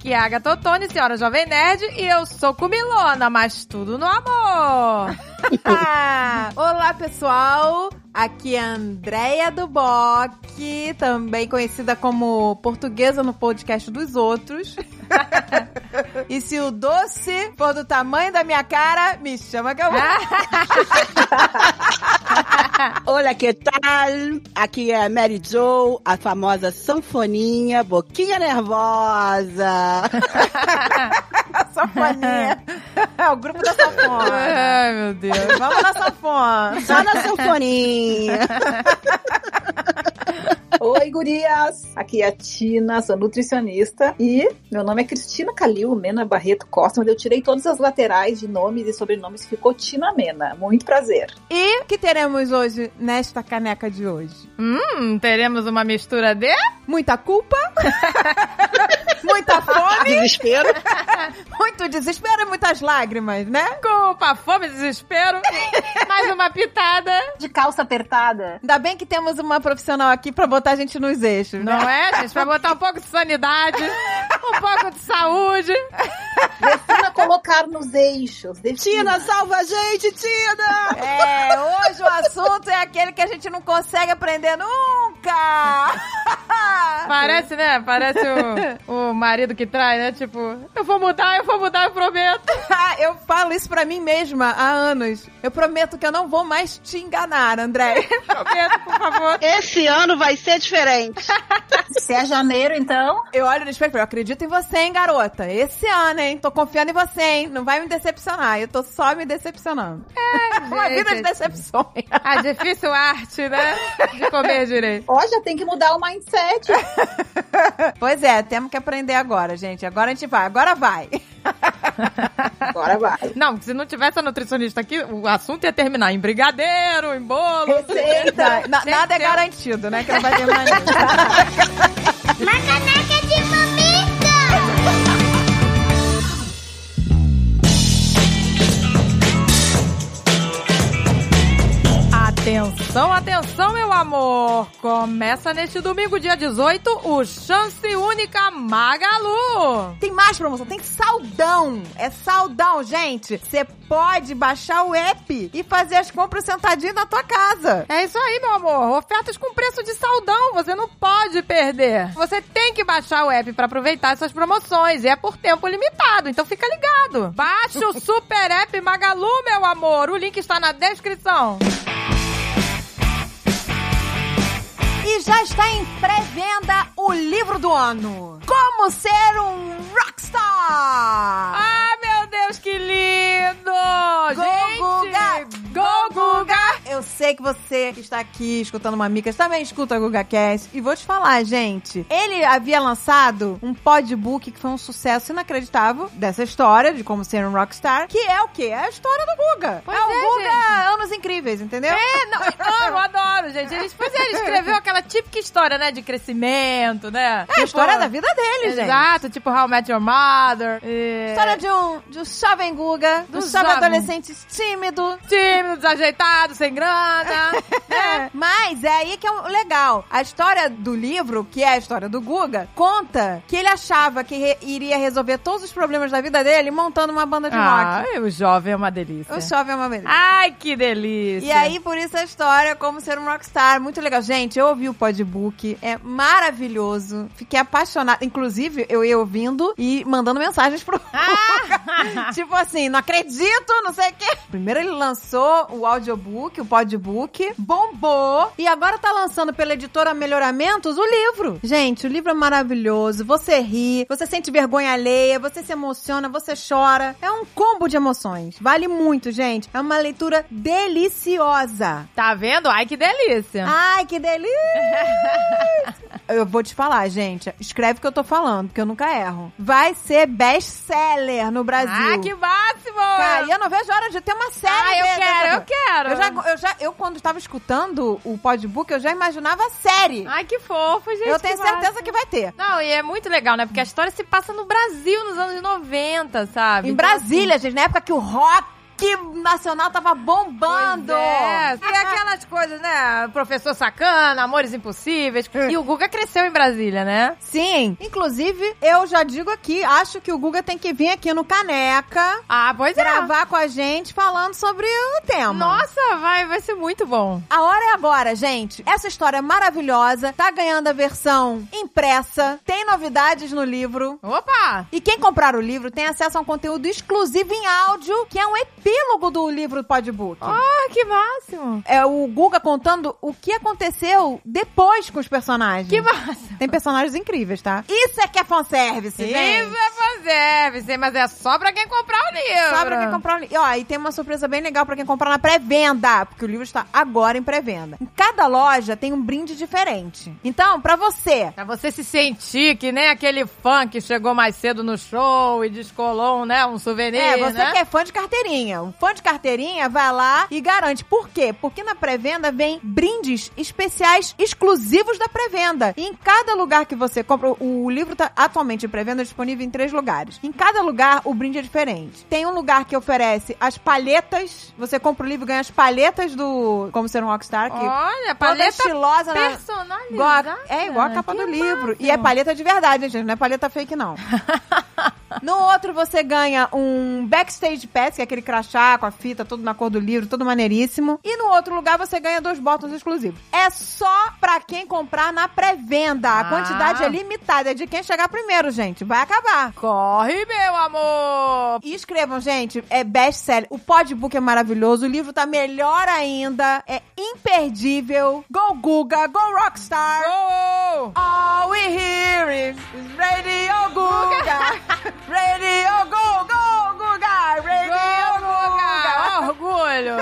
Aqui é a Agatha senhora Jovem Nerd, e eu sou comilona, mas tudo no amor. Olá, pessoal! Aqui é a Andréia do Bock, também conhecida como portuguesa no podcast dos outros. e se o doce for do tamanho da minha cara, me chama que eu vou. Olha, que tal? Aqui é a Mary Jo, a famosa sanfoninha, boquinha nervosa. sanfoninha. É o grupo da sanfona. Ai, meu Deus. Vamos na sanfona. Só na sanfoninha. Oi, gurias! Aqui é a Tina, sou nutricionista e meu nome é Cristina Calil Mena Barreto Costa, mas eu tirei todas as laterais de nomes e sobrenomes, ficou Tina Mena. Muito prazer. E o que teremos hoje nesta caneca de hoje? Hum, teremos uma mistura de... Muita culpa, muita fome, Desespero. muito desespero e muitas lágrimas, né? Culpa, fome, desespero, mais uma pitada, De calça apertada. Ainda bem que temos uma profissional aqui pra botar a gente nos eixos, né? não é, gente? Pra botar um pouco de sanidade, um pouco de saúde. Defina colocar nos eixos. Defina. Tina, salva a gente, Tina! É, hoje o assunto é aquele que a gente não consegue aprender nunca. Parece, né? Parece o, o marido que trai, né? Tipo, eu vou mudar, eu vou mudar, eu prometo. Ah, eu falo isso pra mim mesma há anos. Eu prometo que eu não vou mais te enganar, André. Prometo, por favor. Esse ano vai ser diferente. Se é janeiro, então. Eu olho no espelho e falo, eu acredito em você, hein, garota. Esse ano, hein? Tô confiando em você, hein? Não vai me decepcionar. Eu tô só me decepcionando. É, Uma vida de decepções. A difícil arte, né? De comer direito. Ó, já tem que mudar o mindset. pois é, temos que aprender agora, gente. Agora a gente vai. Agora vai. Agora vai. Não, se não tivesse a nutricionista aqui, o assunto ia terminar em brigadeiro, em bolo. Receita. Na- nada é garantido, né? Que não vai ter mais Atenção, atenção, meu amor! Começa neste domingo, dia 18, o Chance Única Magalu! Tem mais promoção, tem saldão. É saldão, gente. Você pode baixar o app e fazer as compras sentadinho na tua casa. É isso aí, meu amor. Ofertas com preço de saldão. Você não pode perder. Você tem que baixar o app para aproveitar essas promoções. E é por tempo limitado. Então fica ligado. Baixe o super app Magalu, meu amor. O link está na descrição. E já está em pré-venda o livro do ano. Como ser um rockstar. Ah, meu Deus, que lindo! Go, Gente, Guga! Go, Guga! Eu sei que você que está aqui escutando uma Micas também escuta o GugaCast. E vou te falar, gente. Ele havia lançado um podbook que foi um sucesso inacreditável dessa história de como ser um rockstar. Que é o quê? É a história do Guga. Pois é o é, Guga Anos Incríveis, entendeu? É, não, amo, adoro, gente. Ele, pois é, ele escreveu aquela típica história, né, de crescimento, né? É a história da vida dele, gente. Exato, tipo How I Met Your Mother. e- História de um, de um jovem Guga, Do um jovem. adolescente tímido. Tímido, desajeitado, sem grana. É, mas é aí que é o legal. A história do livro, que é a história do Guga, conta que ele achava que re- iria resolver todos os problemas da vida dele montando uma banda de Ah, rock. o jovem é uma delícia. O jovem é uma beleza. Ai, que delícia. E aí, por isso a história, como ser um rockstar. Muito legal. Gente, eu ouvi o podbook. É maravilhoso. Fiquei apaixonada. Inclusive, eu ia ouvindo e mandando mensagens pro Ah! tipo assim, não acredito, não sei o quê. Primeiro ele lançou o audiobook, o podbook, bombou. E agora tá lançando pela editora Melhoramentos o livro. Gente, o livro é maravilhoso. Você ri, você sente vergonha alheia, você se emociona, você chora. É um combo de emoções. Vale muito, gente. É uma leitura deliciosa. Tá vendo? Ai, que delícia. Ai, que delícia! eu vou te falar, gente. Escreve o que eu tô falando, porque eu nunca erro. Vai ser best-seller no Brasil. Ah, que máximo! Cara, e eu não vejo a hora de ter uma série. Ah, eu quero, eu quero. Eu já, eu já, eu quando estava escutando o podbook, eu já imaginava a série. Ai, que fofo, gente. eu tenho que certeza máximo. que vai ter. Não, e é muito legal, né? Porque a história se passa no Brasil, nos anos 90, sabe? Em Então, Brasília, gente, na época que o rock nacional tava bombando. É. E aquelas, co- coisas, né? Professor Sacana, Amores Impossíveis. E o Guga cresceu em Brasília, né? Sim. Inclusive, eu já digo aqui, acho que o Guga tem que vir aqui no Caneca Ah, pois é. gravar com a gente falando sobre o tema. Nossa, vai, vai ser muito bom. A hora é agora, gente. Essa história é maravilhosa. Tá ganhando a versão impressa. Tem novidades no livro. Opa! E quem comprar o livro tem acesso a um conteúdo exclusivo em áudio, que é um epílogo do livro Podbook. Ah, que máximo. É o Guga contando o que aconteceu depois com os personagens. Que massa. Tem personagens incríveis, tá? Isso é que é fanservice, Isso gente. é fanservice, mas é só pra quem comprar o livro. Só pra quem comprar o livro. E, ó, e tem uma surpresa bem legal pra quem comprar na pré-venda, porque o livro está agora em pré-venda. Em cada loja tem um brinde diferente. Então, pra você, Pra você se sentir que nem aquele fã que chegou mais cedo no show e descolou, né, um souvenir, É, você né? que é fã de carteirinha. Um fã de carteirinha vai lá e garante. Por quê? Porque na pré-venda vem brindes especiais exclusivos da pré-venda. E em cada lugar que você compra, o livro tá atualmente em pré-venda disponível em três lugares. Em cada lugar, o brinde é diferente. Tem um lugar que oferece as palhetas. Você compra o livro e ganha as palhetas do Como Ser um Rockstar. Que Olha, toda paleta estilosa na... personalizada. Igual a- é igual a capa Que do livro. máximo. E é palheta de verdade, gente? Não é palheta fake, não. no outro, você ganha um backstage pass, que é aquele crachá com a fita, tudo na cor do livro, tudo maneiríssimo. E no outro lugar, você ganha dois botões exclusivos. É só pra quem comprar na pré-venda. A Ah. quantidade é limitada. É de quem chegar primeiro, gente. Vai acabar. Corre, meu amor! E escrevam, gente, é best-seller. O podbook é maravilhoso, o livro tá melhor ainda, é imperdível. Go Guga, go Rockstar! Oh! All we hear is Radio Guga. Radio Go Go Guga. Radio Guga. Orgulho!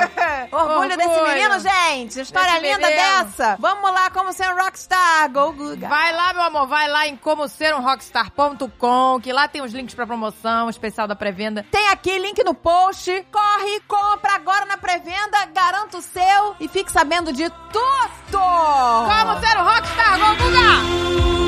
Orgulho desse Orgulho. menino, gente. História Desse linda menino. dessa. Vamos lá, como ser um rockstar. Go Guga. Vai lá, meu amor, vai lá em como ser um rockstar.com, que lá tem os links pra promoção especial da pré-venda. Tem aqui link no post. Corre, compra agora na pré-venda, garanta o seu e fique sabendo de tudo. Como ser um rockstar, Go Guga!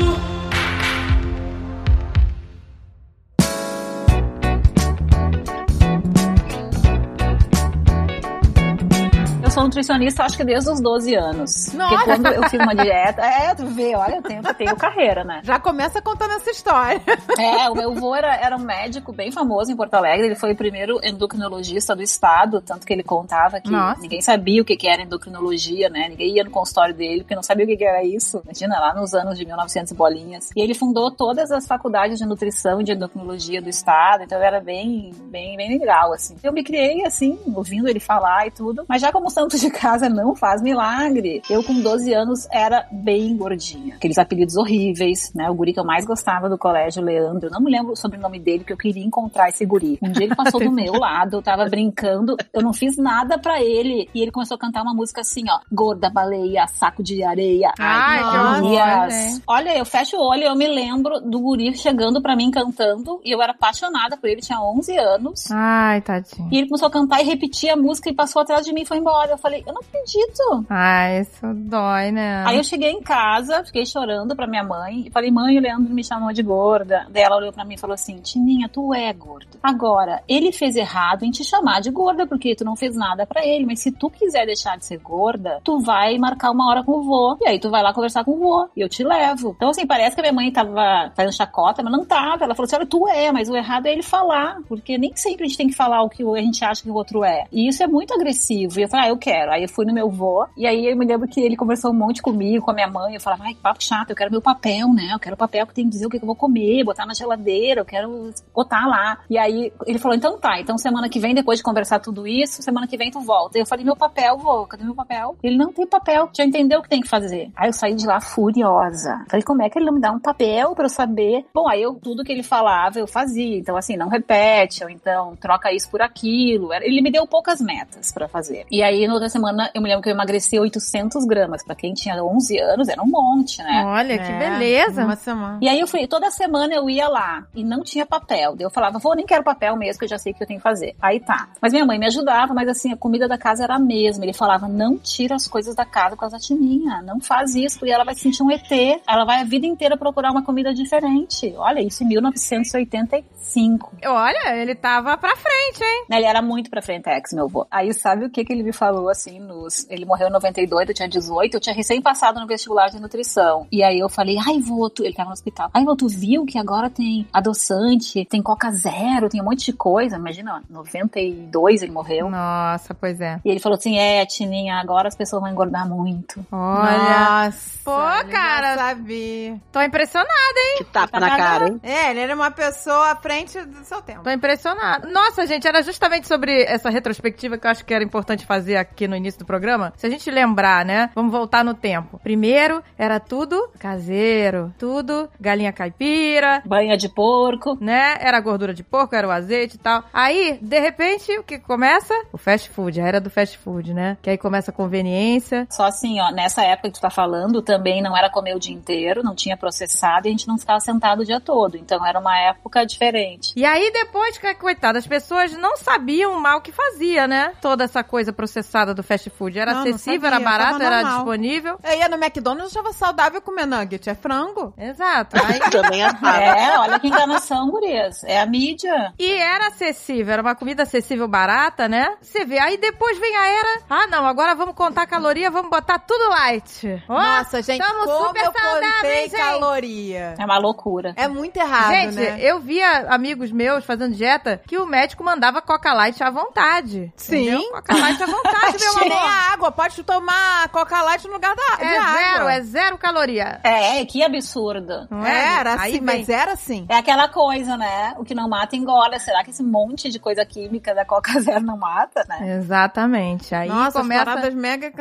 Sou nutricionista, acho que desde os 12 anos. Nossa! Porque quando eu fiz uma dieta. É, tu vê, olha, eu tenho, tenho carreira, né? Já começa contando essa história. É, o meu avô era, era um médico bem famoso em Porto Alegre. Ele foi o primeiro endocrinologista do estado, tanto que ele contava que Nossa. ninguém sabia o que, que era endocrinologia, né? Ninguém ia no consultório dele porque não sabia o que, que era isso. Imagina, lá nos anos de 1900 e bolinhas. E ele fundou todas as faculdades de nutrição e de endocrinologia do estado, então era bem, bem, bem legal, assim. Eu me criei, assim, ouvindo ele falar e tudo, mas já como santo de casa não faz milagre. Eu, com 12 anos, era bem gordinha. Aqueles apelidos horríveis, né? O guri que eu mais gostava do colégio, Leandro. Eu não me lembro o sobrenome dele, porque eu queria encontrar esse guri. Um dia ele passou do meu lado, eu tava brincando, eu não fiz nada pra ele. E ele começou a cantar uma música assim, ó. Gorda baleia, saco de areia. Ai, que nossa. gente. Olha, eu fecho o olho e eu me lembro do guri chegando pra mim cantando. E eu era apaixonada por ele, tinha 11 anos. Ai, tadinho. E ele começou a cantar e repetir a música e passou atrás de mim e foi embora. Eu falei, eu não acredito. Ai, isso dói, né? Aí eu cheguei em casa, fiquei chorando pra minha mãe e falei, mãe, o Leandro me chamou de gorda. Daí ela olhou pra mim e falou assim, Tininha, tu é gorda. Agora, ele fez errado em te chamar de gorda porque tu não fez nada pra ele. Mas se tu quiser deixar de ser gorda, tu vai marcar uma hora com o vô. E aí tu vai lá conversar com o vô e eu te levo. Então assim, parece que a minha mãe tava fazendo chacota, mas não tava. Ela falou assim, olha, tu é, mas o errado é ele falar. Porque nem sempre a gente tem que falar o que a gente acha que o outro é. E isso é muito agressivo. E eu falei, ah, eu quero. Aí eu fui no meu vô e aí eu me lembro que ele conversou um monte comigo, com a minha mãe. Eu falava, ai, que papo chato, eu quero meu papel, né? Eu quero o papel que tem que dizer o que eu vou comer, botar na geladeira, eu quero botar lá. E aí ele falou, então tá, então semana que vem, depois de conversar tudo isso, semana que vem tu volta. Eu falei, meu papel, vô, cadê meu papel? Ele não tem papel, já entendeu o que tem que fazer. Aí eu saí de lá furiosa. Falei, como é que ele não me dá um papel pra eu saber? Bom, aí eu, tudo que ele falava, eu fazia. Então, assim, não repete, ou então troca isso por aquilo. Ele me deu poucas metas pra fazer. E aí, na outra semana, eu me lembro que eu emagreci 800 gramas. Pra quem tinha 11 anos, era um monte, né? Olha, que É, beleza. Uma semana. E aí eu fui, toda semana eu ia lá e não tinha papel. Eu falava, vou, nem quero papel mesmo, que eu já sei o que eu tenho que fazer. Aí tá. Mas minha mãe me ajudava, mas assim, a comida da casa era a mesma. Ele falava, não tira as coisas da casa causa da tininha, não faz isso, porque ela vai se sentir um ET. Ela vai a vida inteira procurar uma comida diferente. Olha, isso em 1985. Olha, ele tava pra frente, hein? Ele era muito pra frente, ex, meu avô. Aí sabe o que que ele me falou? Eu, assim, nos... ele morreu em 92, eu tinha 18, eu tinha recém passado no vestibular de nutrição. E aí eu falei, ai, vô, tu... ele tava no hospital. Ai, vô, tu viu que agora tem adoçante, tem Coca Zero, tem um monte de coisa. Imagina, 92 ele morreu. Nossa, pois é. E ele falou assim, é, Tininha, agora as pessoas vão engordar muito. Olha. Nossa, Pô, cara. já sabia. Tô impressionada, hein? Que tapa na cara, hein? É, ele era uma pessoa à frente do seu tempo. Tô impressionada. Nossa, gente, era justamente sobre essa retrospectiva que eu acho que era importante fazer aqui no início do programa. Se a gente lembrar, né? Vamos voltar no tempo. Primeiro, era tudo caseiro. Tudo galinha caipira, Banha de porco. né? Era gordura de porco, era o azeite e tal. Aí, de repente, o que começa? O fast food, a era do fast food, né? Que aí começa a conveniência. Só assim, ó, nessa época que tu tá falando, também não era comer o dia inteiro, não tinha processado e a gente não ficava sentado o dia todo. Então era uma época diferente. E aí depois, que, coitada, as pessoas não sabiam mal o que fazia, né? Toda essa coisa processada do fast food. Era Não, não acessível, sabia, era barato, era disponível. Eu ia no McDonald's e achava saudável comer nugget. É frango. Exato. Aí- Também achava. É, olha que enganação, gurias. É a mídia. E era acessível, era uma comida acessível, barata, né? Você vê, aí depois vem a era. Ah, não, agora vamos contar caloria, vamos botar tudo light. Ó, Nossa, gente, tamo como super eu saudáveis, caloria. É uma loucura. É muito errado, Gente, né? eu via amigos meus fazendo dieta que o médico mandava Coca Light à vontade. Sim. Entendeu? Coca Light à vontade, meu Que nem amor. a água, pode tomar Coca Light no lugar da, de É água. zero, é zero caloria. É, que absurdo. Não é? Era Aí assim, vem- mas era assim. É aquela coisa, né? O que não mata engorda. Será que esse monte de coisa química da Coca Zero não mata, né? Exatamente. Aí Nossa, as começa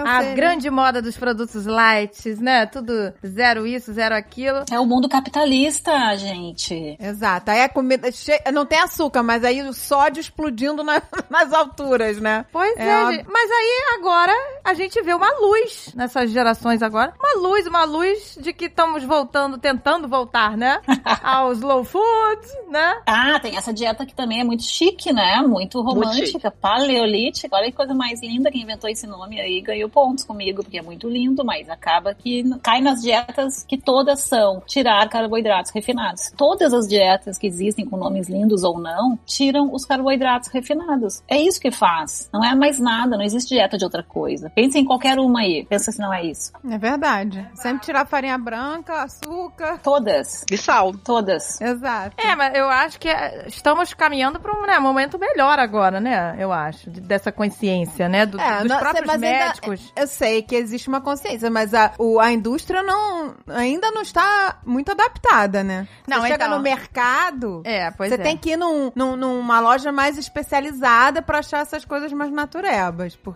a grande moda dos produtos light, né? Tudo zero isso, zero aquilo. É o mundo capitalista, gente. Exato. Aí a comida che... não tem açúcar, mas aí o sódio explodindo na- nas alturas, né? Pois É é, gente. mas aí agora a gente vê uma luz nessas gerações agora. Uma luz, uma luz de que estamos voltando, tentando voltar, né? Ao slow food, né? Ah, tem essa dieta que também é muito chique, né? Muito romântica, paleolítica. Olha que coisa mais linda. Quem inventou esse nome aí ganhou pontos comigo, porque é muito lindo, mas acaba que cai nas dietas que todas são tirar carboidratos refinados. Todas as dietas que existem com nomes lindos ou não, tiram os carboidratos refinados. É isso que faz. Não é mais nada, não existe dieta de outra coisa. Pensa em qualquer uma aí. Pensa se não é isso. É verdade. Sempre tirar farinha branca, açúcar. Todas. E sal. Todas. Exato. É, mas eu acho que é, estamos caminhando para um né, momento melhor agora, né? Eu acho, de- dessa consciência, né? Do- É, dos não- próprios mas ainda- médicos. Eu sei que existe uma consciência, mas a, o- a indústria não, ainda não está muito adaptada, né? Não, você chega então. no mercado, É, pois você é. tem que ir num, num- numa loja mais especializada pra achar essas coisas mais naturebas, porque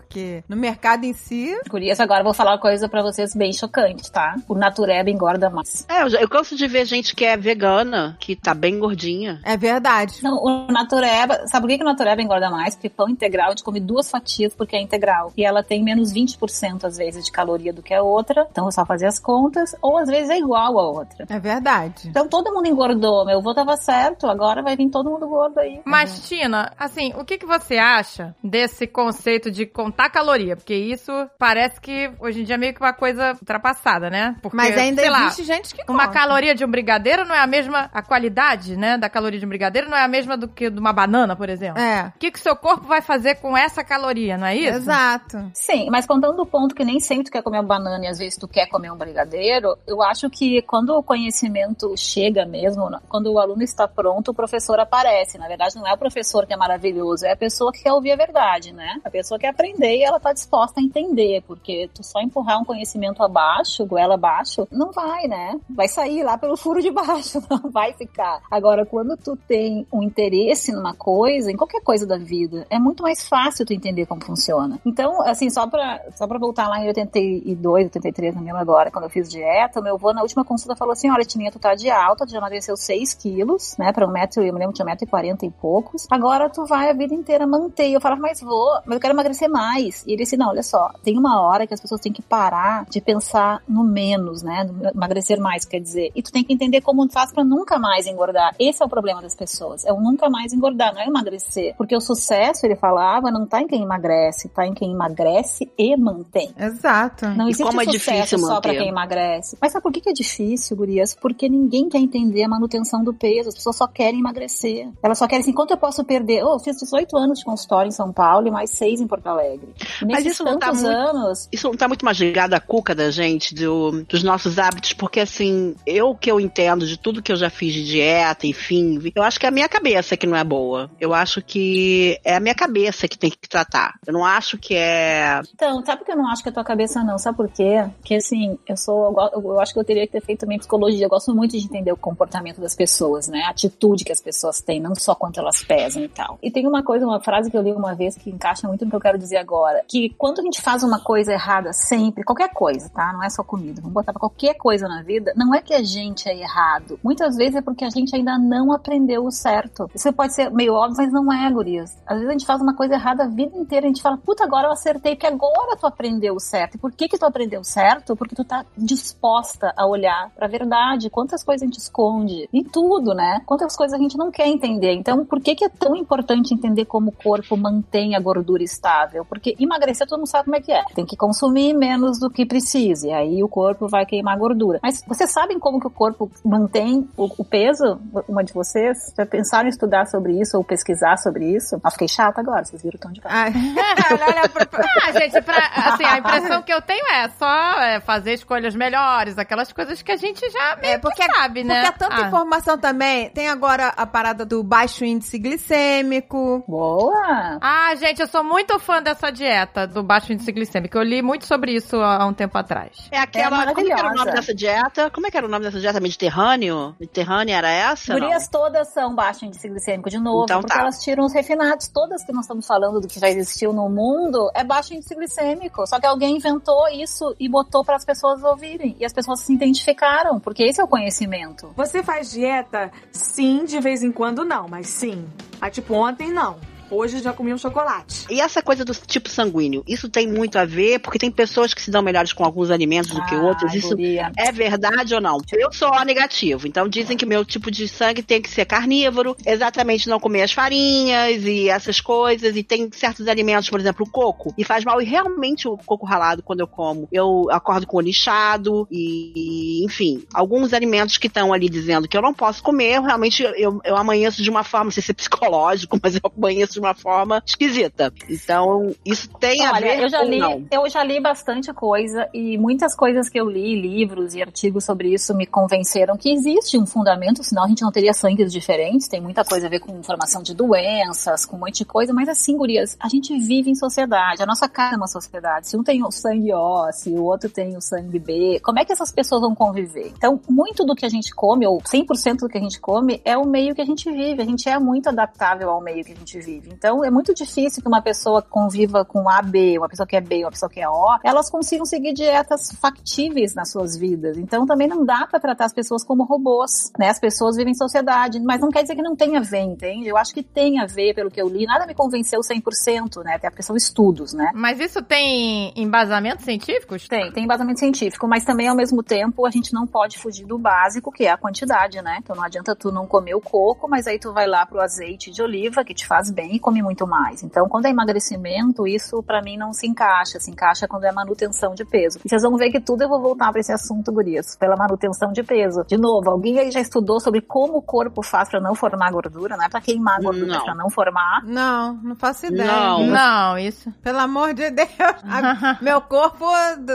no mercado em si... Gurias, agora eu vou falar uma coisa pra vocês bem chocante, tá? O natureba engorda mais. É, eu, eu canso de ver gente que é vegana, que tá bem gordinha. É verdade. Não, o natureba, sabe por que, que o natureba engorda mais? Porque pão integral a gente come duas fatias porque é integral. E ela tem menos 20% às vezes de caloria do que a outra. Então é só fazer as contas. Ou às vezes é igual a outra. É verdade. Então todo mundo engordou. Meu avô tava certo. Agora vai vir todo mundo gordo aí. Mas, Tina, assim, o que, que você acha desse conceito de contar caloria? Porque isso parece que hoje em dia é meio que uma coisa ultrapassada, né? Porque, Mas ainda sei lá, existe gente que Uma conta. caloria de um brigadeiro não é a mesma, a qualidade, né, da caloria de um brigadeiro não é a mesma do que de uma banana, por exemplo. É, O que, que o seu corpo vai fazer com essa caloria, não é isso? exato. Sim, mas contando o ponto que nem sempre tu quer comer uma banana e às vezes tu quer comer um brigadeiro, eu acho que quando o conhecimento chega mesmo, quando o aluno está pronto, o professor aparece. Na verdade, não é o professor que é maravilhoso, é a pessoa que quer ouvir a verdade, né? A pessoa quer aprender e ela tá disposta a entender, porque tu só empurrar um conhecimento abaixo, goela abaixo, não vai, né? Vai sair lá pelo furo de baixo, não vai ficar. Agora, quando tu tem um interesse numa coisa, em qualquer coisa da vida, é muito mais fácil tu entender como funciona. Então, assim, só pra, só pra voltar lá em 82, 83, não lembro agora, quando eu fiz dieta, meu avô na última consulta falou assim, olha, Tininha, tu tá de alta, tu já emagreceu 6 quilos, né, pra um metro, eu me lembro, tinha 1,40m e poucos, agora tu vai a vida inteira manter. E eu falava, mas vou, mas eu quero emagrecer mais. E ele disse, não, olha só, tem uma hora que as pessoas têm que parar de pensar no menos, né, no emagrecer mais, quer dizer, e tu tem que entender como faz pra nunca mais engordar. Esse é o problema das pessoas, é o nunca mais engordar, não é emagrecer. Porque o sucesso, ele falava, não tá em quem emagrece, tá em quem emagrece e mantém. Exato. Não E existe como é sucesso difícil só pra manter. quem emagrece. Mas sabe por que que é difícil, gurias? Porque ninguém quer entender a manutenção do peso. As pessoas só querem emagrecer. Elas só querem assim, quanto eu posso perder? Oh, eu fiz 18 anos de consultório em São Paulo e mais 6 em Porto Alegre. Alegre. Mas isso não tá muito- anos, Isso não tá muito mais ligado à cuca da gente, do- dos nossos hábitos, porque assim, eu que eu entendo de tudo que eu já fiz de dieta, enfim, eu acho que é a minha cabeça que não é boa. Eu acho que é a minha cabeça que tem que tratar. Eu não acho que é. Então, sabe que eu não acho que é a tua cabeça não? Sabe por quê? Porque assim, eu sou. Eu, eu acho que eu teria que ter feito também psicologia. Eu gosto muito de entender o comportamento das pessoas, né? A atitude que as pessoas têm, não só quanto elas pesam e tal. E tem uma coisa, uma frase que eu li uma vez que encaixa muito no que eu quero dizer agora. Que quando a gente faz uma coisa errada sempre, qualquer coisa, tá? Não é só comida. Vamos botar pra qualquer coisa na vida, não é que a gente é errado. Muitas vezes é porque a gente ainda não aprendeu o certo. Isso pode ser meio óbvio, mas não é, gurias. Às vezes a gente faz uma coisa errada a vida inteira, a gente fala, puta, agora eu acertei, porque agora tu aprendeu o certo. E por que que tu aprendeu o certo? Porque tu tá disposta a olhar pra verdade. Quantas coisas a gente esconde? Em tudo, né? Quantas coisas a gente não quer entender. Então, por que que é tão importante entender como o corpo mantém a gordura estável? Porque emagrecer todo mundo sabe como é que é. Tem que consumir menos do que precisa. E aí o corpo vai queimar gordura. Mas vocês sabem como que o corpo mantém o, o peso? Uma de vocês? Já pensaram em estudar sobre isso ou pesquisar sobre isso? Ah, fiquei chata agora, vocês viram o tom de voz. Pro- Ah, gente, pra, assim, a impressão que eu tenho é só é, fazer escolhas melhores, aquelas coisas que a gente já meio É, porque- que sabe, né? Porque é tanta Ah. informação também. Tem agora a parada do baixo índice glicêmico. Boa! Ah, gente, eu sou muito fã dessa dieta do baixo índice glicêmico. Eu li muito sobre isso há um tempo atrás. É aquela. É como é que era o nome dessa dieta? Como é que era o nome dessa dieta? Mediterrâneo? Mediterrânea era essa? Gurias todas são baixo índice glicêmico, de novo, Então porque tá. elas tiram os refinados. Todas que nós estamos falando do que já existiu no mundo é baixo índice glicêmico. Só que alguém inventou isso e botou para as pessoas ouvirem. E as pessoas se identificaram, porque esse é o conhecimento. Você faz dieta? Sim, de vez em quando não, mas sim. Ah, tipo, ontem não. Hoje já comi um chocolate. E essa coisa do tipo sanguíneo, isso tem muito a ver, porque tem pessoas que se dão melhores com alguns alimentos do que outros. Isso guria. é verdade ou não? Eu sou O negativo, então dizem que meu tipo de sangue tem que ser carnívoro, exatamente não comer as farinhas e essas coisas, e tem certos alimentos, por exemplo, o coco, e faz mal, e realmente o coco ralado, quando eu como, eu acordo com o lixado, e enfim, alguns alimentos que estão ali dizendo que eu não posso comer, realmente eu, eu amanheço de uma forma, não sei se é psicológico, mas eu amanheço de uma forma esquisita. Então, isso tem a Olha, ver eu já li, não? eu já li bastante coisa e muitas coisas que eu li, livros e artigos sobre isso me convenceram que existe um fundamento, senão a gente não teria sangues diferentes. Tem muita coisa a ver com informação de doenças, com um monte de coisa, mas assim, gurias, a gente vive em sociedade, a nossa casa é uma sociedade. Se um tem o sangue O, se o outro tem o sangue B, como é que essas pessoas vão conviver? Então, muito do que a gente come, ou 100% do que a gente come, é o meio que a gente vive. A gente é muito adaptável ao meio que a gente vive. Então, é muito difícil que uma pessoa conviva com A, B, uma pessoa que é B, uma pessoa que é O, elas consigam seguir dietas factíveis nas suas vidas. Então, também não dá pra tratar as pessoas como robôs, né? As pessoas vivem em sociedade, mas não quer dizer que não tenha a ver, entende? Eu acho que tem a ver, pelo que eu li. Nada me convenceu 100%, né? Até porque são estudos, né? Mas isso tem embasamentos científicos? Tem, tem embasamento científico, mas também ao mesmo tempo a gente não pode fugir do básico, que é a quantidade, né? Então não adianta tu não comer o coco, mas aí tu vai lá pro azeite de oliva, que te faz bem, e come muito mais. Então, quando é emagrecimento, isso pra mim não se encaixa, se encaixa quando é manutenção de peso. E vocês vão ver que tudo eu vou voltar pra esse assunto, gurias, pela manutenção de peso. De novo, alguém aí já estudou sobre como o corpo faz pra não formar gordura, não é pra queimar gordura, Não. é pra não formar. Não, não faço ideia. Não. Não, isso. Pelo amor de Deus. A- meu corpo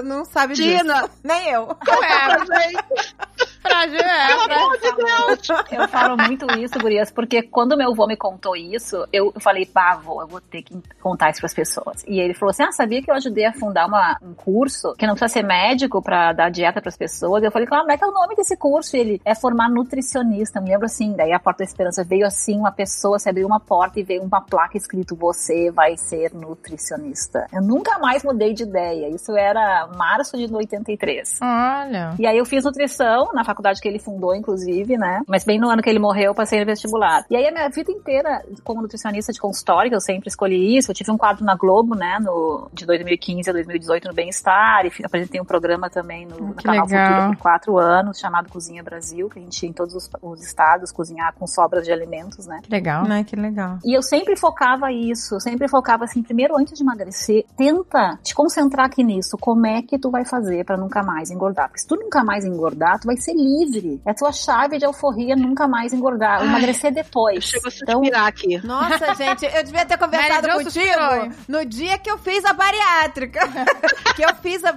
não sabe Tina. disso. Nem eu. Pra gente, é, pra... Eu falo muito isso, gurias, porque quando meu avô me contou isso, eu falei, pá, avô, eu vou ter que contar isso pras pessoas. E ele falou assim, ah, sabia que eu ajudei a fundar uma, um curso que não precisa ser médico pra dar dieta pras pessoas? Eu falei, claro, como é que é o nome desse curso? E ele, é formar nutricionista, me lembro assim, daí a Porta da Esperança veio assim, uma pessoa, se abriu uma porta e veio uma placa escrito, você vai ser nutricionista. Eu nunca mais mudei de ideia, isso era março de 83. Olha. E aí eu fiz nutrição na faculdade que ele fundou, inclusive, né? Mas bem no ano que ele morreu, eu passei no vestibular. E aí a minha vida inteira, como nutricionista de consultório, que eu sempre escolhi isso, eu tive um quadro na Globo, né? No, de 2015 a 2018 no Bem-Estar, e apresentei um programa também no, no que canal legal. Futuro por quatro anos, chamado Cozinha Brasil, que a gente ia em todos os, os estados cozinhar com sobras de alimentos, né? Que legal. Ai, que legal. E eu sempre focava isso, eu sempre focava assim, primeiro antes de emagrecer, tenta te concentrar aqui nisso, como é que tu vai fazer pra nunca mais engordar? Porque se tu nunca mais engordar, tu vai ser livre. É a tua chave de alforria nunca mais engordar. Emagrecer depois. Chego a Então, suspirar aqui. Nossa, gente, eu devia ter conversado Mary contigo no dia que eu fiz a bariátrica. que eu fiz a.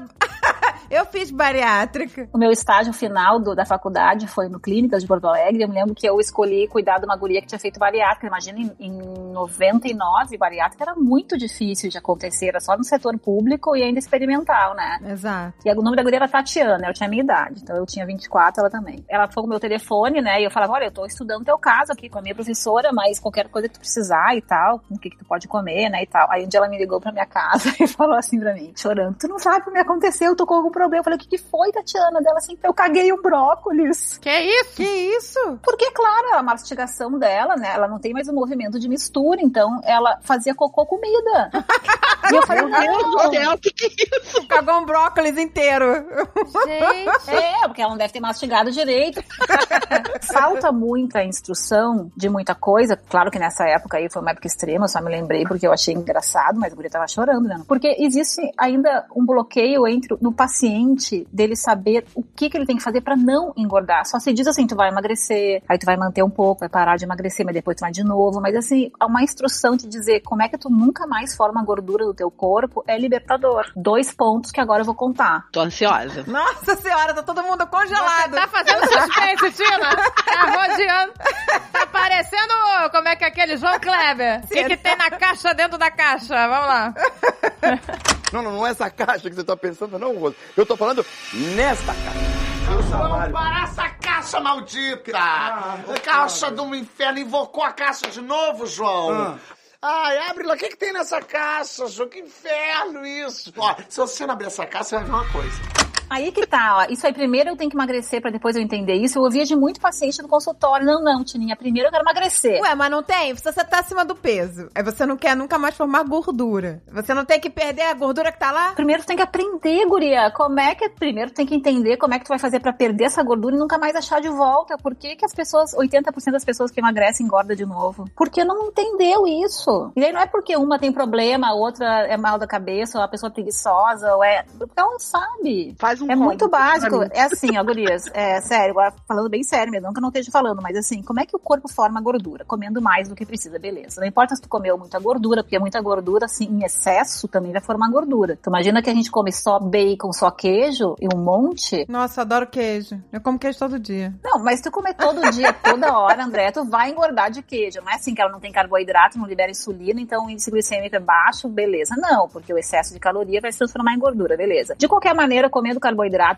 eu fiz bariátrica. o meu estágio final do- da faculdade foi no Clínicas de Porto Alegre. Eu me lembro que eu escolhi cuidar de uma guria que tinha feito bariátrica. Imagina, em, em 99, bariátrica era muito difícil de acontecer. Era só no setor público e ainda experimental, né? Exato. E o nome da guria era Tatiana, eu tinha a minha idade, então eu tinha 24, ela também. Ela foi com o meu telefone, né, e eu falava, olha, eu tô estudando teu caso aqui com a minha professora, mas qualquer coisa que tu precisar e tal, o que que tu pode comer, né, e tal. Aí um dia ela me ligou pra minha casa e falou assim pra mim, chorando, tu não sabe o que me aconteceu, eu tô com algum problema. Eu falei, o que que foi, Tatiana? Dela assim, eu caguei um brócolis. Que isso? Que isso? Porque, claro, a mastigação dela, né, ela não tem mais o movimento de mistura, então ela fazia cocô comida. e eu falei, Meu Deus do não. céu, que que é isso? Cagou um brócolis inteiro. Gente. É, porque ela não deve ter mastigado direito. Falta muita instrução de muita coisa. Claro que nessa época aí foi uma época extrema, eu só me lembrei porque eu achei engraçado, mas a guria tava chorando, né? Porque existe ainda um bloqueio entre no paciente dele saber o que, que ele tem que fazer pra não engordar. Só se diz assim, tu vai emagrecer, aí tu vai manter um pouco, vai parar de emagrecer, mas depois tu vai de novo. Mas assim, uma instrução de dizer como é que tu nunca mais forma gordura do teu corpo é libertador. Dois pontos que agora eu vou contar. Tô ansiosa. Nossa senhora, tá todo mundo congelado. Tá fazendo suspense, Tina? Tá rodeando. Tá parecendo, como é que é aquele João Kleber? O que, que tem na caixa dentro da caixa? Vamos lá. Não, não, não é essa caixa que você tá pensando, não, Rosa. Eu tô falando nesta caixa. Vamos parar essa caixa maldita! caixa do inferno invocou a caixa de novo, João! Ai, abre lá, o que, que tem nessa caixa, João? Que inferno isso! Ó, se você não abrir essa caixa, você vai ver uma coisa. Aí que tá, ó. Isso aí, primeiro eu tenho que emagrecer pra depois eu entender isso. Eu ouvia de muito paciente no consultório. Não, não, Tininha, primeiro eu quero emagrecer. Ué, mas não tem? Você tá acima do peso, aí você não quer nunca mais formar gordura. Você não tem que perder a gordura que tá lá? Primeiro tu tem que aprender, guria. Como é que. Primeiro tu tem que entender como é que tu vai fazer pra perder essa gordura e nunca mais achar de volta. Por que, que as pessoas, 80% das pessoas que emagrecem engordam de novo? Porque não entendeu isso. E aí não é porque uma tem problema, a outra é mal da cabeça, ou a pessoa é preguiçosa, ou é. Porque ela não sabe. Faz um É muito básico. É assim, ó, gurias. É sério, agora falando bem sério mesmo, não que eu não esteja falando, mas assim, como é que o corpo forma gordura? Comendo mais do que precisa, beleza. Não importa se tu comeu muita gordura, porque muita gordura, assim, em excesso também vai formar gordura. Tu imagina que a gente come só bacon, só queijo e um monte. Nossa, adoro queijo. Eu como queijo todo dia. Não, mas se tu comer todo dia, toda hora, André, tu vai engordar de queijo. Não é assim que ela não tem carboidrato, não libera insulina, então o índice glicêmico é baixo, beleza. Não, porque o excesso de caloria vai se transformar em gordura, beleza. De qualquer maneira, comendo carboidrato,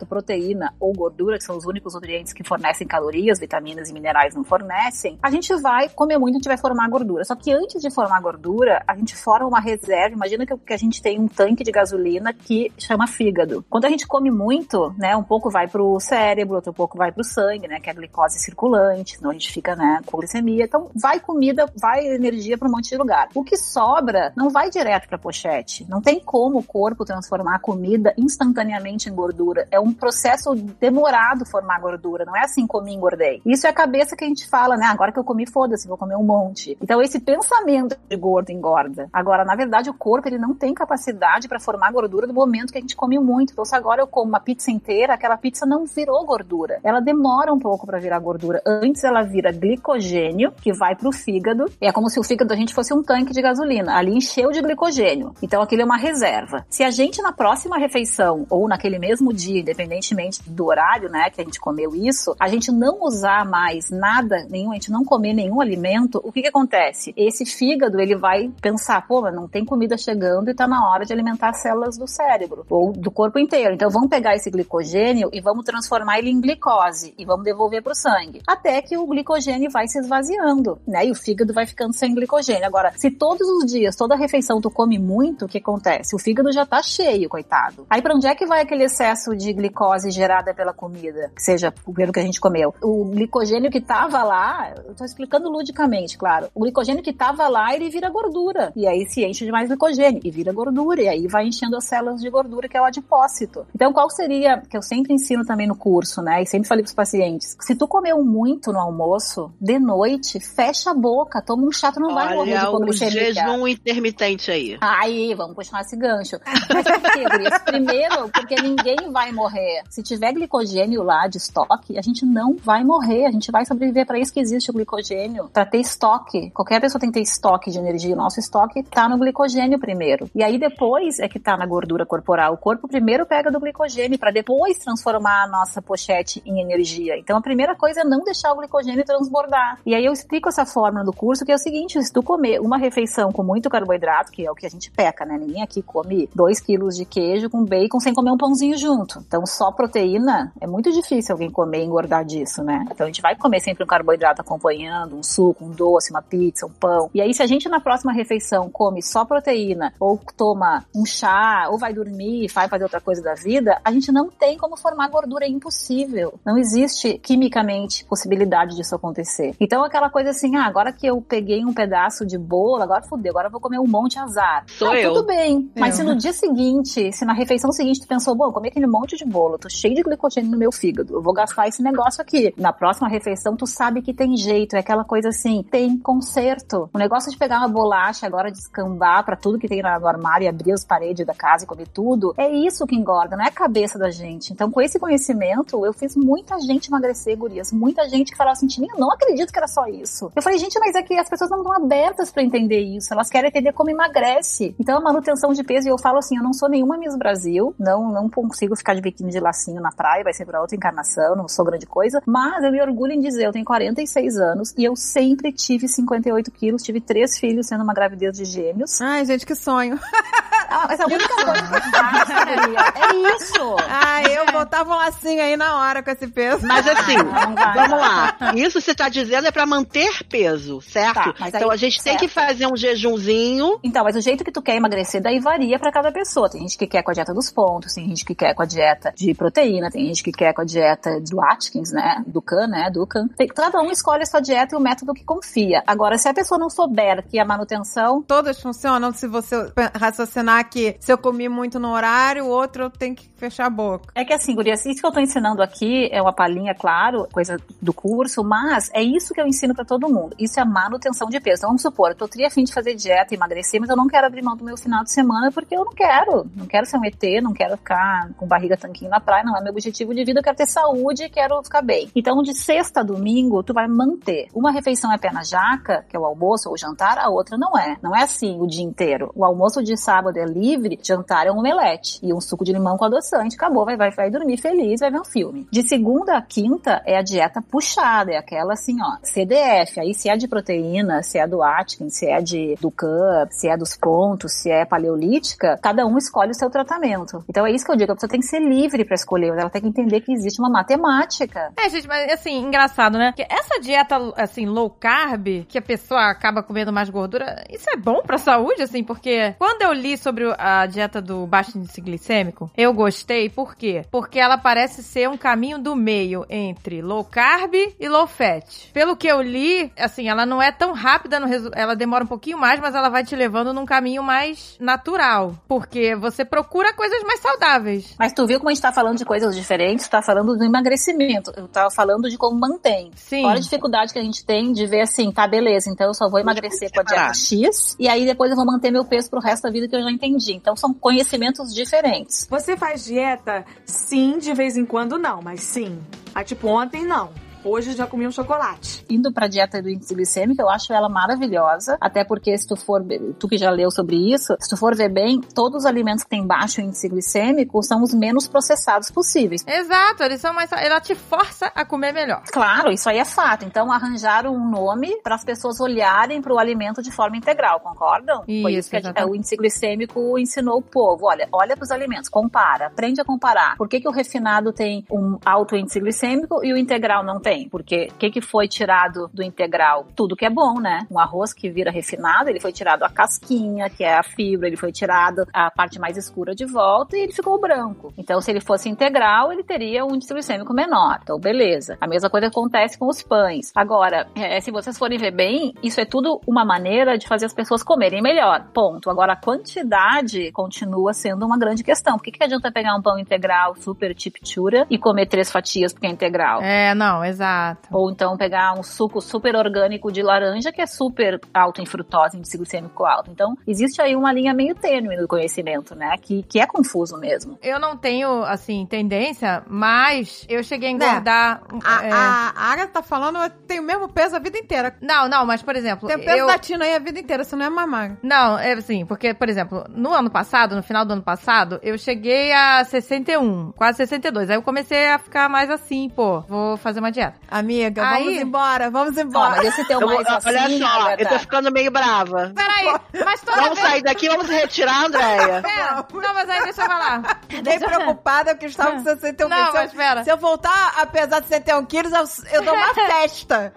proteína ou gordura, que são os únicos nutrientes que fornecem calorias, vitaminas e minerais não fornecem, a gente vai comer muito, a gente vai formar gordura. Só que antes de formar gordura, a gente forma uma reserva. Imagina que, a gente tem um tanque de gasolina que chama fígado. Quando a gente come muito, né, um pouco vai pro cérebro, outro pouco vai pro sangue, né, que é a glicose circulante, senão a gente fica, né, com glicemia. Então, vai comida, vai energia para um monte de lugar. O que sobra não vai direto pra pochete. Não tem como o corpo transformar a comida instantaneamente em gordura. É um processo demorado formar gordura. Não é assim, comi engordei. Isso é a cabeça que a gente fala, né, agora que eu comi, foda-se, vou comer um monte. Então, esse pensamento de gordo engorda. Agora, na verdade, o corpo, ele não tem capacidade para formar gordura no momento que a gente come muito. Então, se agora eu como uma pizza inteira, aquela pizza não virou gordura. Ela demora um pouco para virar gordura. Antes ela vira glicogênio, que vai pro fígado. É como se o fígado da gente fosse um tanque de gasolina. Ali encheu de glicogênio. Então aquilo é uma reserva. Se a gente na próxima refeição ou naquele mesmo dia, independentemente do horário, né, que a gente comeu isso, a gente não usar mais nada, nenhum, a gente não comer nenhum alimento, o que que acontece? Esse fígado, ele vai pensar, pô, mas não tem comida chegando e tá na hora de alimentar as células do cérebro ou do corpo inteiro. Então vamos pegar esse glicogênio e vamos transformar ele em glicose e vamos devolver pro sangue. Até que o glicogênio vai se esvaziando, né? E o fígado vai ficando sem glicogênio. Agora, se todos os dias, toda refeição tu come muito, o que acontece? O fígado já tá cheio, coitado. Aí pra onde é que vai aquele excesso de glicose gerada pela comida? Que seja pelo que a gente comeu. O glicogênio que tava lá, eu tô explicando ludicamente, claro. O glicogênio que tava lá, ele vira gordura. E aí se enche de mais glicogênio e vira gordura. E aí vai enchendo as células de gordura, que é o adipócito. Então, qual seria, que eu sempre ensino também no curso, né? E sempre falei pros pacientes. Se tu comeu muito no almoço, de noite, fecha a boca, toma um chá, tu não vai morrer de Olha hipoglicemia. jejum intermitente aí. Aí, vamos puxar esse gancho. Mas por quê, gurias? Primeiro, porque ninguém vai morrer. Se tiver glicogênio lá de estoque, a gente não vai morrer. A gente vai sobreviver. Para isso que existe o glicogênio, para ter estoque. Qualquer pessoa tem que ter estoque de energia. O nosso estoque tá no glicogênio primeiro. E aí depois é que tá na gordura corporal. O corpo primeiro pega do glicogênio para depois transformar a nossa pochete em energia. Então a primeira coisa é não deixar o glicogênio transbordar. E aí eu explico essa fórmula do curso que é o seguinte: se tu comer uma refeição com muito carboidrato, que é o que a gente peca, né? Ninguém aqui come 2 quilos de queijo com bacon sem comer um pãozinho junto. Então só proteína é muito difícil alguém comer e engordar disso, né? Então a gente vai comer sempre um carboidrato acompanhando, um suco, um doce, uma pizza, um pão. E aí se a gente na próxima refeição come só proteína ou toma um chá ou vai dormir vai fazer outra coisa da vida, a gente não tem como formar gordura, é impossível. Não existe quimicamente possibilidade disso acontecer. Então aquela coisa assim, ah, agora que eu peguei um pedaço de bolo, agora fudeu, agora eu vou comer um monte azar. Sou ah, eu. Tudo bem, mas Eu. se no dia seguinte, se na refeição seguinte tu pensou, bom, eu comi aquele monte de bolo, tô cheio de glicogênio no meu fígado, eu vou gastar esse negócio aqui. Na próxima refeição tu sabe que tem jeito, é aquela coisa assim, tem conserto. O negócio de pegar uma bolacha agora, descambar pra tudo que tem no armário e abrir as paredes da casa e comer tudo, é isso que engorda, não é a cabeça da gente. Então com esse conhecimento, eu fiz muita gente emagrecer, gurias, muita gente que falava assim, Tininha, não acredito que era só isso. Eu falei, gente, mas é que as pessoas não estão abertas pra entender isso, elas querem entender como emagrece. Então a manutenção de peso, e eu falo assim, eu não sou nenhuma Miss Brasil, não, não consigo ficar de biquíni de lacinho na praia, vai ser pra outra encarnação, não sou grande coisa, mas eu me orgulho em dizer, eu tenho 46 anos e eu sempre tive 58 quilos, tive três filhos sendo uma gravidez de gêmeos. Ai, gente, que sonho. Ah, mas a única coisa que eu faço, Maria, é isso. Ai, eu botava um lacinho aí na hora com esse peso. Mas assim, vai. vamos lá. Isso você tá dizendo é pra manter peso, certo? Tá, mas aí- então a gente tem que certo. fazer um jejumzinho. Então, mas o jeito que tu quer emagrecer daí varia pra cada pessoa. Tem gente que quer com a dieta dos pontos, tem gente que quer com a dieta de proteína, tem gente que quer com a dieta do Atkins, né? Do Can, né? Do Can. Tem, cada um escolhe a sua dieta e o método que confia. Agora, se a pessoa não souber que a manutenção Todas funcionam se você raciocinar que se eu comi muito no horário, o outro tenho que fechar a boca. É que assim, Guria, isso que eu tô ensinando aqui é uma palhinha, claro, coisa do curso, mas é isso que eu ensino pra todo mundo. Isso é manutenção de peso. Então vamos supor, eu tô tri afim de fazer dieta, emagrecer, mas eu não quero abrir mão do meu final de semana porque eu não quero. Não quero ser um ET, não quero ficar com barriga tanquinho na praia, não é meu objetivo de vida, eu quero ter saúde, quero ficar bem. Então de sexta a domingo, tu vai manter. Uma refeição é pé na jaca, que é o almoço ou o jantar, a outra não é. Não é assim o dia inteiro. O almoço de sábado é livre, jantar é um omelete e um suco de limão com adoçante, acabou, vai, vai, vai dormir feliz, vai ver um filme. De segunda a quinta é a dieta puxada, é aquela assim, ó, CDF, aí se é de proteína, se é do Atkins, se é de do Cup, se é dos pontos, se é paleolítica, cada um escolhe o seu tratamento. Então é isso que eu digo, a pessoa tem que ser livre pra escolher, ela tem que entender que existe uma matemática. É, gente, mas assim, engraçado, né? Que essa dieta, assim, low carb, que a pessoa acaba comendo mais gordura, isso é bom pra saúde, assim, porque quando eu li sobre o- a dieta do baixo índice glicêmico, eu gostei, por quê? Porque ela parece ser um caminho do meio entre low carb e low fat. Pelo que eu li, assim, ela não é tão rápida no resultado, ela demora um pouquinho mais, mas ela vai te levando num caminho mais natural, porque você procura coisas mais saudáveis. Mas tu viu como a gente tá falando de coisas diferentes, tu tá falando do emagrecimento, eu tava falando de como mantém. Sim. Olha a dificuldade que a gente tem de ver assim, tá, beleza, então eu só vou emagrecer com a dieta. X, e aí depois eu vou manter meu peso pro resto da vida que eu já entendi. Então são conhecimentos diferentes. Você faz dieta? Sim, de vez em quando não, mas sim. Ah, tipo, ontem não. Hoje já comi um chocolate. Indo pra dieta do índice glicêmico, eu acho ela maravilhosa, até porque se tu for, tu que já leu sobre isso, se tu for ver bem, todos os alimentos que têm baixo índice glicêmico são os menos processados possíveis. Exato, eles são mais. Ela te força a comer melhor. Claro, isso aí é fato. Então arranjaram um nome para as pessoas olharem para o alimento de forma integral, concordam? Foi Isso, isso que a- exatamente. o índice glicêmico ensinou o povo. Olha, olha para os alimentos, compara, aprende a comparar. Por que, que o refinado tem um alto índice glicêmico e o integral não tem? Porque o que, que foi tirado do integral? Tudo que é bom, né? Um arroz que vira refinado, ele foi tirado a casquinha, que é a fibra, ele foi tirado a parte mais escura de volta e ele ficou branco. Então, se ele fosse integral, ele teria um índice glicêmico menor. Então, beleza. A mesma coisa acontece com os pães. Agora, é, se vocês forem ver bem, isso é tudo uma maneira de fazer as pessoas comerem melhor. Ponto. Agora, a quantidade continua sendo uma grande questão. Por que, que adianta pegar um pão integral super chiptura e comer três fatias porque é integral? É, não, exato. Exato. Ou então pegar um suco super orgânico de laranja, que é super alto em frutose, índice glicêmico alto. Então, existe aí uma linha meio tênue no conhecimento, né? Que, que é confuso mesmo. Eu não tenho, assim, tendência, mas eu cheguei a Né? engordar. A, é, a, a Agatha tá falando, eu tenho o mesmo peso a vida inteira. Não, não, mas, por exemplo. Tem o peso eu... da Tina aí a vida inteira, você não é mais magra. Não, é assim, porque, por exemplo, no ano passado, no final do ano passado, eu cheguei a 61, quase 62. Aí eu comecei a ficar mais assim, pô, vou fazer uma dieta. Amiga, Aí- vamos embora, vamos embora. esse teu Eu mais assim, olha só, Agatha, eu tô ficando meio brava. Peraí, mas toda Vamos vez... sair daqui, vamos retirar, Andréia. Pera, não, mas aí deixa eu falar. Fiquei preocupada porque eu estava com 61 Não, quilos. Se eu- mas pera. Se eu voltar a pesar 61 quilos, eu, eu dou uma festa.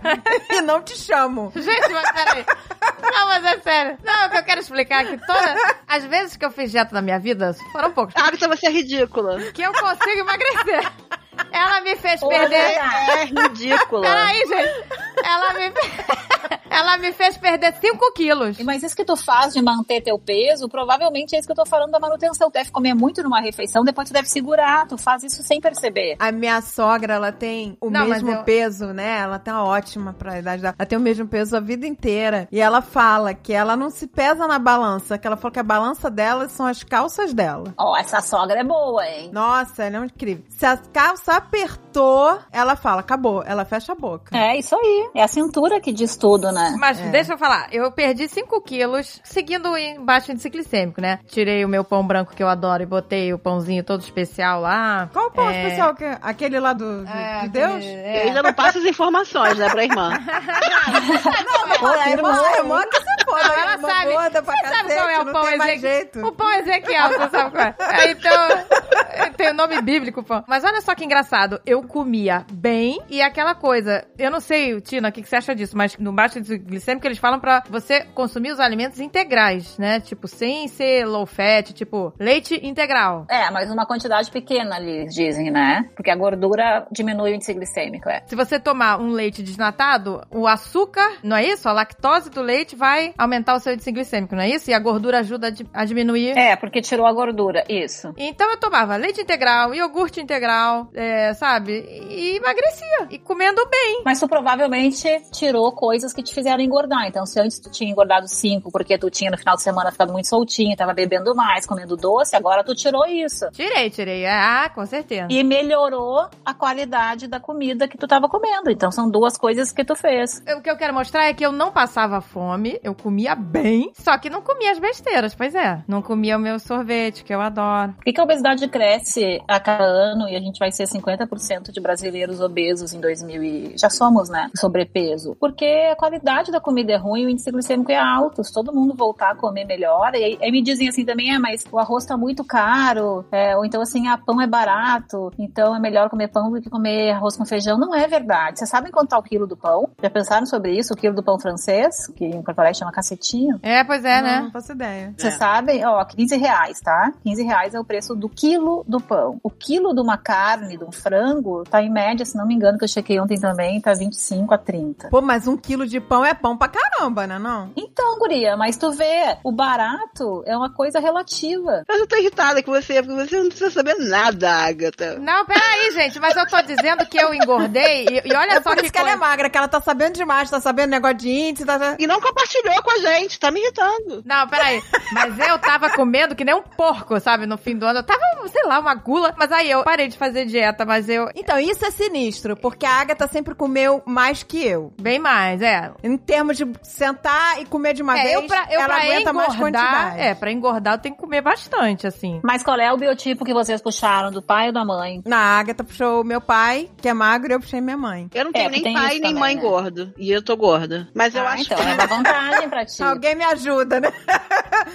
e não te chamo. Gente, mas peraí. Não, mas é sério. Não, o que eu quero explicar é que todas as vezes que eu fiz dieta na minha vida, foram poucas, Agatha, você é ridícula. que eu consigo emagrecer. Ela me fez Pô, perder... É ridícula. Peraí, gente. Ela me... Ela me fez perder 5 quilos. Mas isso que tu faz de manter teu peso, provavelmente é isso que eu tô falando da manutenção. Tu deve comer muito numa refeição, depois tu deve segurar. Tu faz isso sem perceber. A minha sogra, ela tem o Não, mesmo eu- peso, né? Ela tá ótima pra idade dela. Ela tem o mesmo peso a vida inteira. E ela fala que ela não se pesa na balança, que ela falou que a balança dela são as calças dela. Ó, essa sogra é boa, hein? Nossa, ela é incrível. Se a calça apertou, ela fala, acabou. Ela fecha a boca. É isso aí. É a cintura que diz tudo, né? Mas deixa eu falar, eu perdi 5 quilos seguindo em baixo índice glicêmico, né? Tirei o meu pão branco que eu adoro e botei o pãozinho todo especial lá. Qual o pão É, especial? que- Aquele lá do, de, é, de Deus? aquele- Eu é. ainda não passo as informações, né, pra irmã. Pô, a irmã, a irmã que se foda. Não, a ela irmã sabe. Você sabe cacete, qual é o não pão Ezequiel? O pão Ezequiel, você sabe qual é. É, Então, tem o nome bíblico, pão. Mas olha só que engraçado. Eu comia bem e aquela coisa. Eu não sei, Tina, o que, que você acha disso, mas no baixo índice glicêmico eles falam pra você consumir os alimentos integrais, né? Tipo, sem ser low fat, tipo, leite integral. É, mas uma quantidade pequena ali, dizem, né? Porque a gordura diminui o índice glicêmico, é. Se você tomar um leite desnatado, o açúcar, não é isso? A lactose do leite vai aumentar o seu índice glicêmico, não é isso? E a gordura ajuda a diminuir. É, porque tirou a gordura, isso. Então eu tomava leite integral, iogurte integral, é, sabe? E emagrecia. E comendo bem. Mas tu provavelmente tirou coisas que te fizeram engordar. Então, se antes tu tinha engordado 5 porque tu tinha no final de semana ficado muito soltinho, tava bebendo mais, comendo doce, agora tu tirou isso. Tirei, tirei. Ah, com certeza. E melhorou a qualidade da comida que tu tava comendo. Então, são duas coisas que tu fez. O que eu quero mostrar é que eu não passava fome, eu comia bem, só que não comia as besteiras, pois é. Não comia o meu sorvete, que eu adoro. Por que, que a obesidade cresce a cada ano e a gente vai ser 50% de brasileiros obesos em 2000 e... Já somos, né? Sobrepeso. Porque a qualidade da comida é ruim, o índice glicêmico é alto. Se todo mundo voltar a comer melhor, e aí, aí me dizem assim também, é, mas o arroz tá muito caro, é, ou então assim, ah, pão é barato, então é melhor comer pão do que comer arroz com feijão. Não é verdade. Vocês sabem quanto tá o quilo do pão? Já pensaram sobre isso? O quilo do pão francês, que em Porto Alegre chama cacetinho? É, pois é, Não, né? não faço ideia. Vocês sabem? Ó, 15 reais, tá? 15 reais é o preço do quilo do pão. O quilo de uma carne, de um frango, tá em média, se não me engano, que eu chequei ontem também, tá 25 a 30. Pô, mas um quilo de pão é pão pra caramba, né não? Então, guria, mas tu vê, o barato é uma coisa relativa. Mas eu tô irritada com você, porque você não precisa saber nada, Agatha. Não, peraí, gente, mas eu tô dizendo que eu engordei e, e olha É só por que isso que ela é magra, que ela tá sabendo demais, tá sabendo negócio de índice, tá... E não compartilhou com a gente, tá me irritando. Não, peraí. Mas eu tava comendo que nem um porco, sabe? No fim do ano. Eu tava, sei lá, uma gula. Mas aí eu parei de fazer dieta, mas eu. Então, isso é sinistro, porque a Agatha sempre comeu mais que eu. Bem mais, é. Em termos de sentar e comer de uma É, vez, eu pra, eu ela pra aguenta mais engordar. quantidade. É, pra engordar eu tenho que comer bastante, assim. Mas qual é o biotipo que vocês puxaram, do pai ou da mãe? Na Agatha puxou o meu pai, que é magro, e eu puxei minha mãe. Eu não tenho É, nem pai nem também, mãe né? gordo. E eu tô gorda. Mas eu ah, acho então que. é uma vantagem pra ti. Alguém me ajuda, né?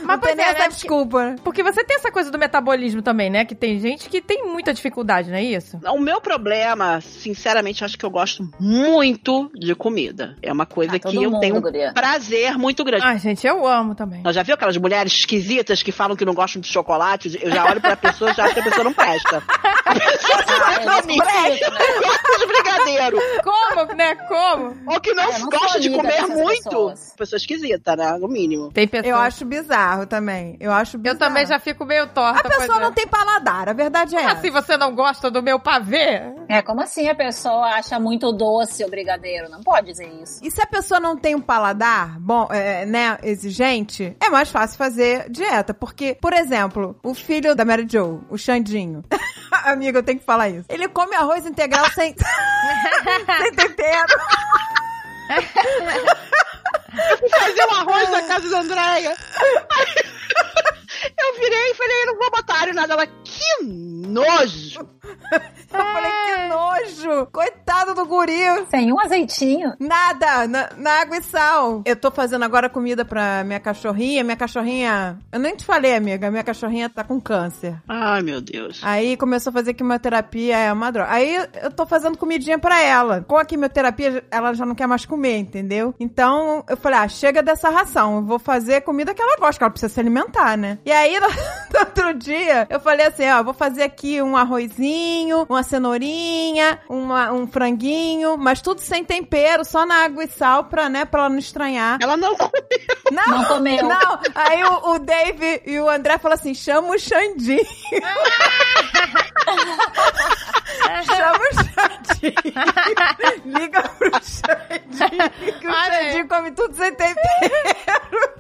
Não pois tem nem é, essa né? desculpa. Porque você tem essa coisa do metabolismo também, né? Que tem gente que tem muita dificuldade, não é isso? O meu problema, sinceramente, eu acho que eu gosto muito de comida. É uma coisa Ah, todo que eu mundo, tenho um guria. prazer muito grande. Ai, gente, eu amo também. Nós já viu aquelas mulheres esquisitas que falam que não gostam de chocolate? Eu já olho pra pessoa e já acho que a pessoa não presta. A pessoa Ah, não é presta. Não gosta de brigadeiro. Como, né? Como? Ou que não, eu não gosta de amiga comer muito. pessoas. Pessoa esquisita, né? No mínimo. Tem pessoas. Eu acho bizarro também. Eu acho Eu bizarro. também já fico meio torta. A pessoa é. não tem paladar. A verdade é essa. Assim você não gosta do meu pavê? É, como assim a pessoa acha muito doce o brigadeiro? Não pode dizer isso. E se a pessoa não tem um paladar bom, é, né, exigente, é mais fácil fazer dieta. Porque, por exemplo, o filho da Mary Jo, o Xandinho. Amigo, eu tenho que falar isso. Ele come arroz integral sem, sem tempero. Fazer um arroz na casa da Andréia. Eu virei e falei, não vou botar alho nada. Ela, que nojo. Eu falei, que nojo! Coitado do guri! Sem um azeitinho. Nada, na, na água e sal. Eu tô fazendo agora comida pra minha cachorrinha. Minha cachorrinha. Eu nem te falei, amiga. Minha cachorrinha tá com câncer. Ai, meu Deus. Aí começou a fazer quimioterapia, é uma droga. Aí eu tô fazendo comidinha pra ela. Com a quimioterapia, ela já não quer mais comer, entendeu? Então eu falei, ah, chega dessa ração. Eu vou fazer comida que ela gosta, que ela precisa se alimentar, né? E aí, no, no outro dia, eu falei assim, ó, vou fazer aqui um arrozinho, uma cenourinha, uma, um franguinho, mas tudo sem tempero, só na água e sal pra, né, pra ela não estranhar. Ela não comeu. Não, Não comeu. Não, aí o, o Dave e o André falaram assim, chama o Xandinho. chama o Xandinho. Liga pro Xandinho, que o Olha aí. Xandinho come tudo sem tempero.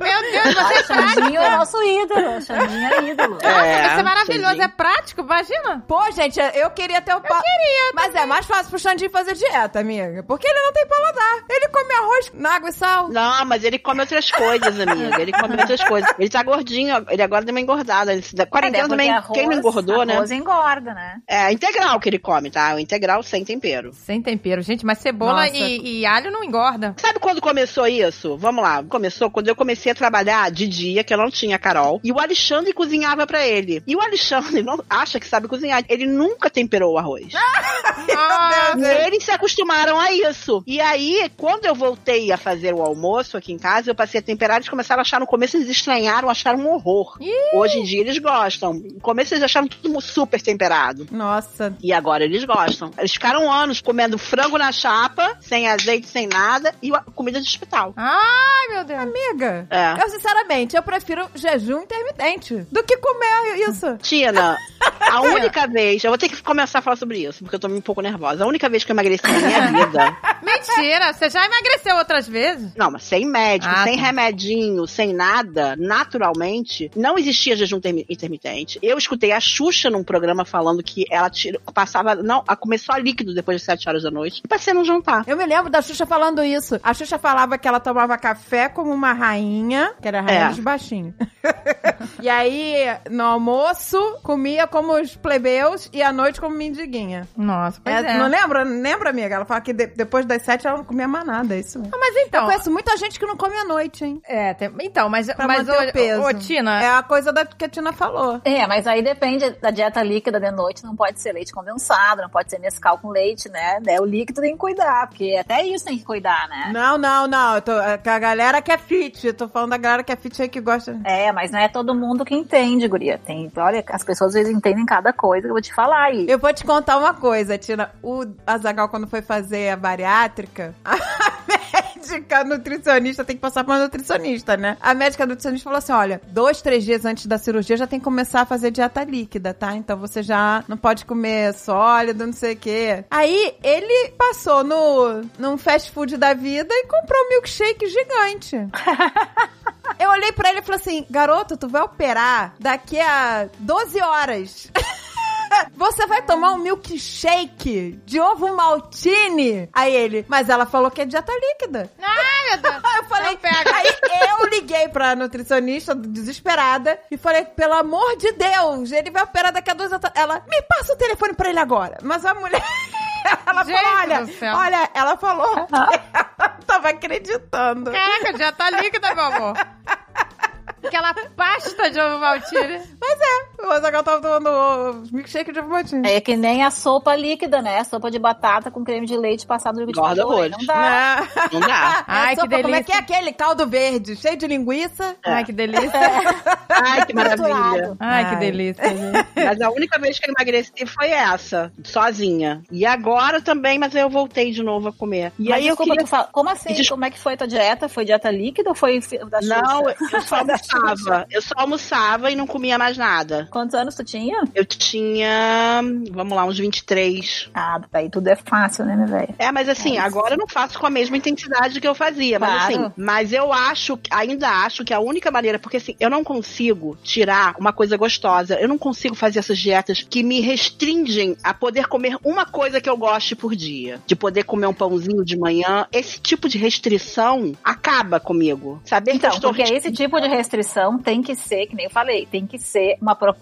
Meu Deus, você é Xandinho é prático. nosso ídolo. Xandinho é ídolo. Nossa, É, você é maravilhoso, Xandinho. é prático, imagina. Pô, gente, eu queria ter o pa... queria Mas é mais fácil pro Xandinho fazer dieta, amiga. Porque ele não tem paladar. Ele come arroz na água e sal. Não, mas ele come outras coisas, amiga. Ele come outras coisas. Ele tá gordinho, ele agora deu uma engordada. Ele Quarentena É, também, arroz- quem não engordou, né? Arroz engorda, né? É integral que ele come, tá? O integral sem tempero. Sem tempero, gente, mas cebola e, e alho não engorda. Sabe quando começou isso? Vamos lá. Começou quando eu comecei a trabalhar de dia, que eu não tinha Carol, e o Alexandre cozinhava pra ele. E o Alexandre não acha que sabe cozinhar. Ele nunca temperou o arroz. Ah, E eles se acostumaram a isso. E aí, quando eu voltei a fazer o almoço aqui em casa, eu passei a temperar, eles começaram a achar no começo, eles estranharam, acharam um horror. Hoje em dia eles gostam. No começo eles acharam tudo super temperado. Nossa. E agora eles gostam. Eles ficaram anos comendo frango na chapa, sem azeite, sem nada, e comida de hospital. Ai, meu Deus. Amiga, É. eu sinceramente, eu prefiro jejum intermitente do que comer isso. Tina, a única vez, eu vou ter que começar a falar sobre isso, porque eu tô um pouco nervosa. A única vez que eu emagreci na minha vida. Mentira, você já emagreceu outras vezes? Não, mas sem médico, Ah, sem tá. remedinho, sem nada, naturalmente, não existia jejum termi- intermitente. Eu escutei a Xuxa num programa falando que ela tira- passava, não, a comer só líquido depois das 7 horas da noite e passei a não jantar. Eu me lembro da Xuxa falando isso. A Xuxa falava que ela tomava café como uma rainha, que era a rainha É. dos baixinhos. e aí, no almoço, comia como os plebeus e à noite como mendiguinha. Nossa, pois É, é. Não lembra? Lembra, amiga? Ela fala que de- depois das sete ela não comia mais nada, é isso mesmo. Ah, Mas Eu então... conheço muita gente que não come à noite, hein? É, tem- então, mas, Pra mas manter ô, o peso. ô, Tina, É a coisa da, que a Tina falou. É, mas aí depende da dieta líquida de noite, não pode ser leite condensado, não pode ser Nescau com leite, né? né? O líquido tem que cuidar, porque até isso tem que cuidar, né? Não, não, não. Tô, é a galera que é fit. Eu tô falando da galera que é fit aí que gosta. É, mas não é todo mundo que entende, guria. Tem, olha, as pessoas às vezes entendem cada coisa que eu vou te falar aí. Eu vou te contar uma coisa, Tina. O Azagal, quando foi fazer a bariátrica, a médica nutricionista tem que passar pra uma nutricionista, né? A médica nutricionista falou assim: olha, dois, três dias antes da cirurgia já tem que começar a fazer dieta líquida, tá? Então você já não pode comer sólido, não sei o quê. Aí ele passou no num fast food da vida e comprou um milkshake gigante. Eu olhei pra ele e falei assim: garoto, tu vai operar daqui a 12 horas. Você vai tomar um milkshake de ovo maltine? Aí ele, mas ela falou que é dieta líquida. Ai, meu Deus. Eu falei, pega. aí eu liguei pra nutricionista desesperada e falei, pelo amor de Deus, ele vai operar daqui a dois anos. Ela, me passa o telefone pra ele agora. Mas a mulher, ela Gente falou, olha, olha, ela falou que ela tava acreditando. Caraca, já tá líquida, meu amor. Aquela pasta de ovo maltine. Mas é, o Azaghal tava tomando milkshake de maltine. É que nem a sopa líquida, né? Sopa de batata com creme de leite passado no liquidificador. horrores. Não dá. Não dá. Ai, É que sopa, Como é delícia. que é aquele caldo verde, cheio de linguiça? Ai, que delícia. Ai, que maravilha. Misturado. Ai, que Ai. delícia. gente. Mas a única vez que eu emagreci foi essa, sozinha. E agora também, mas eu voltei de novo a comer. E Mas aí eu desculpa, queria... tu fala- como assim? Des- Como é que foi a tua dieta? Foi dieta líquida ou foi da Xuxa? Não, eu só almoçava. Eu só almoçava e não comia mais nada. Quantos anos tu tinha? Eu tinha, vamos lá, uns 23. Ah, daí tudo é fácil, né, minha velha? É, mas assim, É agora eu não faço com a mesma intensidade que eu fazia. Mas Claro. assim, mas eu acho, ainda acho que a única maneira, porque assim, eu não consigo tirar uma coisa gostosa. Eu não consigo fazer essas dietas que me restringem a poder comer uma coisa que eu goste por dia. De poder comer um pãozinho de manhã. Esse tipo de restrição acaba comigo. Saber que eu Então, estou porque esse tipo de restrição tem que ser, que nem eu falei, tem que ser uma proposta.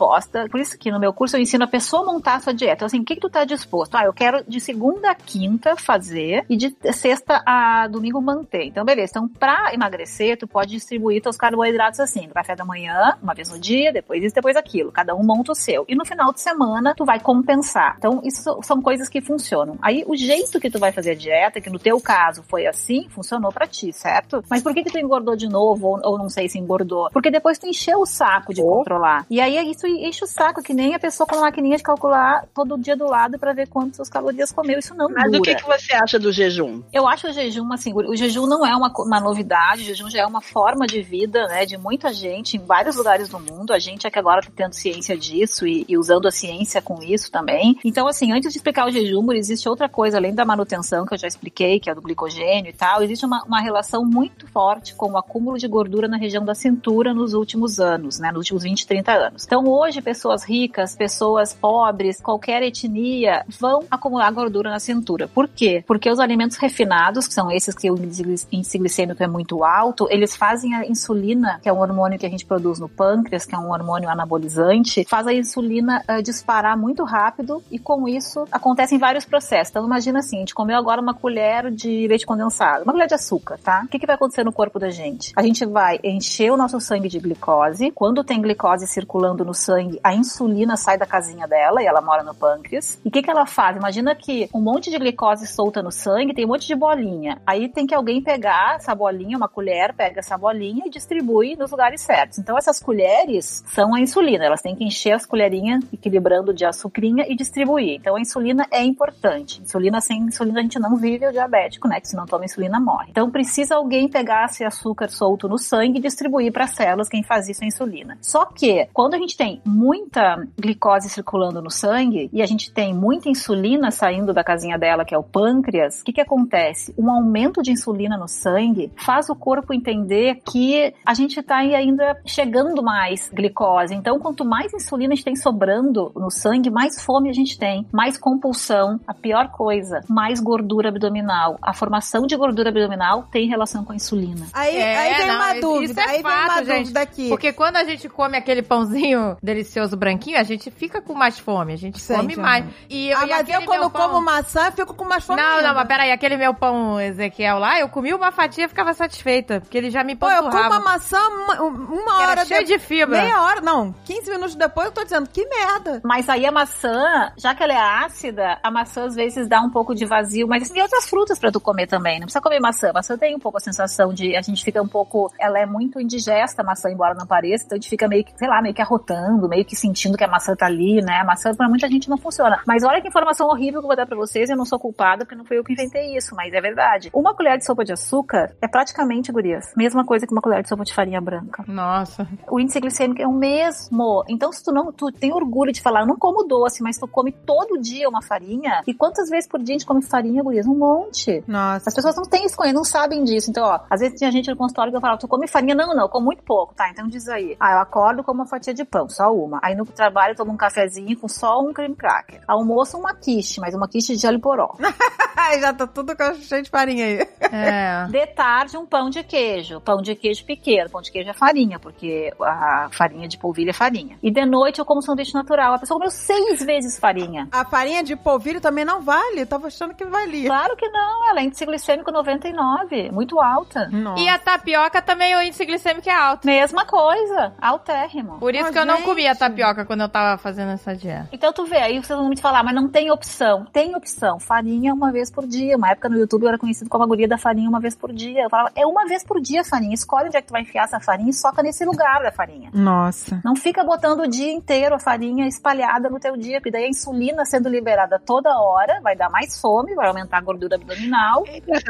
Por isso que no meu curso eu ensino a pessoa a montar a sua dieta. Então, assim, o que, que tu tá disposto? Ah, eu quero de segunda a quinta fazer e de sexta a domingo manter. Então, beleza. Então, pra emagrecer, tu pode distribuir teus carboidratos assim, no café da manhã, uma vez no dia, depois isso, depois aquilo. Cada um monta o seu. E no final de semana, tu vai compensar. Então, isso são coisas que funcionam. Aí, o jeito que tu vai fazer a dieta, que no teu caso foi assim, funcionou pra ti, certo? Mas por que que tu engordou de novo, ou, ou não sei se engordou? Porque depois tu encheu o saco de controlar. E aí, isso enche o saco, que nem a pessoa com a maquininha de calcular todo dia do lado pra ver quantas calorias comeu. Isso não Mas dura. o que, que você acha do jejum? Eu acho o jejum, assim, o jejum não é uma, uma novidade, o jejum já é uma forma de vida, né, de muita gente em vários lugares do mundo. A gente é que agora tá tendo ciência disso e, e usando a ciência com isso também. Então, assim, antes de explicar o jejum, existe outra coisa, além da manutenção, que eu já expliquei, que é do glicogênio e tal, existe uma, uma relação muito forte com o acúmulo de gordura na região da cintura nos últimos anos, né, nos últimos 20, 30 anos. Então, hoje, pessoas ricas, pessoas pobres, qualquer etnia, vão acumular gordura na cintura. Por quê? Porque os alimentos refinados, que são esses que o índice glicêmico é muito alto, eles fazem a insulina, que é um hormônio que a gente produz no pâncreas, que é um hormônio anabolizante, faz a insulina eh, disparar muito rápido e com isso acontecem vários processos. Então imagina assim, a gente comeu agora uma colher de leite condensado, uma colher de açúcar, tá? O que, que vai acontecer no corpo da gente? A gente vai encher o nosso sangue de glicose. Quando tem glicose circulando no sangue, a insulina sai da casinha dela e ela mora no pâncreas. E o que, que ela faz? Imagina que um monte de glicose solta no sangue, tem um monte de bolinha. Aí tem que alguém pegar essa bolinha, uma colher, pega essa bolinha e distribui nos lugares certos. Então essas colheres são a insulina, elas têm que encher as colherinhas, equilibrando de açucrinha e distribuir. Então a insulina é importante. Insulina sem insulina a gente não vive o diabético, né? Que se não toma insulina morre. Então precisa alguém pegar esse açúcar solto no sangue e distribuir para as células. Quem faz isso é a insulina. Só que quando a gente tem muita glicose circulando no sangue e a gente tem muita insulina saindo da casinha dela, que é o pâncreas, o que, que acontece? Um aumento de insulina no sangue faz o corpo entender que a gente está ainda chegando mais glicose. Então, quanto mais insulina a gente tem sobrando no sangue, mais fome a gente tem, mais compulsão. A pior coisa, mais gordura abdominal. A formação de gordura abdominal tem relação com a insulina. Aí, É, aí vem não, uma isso dúvida, é aí vem fato, uma gente. dúvida aqui. Porque quando a gente come aquele pãozinho delicioso branquinho, a gente fica com mais fome. A gente Sente, come mais. E, ah, e mas aquele eu quando meu pão- como maçã, eu fico com mais fome Não, ainda. não, mas peraí, aquele meu pão Ezequiel lá, eu comi uma fatia e ficava satisfeita, porque ele já me Pô, eu como panturrava. a maçã uma, uma era hora cheio de fibra. Meia hora, não. 15 minutos depois eu tô dizendo, que merda. Mas aí a maçã, já que ela é ácida, a maçã às vezes dá um pouco de vazio, mas tem outras frutas pra tu comer também. Não precisa comer maçã. A maçã tem um pouco a sensação de a gente fica um pouco, ela é muito indigesta a maçã, embora não pareça, então a gente fica meio que, sei lá, meio que arrotando, meio que sentindo que a maçã tá ali, né? A maçã pra muita gente não funciona. Mas olha que informação horrível que eu vou dar pra vocês, eu não sou culpada porque não fui eu que inventei isso, mas é verdade. Uma colher de sopa de açúcar é praticamente, gurias, mesma coisa que uma colher de sopa de farinha branca Nossa. o índice glicêmico é o mesmo. Então, se tu não, tu tem orgulho de falar, eu não como doce, mas tu come todo dia uma farinha. E quantas vezes por dia a gente come farinha, gurias? Um monte. Nossa. As pessoas não têm isso, não sabem disso. Então, ó, às vezes tinha gente no consultório que eu falava, tu come farinha? Não, não, eu como muito pouco. Tá, então diz aí. Ah, eu acordo com uma fatia de pão, só uma. Aí no trabalho eu tomo um cafezinho com só um creme cracker. Almoço uma quiche, mas uma quiche de alho poró. Já tá tudo com- cheio de farinha aí. É. De tarde, um pão de queijo. Pão de queijo pequeno. Pão de queijo é farinha, porque a farinha de polvilho é farinha. E de noite eu como sanduíche natural. A pessoa comeu seis vezes farinha. A farinha de polvilho também não vale. Eu tava achando que valia. Claro que não, ela é índice glicêmico 99, muito alta. Nossa. E a tapioca também, o índice glicêmico é alto. Mesma coisa, altérrimo. Por isso Ô, que eu não. Comia tapioca quando eu tava fazendo essa dieta. Então tu vê, aí vocês vão me falar, mas não tem opção. Tem opção, farinha uma vez por dia. Uma época no YouTube eu era conhecido como a guria da farinha uma vez por dia. Eu falava, é uma vez por dia a farinha. Escolhe onde é que tu vai enfiar essa farinha e soca nesse lugar da farinha. Nossa. Não fica botando o dia inteiro a farinha espalhada no teu dia, porque daí a insulina sendo liberada toda hora vai dar mais fome, vai aumentar a gordura abdominal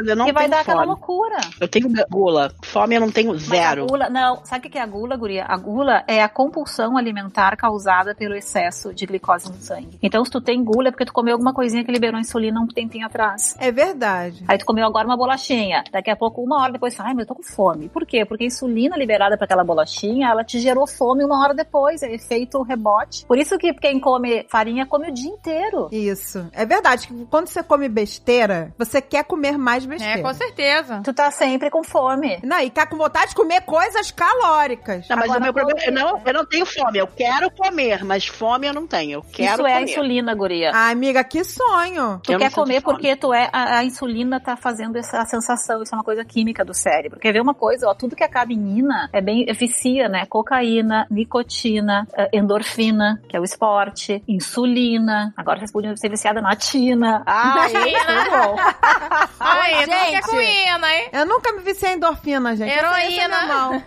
Eu não e vai dar aquela fome. loucura. Eu tenho gula. Fome eu não tenho Mas zero. a gula, não, sabe o que é a gula, guria? A gula é a compulsão alimentar causada pelo excesso de glicose no sangue. Então, se tu tem gula, é porque tu comeu alguma coisinha que liberou insulina um tempinho atrás. É verdade. Aí tu comeu agora uma bolachinha. Daqui a pouco, uma hora depois, fala, ai, mas eu tô com fome. Por quê? Porque a insulina liberada para aquela bolachinha, ela te gerou fome uma hora depois. É efeito rebote. Por isso que quem come farinha come o dia inteiro. Isso. É verdade que quando você come besteira, você quer comer mais besteira. É, com certeza. Tu tá sempre com fome. Não, e tá com vontade de comer coisas calóricas. Não, mas Agora, o meu problema eu quando- não, eu não tenho fome. Eu quero comer, mas fome eu não tenho. Eu quero Isso é a comer. insulina, guria. Ah, amiga, que sonho. Tu Eu quer comer fome. porque tu é a, a insulina tá fazendo essa sensação, isso é uma coisa química do cérebro. Quer ver uma coisa, ó, tudo que acaba em ina é bem vicia, né? Cocaína, nicotina, eh, endorfina, que é o esporte, insulina. Agora vocês podiam ser viciada na tina. Ah, isso é bom. Tu gente. com ina, hein? Eu nunca me viciei em endorfina, gente. É Heroína.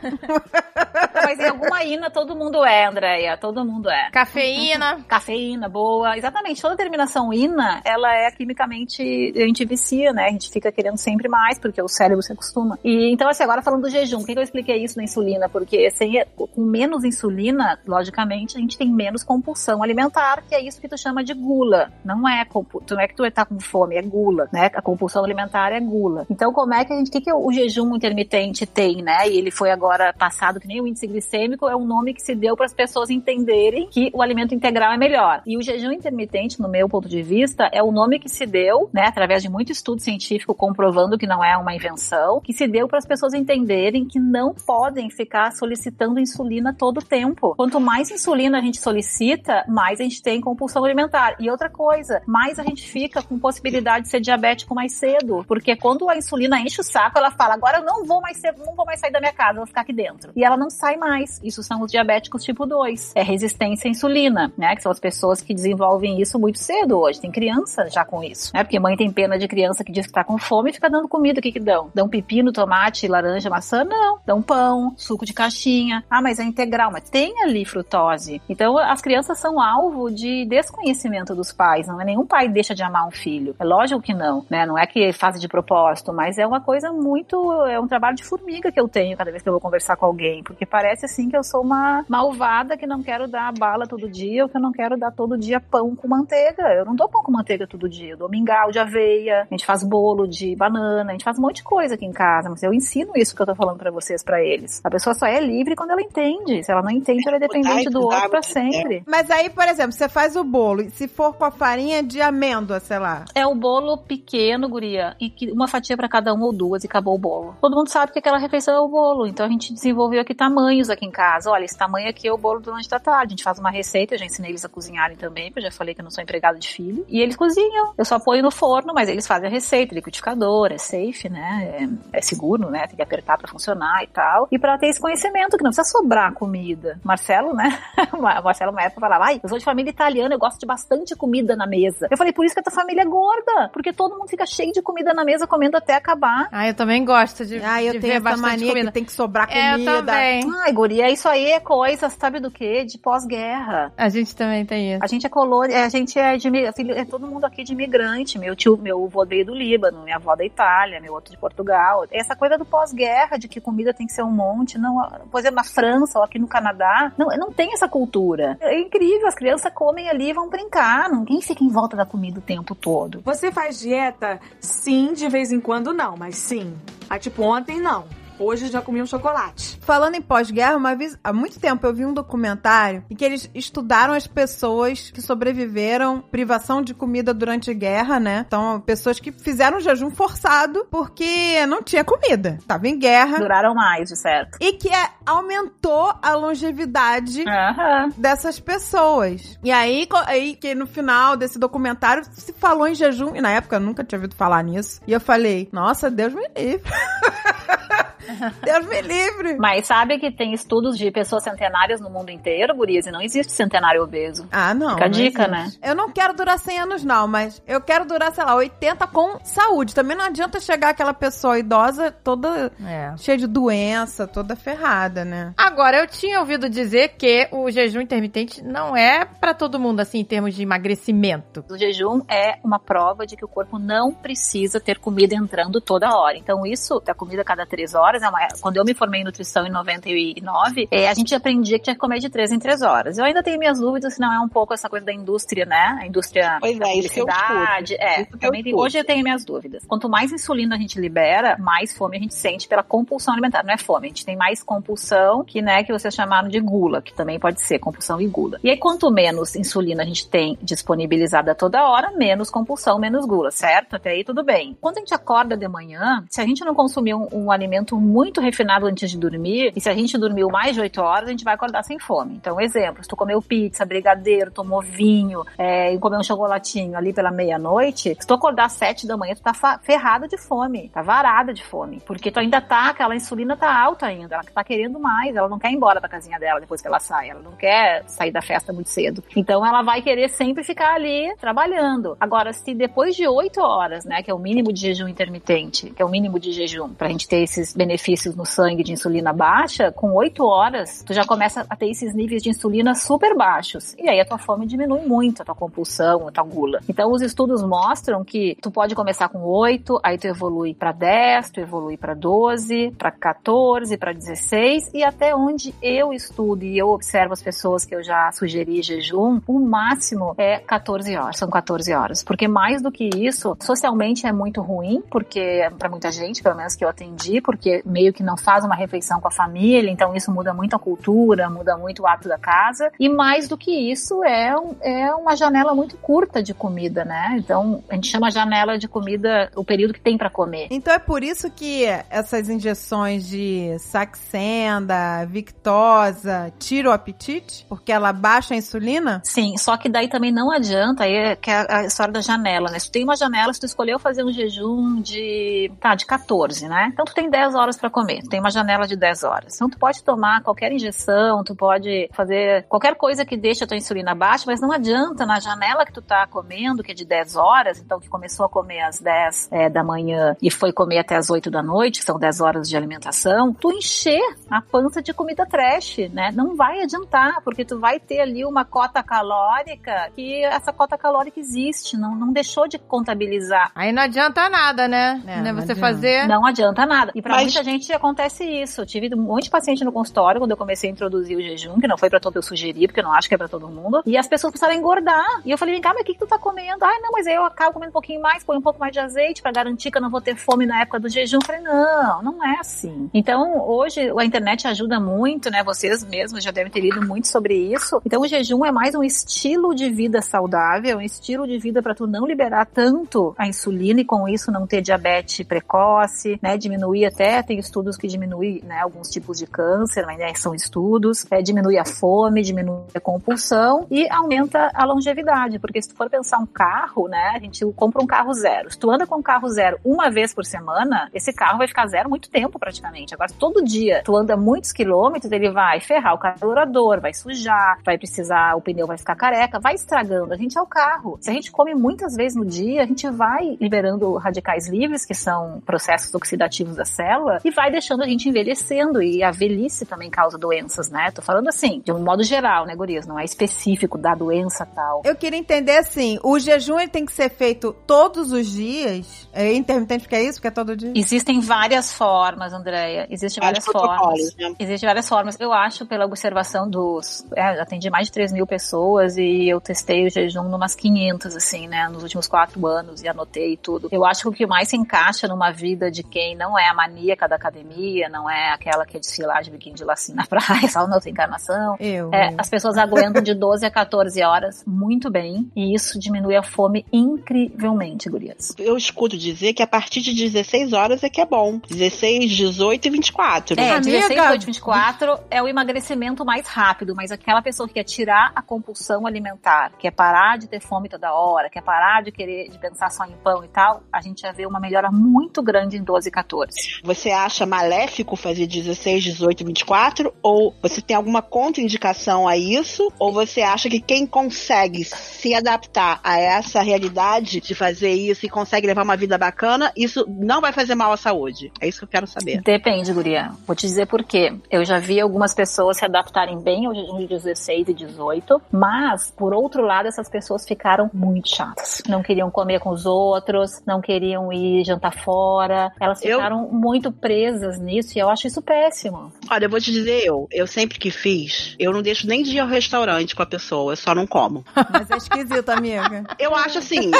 Mas em alguma ina todo mundo é, Andréia. Todo mundo é. Cafeína. Cafeína, boa. Exatamente. Toda terminação ina, ela é quimicamente. A gente vicia, né? A gente fica querendo sempre mais, porque o cérebro se acostuma. E então, assim, agora falando do jejum, por que eu expliquei isso na insulina? Porque sem, com menos insulina, logicamente, a gente tem menos compulsão alimentar, que é isso que tu chama de gula. Não é, não é que tu tá com fome, é gula, né? A compulsão alimentar é gula. Então, como é que a gente. O que, que o jejum intermitente tem, né? E ele foi agora passado, que nem o índice glicêmico, é um nome que se deu para as pessoas entenderem que o alimento integral é melhor. E o jejum intermitente, no meu ponto de vista, é o nome que se deu, né, através de muito estudo científico comprovando que não é uma invenção, que se deu para as pessoas entenderem que não podem ficar solicitando insulina todo o tempo. Quanto mais insulina a gente solicita, mais a gente tem compulsão alimentar. E outra coisa, mais a gente fica com possibilidade de ser diabético mais cedo, porque quando a insulina enche o saco, ela fala: "Agora eu não vou mais ser, não vou mais sair da minha casa, vou ficar aqui dentro". E ela não sai mais. Isso são os diabéticos tipo 2. É resistência à insulina, né? Que são as pessoas que desenvolvem isso muito cedo hoje. Tem criança já com isso, né? Porque mãe tem pena de criança que diz que tá com fome e fica dando comida. O que que dão? Dão pepino, tomate, laranja, maçã? Não. Dão pão, suco de caixinha. Ah, mas é integral. Mas tem ali frutose. Então, as crianças são alvo de desconhecimento dos pais. Não é nenhum pai deixa de amar um filho. É lógico que não, né? Não é que faz de propósito, mas é uma coisa muito... É um trabalho de formiga que eu tenho cada vez que eu vou conversar com alguém. Porque parece, assim, que eu sou uma malvada que não quero dar bala todo dia ou que eu não quero dar todo dia pão com manteiga. Eu não dou pão com manteiga todo dia. Eu dou mingau de aveia, a gente faz bolo de banana, a gente faz um monte de coisa aqui em casa. Mas eu ensino isso que eu tô falando pra vocês, pra eles. A pessoa só é livre quando ela entende. Se ela não entende, ela é dependente do outro pra sempre. Mas aí, por exemplo, você faz o bolo, e se for com a farinha de amêndoa, sei lá. É o bolo pequeno, guria, e que uma fatia pra cada um ou duas e acabou o bolo. Todo mundo sabe que aquela refeição é o bolo, então a gente desenvolveu aqui tamanhos aqui em casa. Olha, esse tamanho aqui é o bolo do lanche da tarde. A gente faz uma receita, eu já ensinei eles a cozinharem também, porque eu já falei que eu não sou empregada de filho. E eles cozinham. Eu só ponho no forno, mas eles fazem a receita, liquidificador, é safe, né? É, é seguro, né? Tem que apertar pra funcionar e tal. E pra ter esse conhecimento, que não precisa sobrar comida. Marcelo, né? Marcelo, uma época, falava, ai, eu sou de família italiana, eu gosto de bastante comida na mesa. Eu falei, por isso que a tua família é gorda, porque todo mundo fica cheio de comida na mesa comendo até acabar. Ah, eu também gosto de, Ah, eu de tenho ver essa bastante mania comida. que tem que sobrar É, comida. eu também. Ai, guria, isso aí é coisa, sabe do quê? De pós-guerra. A gente também tem isso. A gente é colônia, a gente é de é todo mundo aqui de imigrante. Meu tio, meu avô veio do Líbano, minha avó da Itália, meu outro de Portugal. Essa coisa do pós-guerra, de que comida tem que ser um monte, não, por exemplo, na França ou aqui no Canadá, não, não tem essa cultura. É incrível, as crianças comem ali e vão brincar, ninguém fica em volta da comida o tempo todo. Você faz dieta? Sim, de vez em quando não, mas sim. Ah, tipo, ontem não. Hoje já comi um chocolate. Falando em pós-guerra, uma vez, há muito tempo eu vi um documentário em que eles estudaram as pessoas que sobreviveram privação de comida durante a guerra, né? Então, pessoas que fizeram jejum forçado porque não tinha comida. Tava em guerra. Duraram mais, de certo. E que é- aumentou a longevidade Aham. dessas pessoas. E aí, aí, que no final desse documentário se falou em jejum, e na época eu nunca tinha ouvido falar nisso. E eu falei, nossa, Deus me livre. Deus me livre. Mas sabe que tem estudos de pessoas centenárias no mundo inteiro, gurias, e não existe centenário obeso. Ah, não. Fica a não dica, existe. Eu não quero durar 100 anos, não, mas eu quero durar, sei lá, 80 com saúde. Também não adianta chegar aquela pessoa idosa toda É. cheia de doença, toda ferrada, né? Agora, eu tinha ouvido dizer que o jejum intermitente não é pra todo mundo, assim, em termos de emagrecimento. O jejum é uma prova de que o corpo não precisa ter comida entrando toda hora. Então, isso da comida a cada três horas, é uma- quando eu me formei em nutrição em 99, é, a gente aprendia que tinha que comer de três em três horas. Eu ainda tenho minhas dúvidas se não é um pouco essa coisa da indústria, né? A indústria Pois da é, publicidade. É, Isso que eu também tem- hoje eu tenho minhas dúvidas. Quanto mais insulina a gente libera, mais fome a gente sente pela compulsão alimentar. Não é fome, a gente tem mais compulsão que, né, que vocês chamaram de gula, que também pode ser compulsão e gula. E aí, quanto menos insulina a gente tem disponibilizada toda hora, menos compulsão, menos gula, certo? Até aí tudo bem. Quando a gente acorda de manhã, se a gente não consumir um, um alimento muito refinado antes de dormir, e se a gente dormiu mais de 8 horas, a gente vai acordar sem fome. Então, exemplo, se tu comeu pizza, brigadeiro, tomou vinho, é, e comeu um chocolatinho ali pela meia-noite, se tu acordar às 7 da manhã, tu tá ferrado de fome, tá varada de fome, porque tu ainda tá, aquela insulina tá alta ainda, ela tá querendo mais, ela não quer ir embora da casinha dela depois que ela sai, ela não quer sair da festa muito cedo. Então ela vai querer sempre ficar ali trabalhando. Agora, se depois de 8 horas, né, que é o mínimo de jejum intermitente, que é o mínimo de jejum, pra gente ter esses benefícios no sangue de insulina baixa, com 8 horas, tu já começa a ter esses níveis de insulina super baixos. E aí a tua fome diminui muito, a tua compulsão, a tua gula. Então os estudos mostram que tu pode começar com 8, aí tu evolui pra 10, tu evolui pra 12, pra 14, pra 16 e até onde eu estudo e eu observo as pessoas que eu já sugeri jejum, o máximo é 14 horas, são 14 horas, porque mais do que isso, socialmente é muito ruim, porque pra muita gente, pelo menos que eu atendi, porque meio que não faz uma refeição com a família, então isso muda muito a cultura, muda muito o hábito da casa, e mais do que isso é, um- é uma janela muito curta de comida, né? Então a gente chama janela de comida o período que tem pra comer. Então é por isso que essas injeções de Saxenda, Victosa, tiram o apetite? Porque ela baixa a insulina? Sim, só que daí também não adianta, aí é que é a história da janela, né? Se tu tem uma janela, se tu escolheu fazer um jejum de, tá, de 14, né? Então tu tem 10 horas pra comer, tu tem uma janela de 10 horas. Então tu pode tomar qualquer injeção, tu pode fazer qualquer coisa que deixe a tua insulina baixa, mas não adianta na janela que tu tá comendo, que é de 10 horas, então que começou a comer às 10 é, da manhã e foi comer até às 8 da noite, que são 10 horas de alimentação, tu encher a pança de comida trash, né? Não vai adiantar, porque tu vai ter ali uma cota calórica que essa cota calórica existe, não, não deixou de contabilizar. Aí não adianta nada, né? É, né não você adianta. fazer. Não adianta nada. E pra Mas- muita gente acontece isso. Eu tive um monte de paciente no consultório quando eu comecei a introduzir o jejum, que não foi pra todo eu sugerir, porque eu não acho que é pra todo mundo. E as pessoas a engordar. E eu falei, vem cá, mas o que, que tu tá comendo? Ah, não, mas aí eu acabo comendo um pouquinho mais, põe um pouco mais de azeite pra garantir que eu não vou ter fome na época do jejum. Eu falei, não, não é assim. Então, hoje a internet ajuda muito, né? Vocês mesmos já devem ter lido muito sobre isso. Então, o jejum é mais um estilo de vida saudável, um estilo de vida pra tu não liberar tanto a insulina e com isso não ter diabetes precoce, né? Diminuir até, tem estudos que diminuem, né, alguns tipos de câncer, mas né, são estudos, é, diminui a fome, diminui a compulsão e aumenta a longevidade, porque se tu for pensar um carro, né, a gente compra um carro zero. Se tu anda com um carro zero uma vez por semana, esse carro vai ficar zero muito tempo praticamente. Agora, todo dia tu anda muitos quilômetros, ele vai ferrar o carburador, vai sujar, vai precisar, o pneu vai ficar careca, vai estragando. A gente é o carro. Se a gente come muitas vezes no dia, a gente vai liberando radicais livres, que são processos oxidativos da célula, e vai deixando a gente envelhecendo. E a velhice também causa doenças, né? Tô falando assim, de um modo geral, né, gurias? Não é específico da doença tal. Eu queria entender assim, o jejum ele tem que ser feito todos os dias? É intermitente porque é isso? Porque é todo dia? Existem várias formas, Andréia. Existem várias, Vários formas. né? Existem várias formas. Eu acho, pela observação dos. É, atendi mais de 3 mil pessoas e eu testei o jejum numas 500, assim, né, nos últimos quatro anos e anotei tudo. Eu acho que o que mais se encaixa numa vida de quem não é a maníaca da academia, não é aquela que é desfilar de biquíni de lacinho na praia, só na outra encarnação. Eu. É, as pessoas aguentam de 12 a 14 horas muito bem e isso diminui a fome incrivelmente, gurias. Eu escuto dizer que a partir de 16 horas é que é bom. 16, 18 e 24. É, Amiga, 16, 18, 24 é o emagrecimento mais rápido, mas aquela pessoa que quer tirar a compulsão alimentar, quer parar de ter fome toda hora, quer parar de querer de pensar só em pão e tal, a gente já vê uma melhora muito grande em 12 e 14. Você acha maléfico fazer 16, 18, 24? Ou você tem alguma contraindicação a isso? Ou você acha que quem consegue se adaptar a essa realidade de fazer isso e consegue levar uma vida bacana, isso não vai fazer mal à saúde? É isso que eu quero saber. Depende, Guria. Vou te dizer por quê. Eu já vi algumas pessoas se adaptarem bem ao jejum de 16 e 18, mas, por outro lado, essas pessoas ficaram muito chatas. Não queriam comer com os outros, não queriam ir jantar fora. Elas Eu- ficaram muito presas nisso e eu acho isso péssimo. Olha, eu vou te dizer eu, eu sempre que fiz, eu não deixo nem de ir ao restaurante com a pessoa, eu só não como. Mas é esquisito, amiga. Eu acho assim,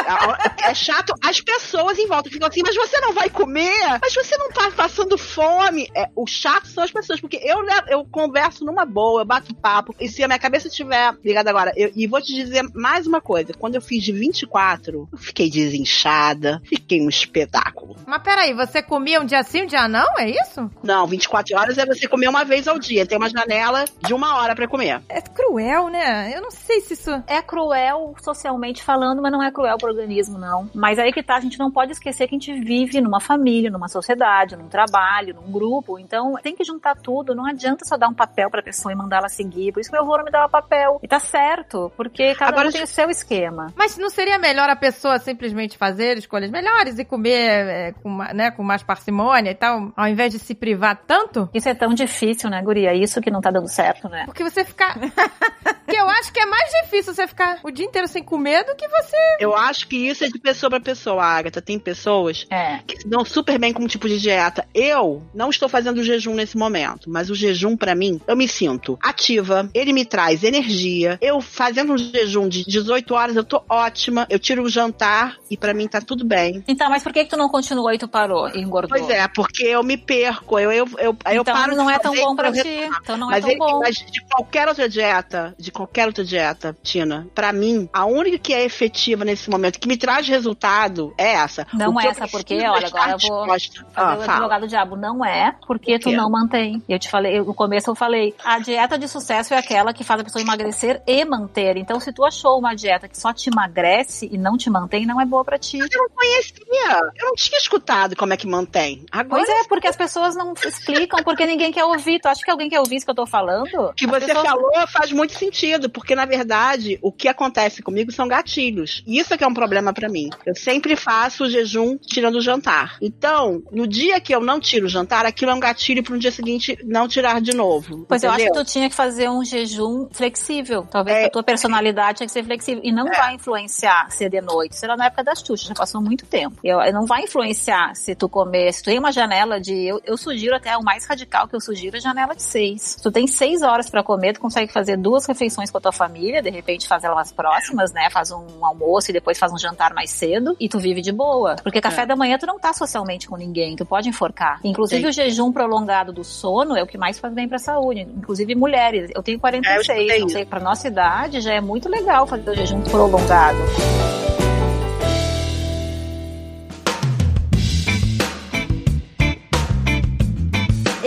é chato, as pessoas em volta ficam assim, mas você não vai comer? Mas você não tá passando fome? É, o chato são as pessoas, porque eu, levo- eu converso numa boa, eu bato papo, e se a minha cabeça estiver ligada agora, eu- e vou te dizer mais uma coisa, quando eu fiz de 24, eu fiquei desinchada, fiquei um espetáculo. Mas peraí, você comia um dia sim, um dia não? É isso? Não, 24 horas é você comer uma vez ao dia, tem uma janela de uma hora pra comer. É cruel, né? Eu não sei se isso. É cruel socialmente falando, mas não é cruel pro organismo, não. Mas aí que tá, a gente não pode esquecer que a gente vive numa família, numa sociedade, num trabalho, num grupo. Então tem que juntar tudo. Não adianta só dar um papel pra pessoa e mandar ela seguir. Por isso que meu avô não me dava papel. E tá certo, porque cada Agora, um tem o seu esquema. Mas não seria melhor a pessoa simplesmente fazer escolhas melhores e comer é, com, né, com mais parcimônia e tal, ao invés de se privar tanto? Isso é tão difícil, né, Guria? Isso que não tá dando certo, né? Porque você ficar. que eu acho que é mais difícil você ficar o dia inteiro sem comer do que você. Eu acho que isso é de pessoa pra pessoa, Agatha. Tem pessoas É. que se dão super bem com um tipo de dieta. Eu não estou fazendo jejum nesse momento, mas o jejum pra mim, eu me sinto ativa, ele me traz energia. Eu fazendo um jejum de 18 horas, eu tô ótima. Eu tiro o jantar e pra mim tá tudo bem. Então, mas por que que tu não continuou e tu parou e engordou? Pois é, porque eu me perco, eu eu eu, eu Então paro de não é tão bom pra eu ti. retomar. Então não é Mas, tão ele- bom. mas de qualquer outra dieta, de qualquer outra dieta, Tina, pra mim, a única que é efetiva nesse momento, que me traz resultado, é essa. Não O é eu essa, porque, é olha, agora eu vou disposta. Ah, fazer o fala. advogado do diabo. Não é, porque Por tu não mantém. Eu te falei, eu- no começo eu falei, a dieta de sucesso é aquela que faz a pessoa emagrecer e manter. Então, se tu achou uma dieta que só te emagrece e não te mantém, não é boa pra ti. Eu não conhecia, eu não tinha escutado como é que mantém. Agora Pois é, porque as pessoas não explicam, porque ninguém quer ouvir. Tu acha que alguém quer ouvir isso que eu tô falando? O que As você pessoas- falou faz muito sentido, porque na verdade o que acontece comigo são gatilhos. E isso é que é um problema pra mim. Eu sempre faço o jejum tirando o jantar. Então, no dia que eu não tiro o jantar, aquilo é um gatilho para no dia seguinte não tirar de novo. Pois eu acho entendeu? que tu tinha que fazer um jejum flexível. Talvez É. a tua personalidade tinha que ser flexível. E não vai influenciar ser de noite. Será na época das chuchas, já passou muito tempo. Eu, não vai influenciar se tu comer. Se tu tem uma janela de. Eu, eu sugiro até o mais radical que eu sugiro é janela de seis. Se tu tem seis horas pra comer, tu consegue fazer duas refeições com a tua família, de repente faz elas próximas, né? Faz um almoço e depois faz um jantar mais cedo e tu vive de boa. Porque café É. da manhã tu não tá socialmente com ninguém, tu pode enforcar. Inclusive o jejum prolongado do sono é o que mais faz bem pra saúde. Inclusive mulheres. Eu tenho É, eu 46, não sei, pra nossa idade já é muito legal fazer o jejum prolongado.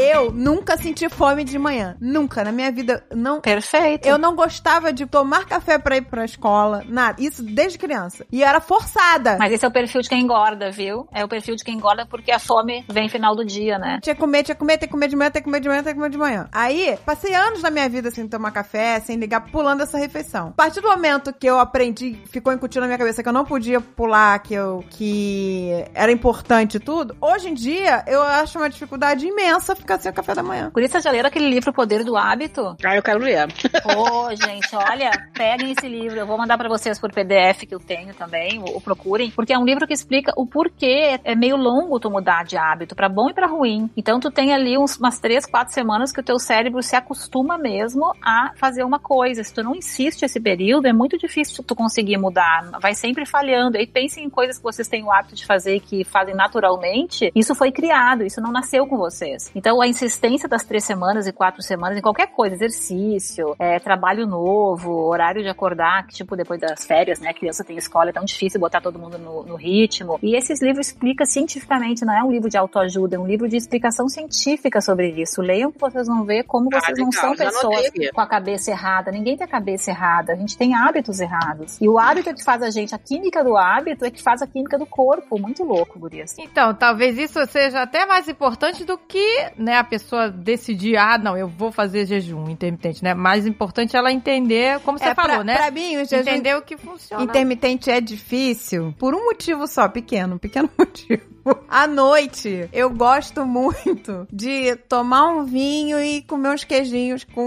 Eu nunca senti fome de manhã. Nunca. Na minha vida, não. Perfeito. Eu não gostava de tomar café pra ir pra escola. Nada. Isso desde criança. E eu era forçada. Mas esse é o perfil de quem engorda, viu? É o perfil de quem engorda porque a fome vem final do dia, né? Tinha que comer, tinha que comer, tem que comer de manhã, tem que comer de manhã, tem que comer de manhã. Aí, passei anos da minha vida sem tomar café, sem ligar, pulando essa refeição. A partir do momento que eu aprendi, ficou incutido na minha cabeça que eu não podia pular, que eu que era importante e tudo, hoje em dia eu acho uma dificuldade imensa ficar sem o café da manhã. Por isso, já leram aquele livro O Poder do Hábito? Ah, eu quero ler. Ô, gente, olha, peguem esse livro. Eu vou mandar pra vocês por PDF que eu tenho também, ou, ou procurem, porque é um livro que explica o porquê é meio longo tu mudar de hábito, pra bom e pra ruim. Então tu tem ali uns, umas três, quatro semanas que o teu cérebro se acostuma mesmo a fazer uma coisa. Se tu não insiste esse período, é muito difícil tu conseguir mudar. Vai sempre falhando. E pensem em coisas que vocês têm o hábito de fazer e que fazem naturalmente. Isso foi criado, isso não nasceu com vocês. Então a insistência das três semanas e quatro semanas em qualquer coisa, exercício, é, trabalho novo, horário de acordar, que tipo, depois das férias, né, a criança tem escola, é tão difícil botar todo mundo no, no ritmo. E esses livros explicam cientificamente, não é um livro de autoajuda, é um livro de explicação científica sobre isso. Leiam que vocês vão ver como Ah, vocês não legal, são pessoas com a cabeça errada. Ninguém tem a cabeça errada. A gente tem hábitos errados. E o hábito é que faz a gente, a química do hábito é que faz a química do corpo. Muito louco, gurias. Então, talvez isso seja até mais importante do que, né, a pessoa decidir, ah, não, eu vou fazer jejum intermitente, né? Mais importante é ela entender, como você É, falou, pra, né? pra mim, o jejum Entender o que funciona. intermitente é difícil por um motivo só, pequeno, pequeno motivo. À noite, eu gosto muito de tomar um vinho e comer uns queijinhos com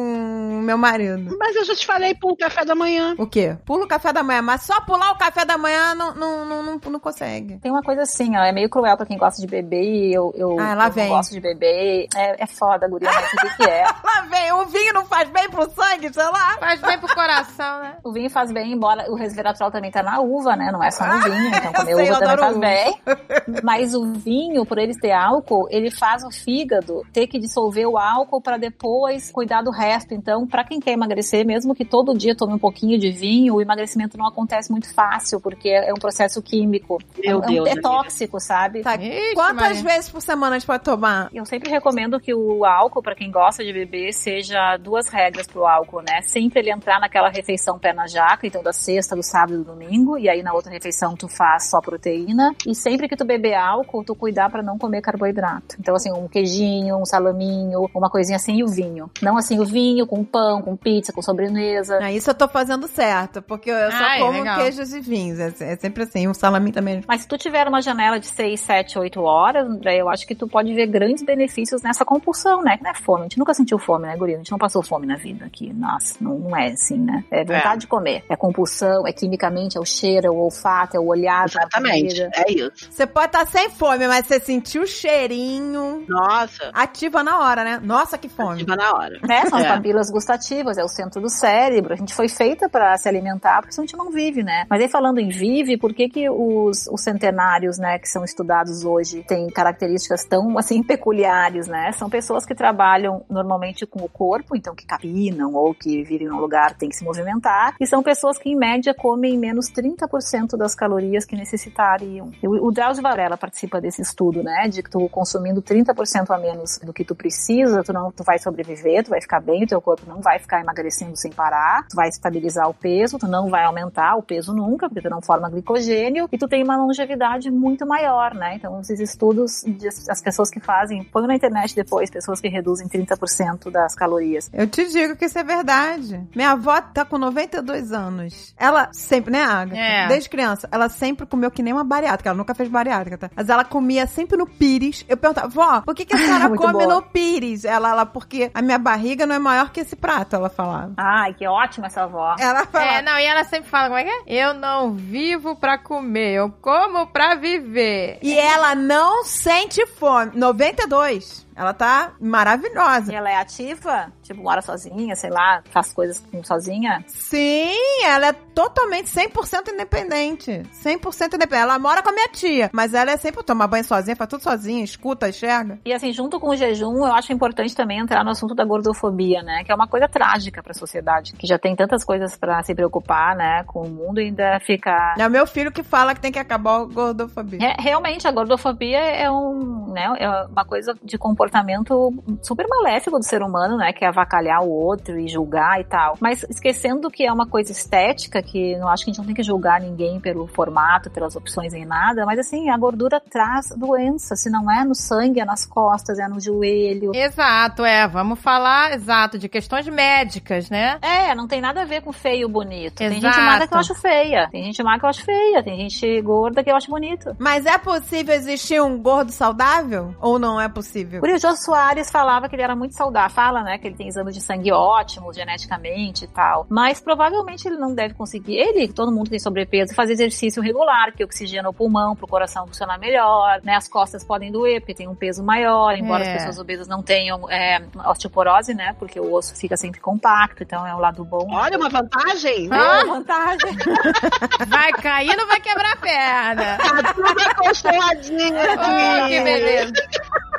o meu marido. Mas eu já te falei pro café da manhã. O quê? Pula o café da manhã, mas só pular o café da manhã não, não, não, não, não consegue. Tem uma coisa assim, ó, é meio cruel pra quem gosta de beber e eu, eu, Ah, lá eu vem. não gosto de beber. É, é foda, guria, mas o que que é? Lá vem, o vinho não faz bem pro sangue, sei lá. Faz bem pro coração, né? O vinho faz bem, embora o resveratrol também tá na uva, né? Não é só no vinho, então comer sei, eu uva também faz uva. bem. Mas o vinho, por ele ter álcool, ele faz o fígado ter que dissolver o álcool pra depois cuidar do resto. Então, pra quem quer emagrecer, mesmo que todo dia tome um pouquinho de vinho, o emagrecimento não acontece muito fácil, porque é um processo químico. Meu é, Deus, é amiga. tóxico, sabe? Tá, Ixi, quantas Maria. vezes por semana a gente pode tomar? Eu sempre recomendo que o álcool, pra quem gosta de beber, seja duas regras pro álcool, né? Sempre ele entrar naquela refeição pé na jaca, então da sexta, do sábado e do domingo, e aí na outra refeição tu faz só proteína. E sempre que tu beber álcool, tu cuidar pra não comer carboidrato. Então, assim, um queijinho, um salaminho, uma coisinha assim e o vinho. Não assim, o vinho com pão, com pizza, com sobremesa. Ah, isso eu tô fazendo certo, porque eu só Ai, como legal. queijos e vinhos. É, é sempre assim. O salame também. Mas se tu tiver uma janela de 6, 7, 8 horas, André, eu acho que tu pode ver grandes benefícios nessa compulsão, né? Que não é fome. A gente nunca sentiu fome, né, Guri? A gente não passou fome na vida aqui. Nossa, não, não é assim, né? É vontade É. de comer. É compulsão, é quimicamente, é o cheiro, é o olfato, é o olhar. Exatamente. É isso. Você pode estar sem fome, mas você sentiu o cheirinho. Nossa. Ativa na hora, né? Nossa, que fome. Ativa na hora. Né? São as É. papilas gustativas, é o centro do cérebro. A gente foi feita para se alimentar, porque senão a gente não vive, né? Mas aí falando em vive, por que que os, os centenários, né, que são estudados hoje, têm características tão, assim, peculiares, né? São pessoas que trabalham normalmente com o corpo, então que capinam ou que vivem num lugar tem que se movimentar, e são pessoas que em média comem menos 30% das calorias que necessitariam. E O, o Drauzio Varela participa desse estudo, né, de que tu consumindo 30% a menos do que tu precisa, tu não tu vai sobreviver, tu vai ficar bem, o teu corpo não vai ficar emagrecendo sem parar, tu vai estabilizar o peso, tu não vai aumentar o peso nunca, porque tu não forma glicogênio e tu tem uma longevidade muito maior, né? Então esses estudos, de- as pessoas que fazem, põe na internet depois, pessoas que reduzem 30% das calorias. Eu te digo que isso é verdade. Minha avó tá com 92 anos. Ela sempre, né, Agatha? É. Desde criança, ela sempre comeu que nem uma bariátrica. Ela nunca fez bariátrica, tá? Mas ela comia sempre no pires. Eu perguntava, vó, por que, que a senhora come boa. no pires? Ela, ela, porque a minha barriga não é maior que esse prato, ela falava. Ai, que ótima essa avó. Ela falava. É, não, e ela sempre fala, como é que é? Eu não vivo pra comer, eu como pra viver. E ela não sente fome. 92. Ela tá maravilhosa. E ela é ativa? Tipo, mora sozinha, sei lá, faz coisas sozinha? Sim, ela é totalmente 100% independente. 100% independente. Ela mora com a minha tia, mas ela é sempre toma banho sozinha, faz tudo sozinha, escuta, enxerga. E assim, junto com o jejum, eu acho importante também entrar no assunto da gordofobia, né? Que é uma coisa trágica pra sociedade, que já tem tantas coisas pra se preocupar, né, com o mundo e ainda fica É o meu filho que fala que tem que acabar a gordofobia. Re- Realmente, a gordofobia é, um, né, é uma coisa de comportamento super maléfico do ser humano, né? Que é avacalhar o outro e julgar e tal. Mas esquecendo que é uma coisa estética, que não acho que a gente não tem que julgar ninguém pelo formato, pelas opções nem nada, mas assim, a gordura traz doença. Se não é no sangue, é nas costas, é no joelho. Exato, é. Vamos falar, exato, de questões médicas, né? É, não tem nada a ver com feio bonito. Tem Exato. gente magra que eu acho feia. Tem gente magra que eu acho feia. Tem gente gorda que eu acho bonita. Mas é possível existir um gordo saudável? Ou não é possível? Por isso, o Jô Soares falava que ele era muito saudável. Fala, né, que ele tem exames de sangue ótimos, geneticamente e tal. Mas provavelmente ele não deve conseguir. Ele, todo mundo tem sobrepeso, fazer exercício regular, que oxigena o pulmão pro coração funcionar melhor, né? As costas podem doer, porque tem um peso maior, embora É. as pessoas obesas não tenham é, osteoporose, né? Porque o osso fica sempre compacto, então é um lado bom. Olha, uma vantagem. Ah, vantagem. vai cair, não vai quebrar a perna. Tá tudo acolchoadinho Oh, que beleza.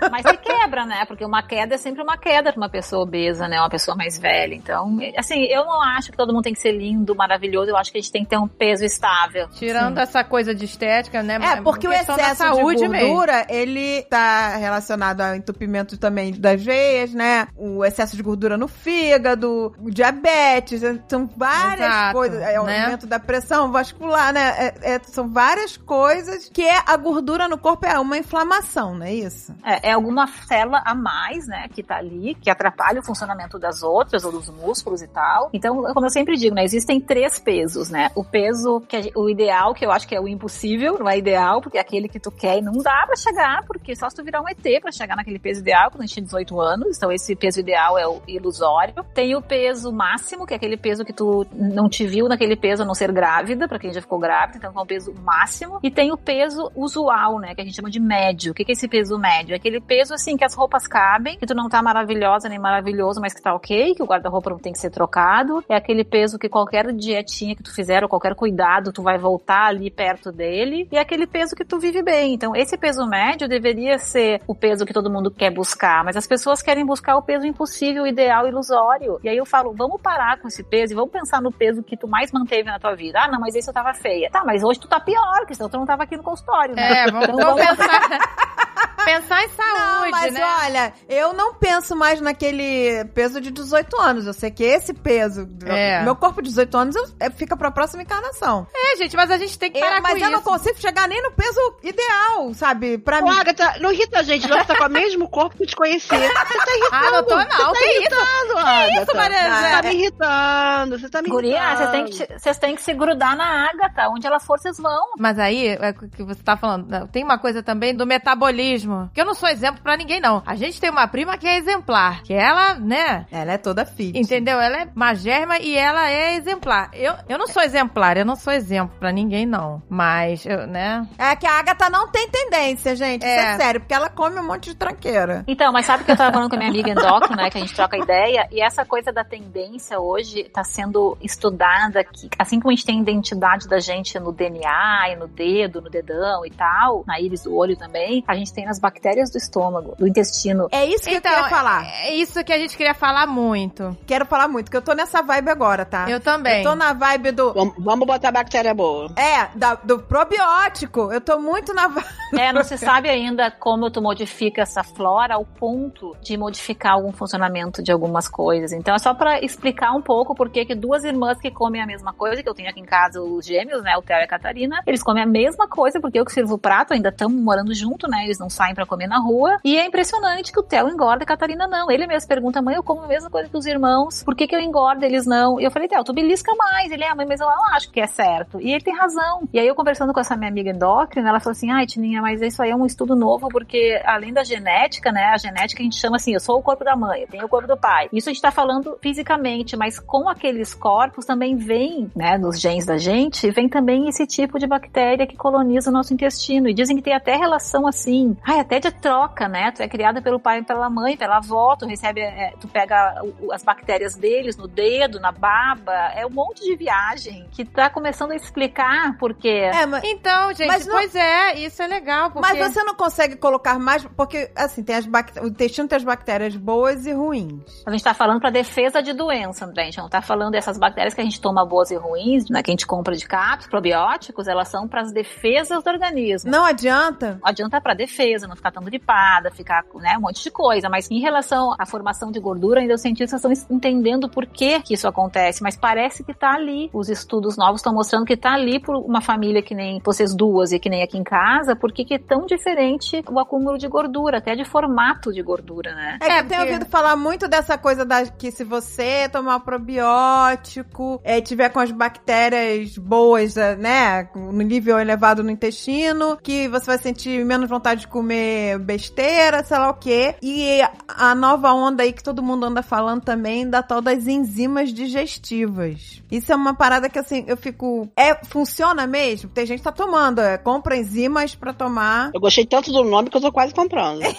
Mas se quebra, né? Porque uma queda é sempre uma queda pra uma pessoa obesa, né? Uma pessoa mais velha. Então, assim, eu não acho que todo mundo tem que ser lindo, maravilhoso. Eu acho que a gente tem que ter um peso estável. Tirando essa coisa de estética, né? É, porque o excesso saúde de mesmo. gordura, ele tá relacionado ao entupimento também das veias, né? O excesso de gordura no fígado, o diabetes, é, são várias Exato, coisas. É o né? aumento da pressão vascular, né? É- é- são várias coisas que é- a gordura no corpo é uma inflamação, não é isso? É, é alguma célula a mais, né, que tá ali, que atrapalha o funcionamento das outras, ou dos músculos e tal. Então, como eu sempre digo, né, existem três pesos, né? O peso, que gen- o ideal, que eu acho que é o impossível, não é ideal, porque é aquele que tu quer e não dá pra chegar, porque só se tu virar um ET pra chegar naquele peso ideal, quando a gente tem 18 anos. Então, esse peso ideal é o ilusório. Tem o peso máximo, que é aquele peso que tu não te viu naquele peso a não ser grávida, pra quem já ficou grávida, então é um peso máximo. E tem o peso usual, né, que a gente chama de médio. O que é esse peso médio? É aquele peso, assim, que as roupas cabem, que tu não tá maravilhosa nem maravilhoso, mas que tá ok, que o guarda-roupa não tem que ser trocado. É aquele peso que qualquer dietinha que tu fizer, ou qualquer cuidado, tu vai voltar ali perto dele. E é aquele peso que tu vive bem. Então, esse peso médio deveria ser o peso que todo mundo quer buscar, mas as pessoas querem buscar o peso impossível, ideal, ilusório. E aí eu falo, vamos parar com esse peso e vamos pensar no peso que tu mais manteve na tua vida. Ah, não, mas esse eu tava feia. Tá, mas hoje tu tá pior, porque senão tu não tava aqui no consultório, né? É, vamos, Então, vamos- pensar, pensar em saúde, Não, mas né? olha, eu não penso mais naquele peso de 18 anos. Eu sei que esse peso, É. meu corpo de 18 anos, eu- é, fica pra próxima encarnação. É, gente, mas a gente tem que parar Eu- mas com eu isso. não consigo chegar nem no peso ideal, sabe? Pra Ô, mim. Agatha, não irrita a gente. Você tá com o mesmo corpo que te conhecer. Você tá irritando. Ah, não tô não, Você tá que isso? irritando, Agatha. Maria Você Zé? tá me irritando. Você tá me Guria, irritando. vocês têm, que, te- vocês têm que se grudar na Ágata, onde ela for, vocês vão. Mas aí, é o que você tá falando, tem uma coisa também do metabolismo, que eu não sou exemplo pra ninguém, não. A gente tem uma prima que é exemplar, que ela, né, Ela é toda fit. entendeu? Ela é magérrima e ela é exemplar. Eu, eu não sou exemplar, eu não sou exemplo pra ninguém, não. Mas, eu, né, É que a Agatha não tem tendência, gente. Isso É. é sério, porque ela come um monte de tranqueira. Então, mas sabe que eu tava falando com a minha amiga endócrina, né, que a gente troca ideia, e essa coisa da tendência hoje tá sendo estudada aqui, assim como a gente tem identidade da gente no DNA e no dedo, no dedão e tal, na íris do olho também, a gente tem nas bactérias do estômago, do intestino. É isso que eu queria falar. é isso que a gente queria falar muito. Quero falar muito, que eu tô nessa vibe agora, tá? Eu também. Eu tô na vibe do. Vamos, vamos botar bactéria boa. É, da- do probiótico. Eu tô muito na vibe. É, não se sabe ainda como tu modifica essa flora ao ponto de modificar algum funcionamento de algumas coisas. Então é só pra explicar um pouco por que que duas irmãs que comem a mesma coisa, que eu tenho aqui em casa os gêmeos, né, o Theo e a Catarina, eles comem a mesma coisa porque eu que sirvo o prato, ainda estamos morando junto, né, eles não saem pra comer na rua. E é impressionante que o Theo engorda a Catarina não. Ele mesmo pergunta, mãe, eu como a mesma coisa que os irmãos, por que que eu engordo eles não? E eu falei, Theo, tu belisca mais. Ele, é, mãe, mas eu acho que é certo. E ele tem razão. E aí eu conversando com essa minha amiga endócrina, ela falou assim, ai, Tininha, mas isso aí é um estudo novo porque além da genética, né, a genética a gente chama assim, eu sou o corpo da mãe, eu tenho o corpo do pai. Isso a gente tá falando fisicamente, mas com aqueles corpos também vem, né, nos genes da gente, vem também esse tipo de bactéria que coloniza o nosso intestino. E dizem que tem até relação assim, ai, até de troca, né? Tu é criada pelo pai e pela mãe, pela avó, tu recebe, é, tu pega as bactérias deles no dedo, na baba, é um monte de viagem que tá começando a explicar porque É, mas. Então, gente, Mas não- pois é, isso é legal, porque... Mas você não consegue colocar mais, porque, assim, tem as bact... o intestino tem as bactérias boas e ruins. A gente tá falando pra defesa de doença, André. A gente não tá falando dessas bactérias que a gente toma boas e ruins, né, que a gente compra de cápsula, probióticos, elas são pras defesas do organismo. Não adianta. Adianta pra defesa, não ficar tão gripada, ficar, né, um monte de coisa. Mas em relação à formação de gordura, ainda os cientistas estão entendendo por que que isso acontece. Mas parece que tá ali. Os estudos novos estão mostrando que tá ali por uma família que nem vocês duas e que nem aqui em casa, porque que é tão diferente o acúmulo de gordura, até de formato de gordura, né? É que É, eu tenho porque- ouvido falar muito dessa coisa da, que se você tomar probiótico, é, tiver com as bactérias boas, é, né, no nível elevado no intestino, que você vai sentir menos vontade de comer besteira, sei lá o quê. E a nova onda aí que todo mundo anda falando também da tal das enzimas digestivas. Isso é uma parada que assim, eu fico, é, funciona mesmo? Tem gente que tá tomando, é, compra enzimas pra tomar. Eu gostei tanto do nome que eu tô quase comprando.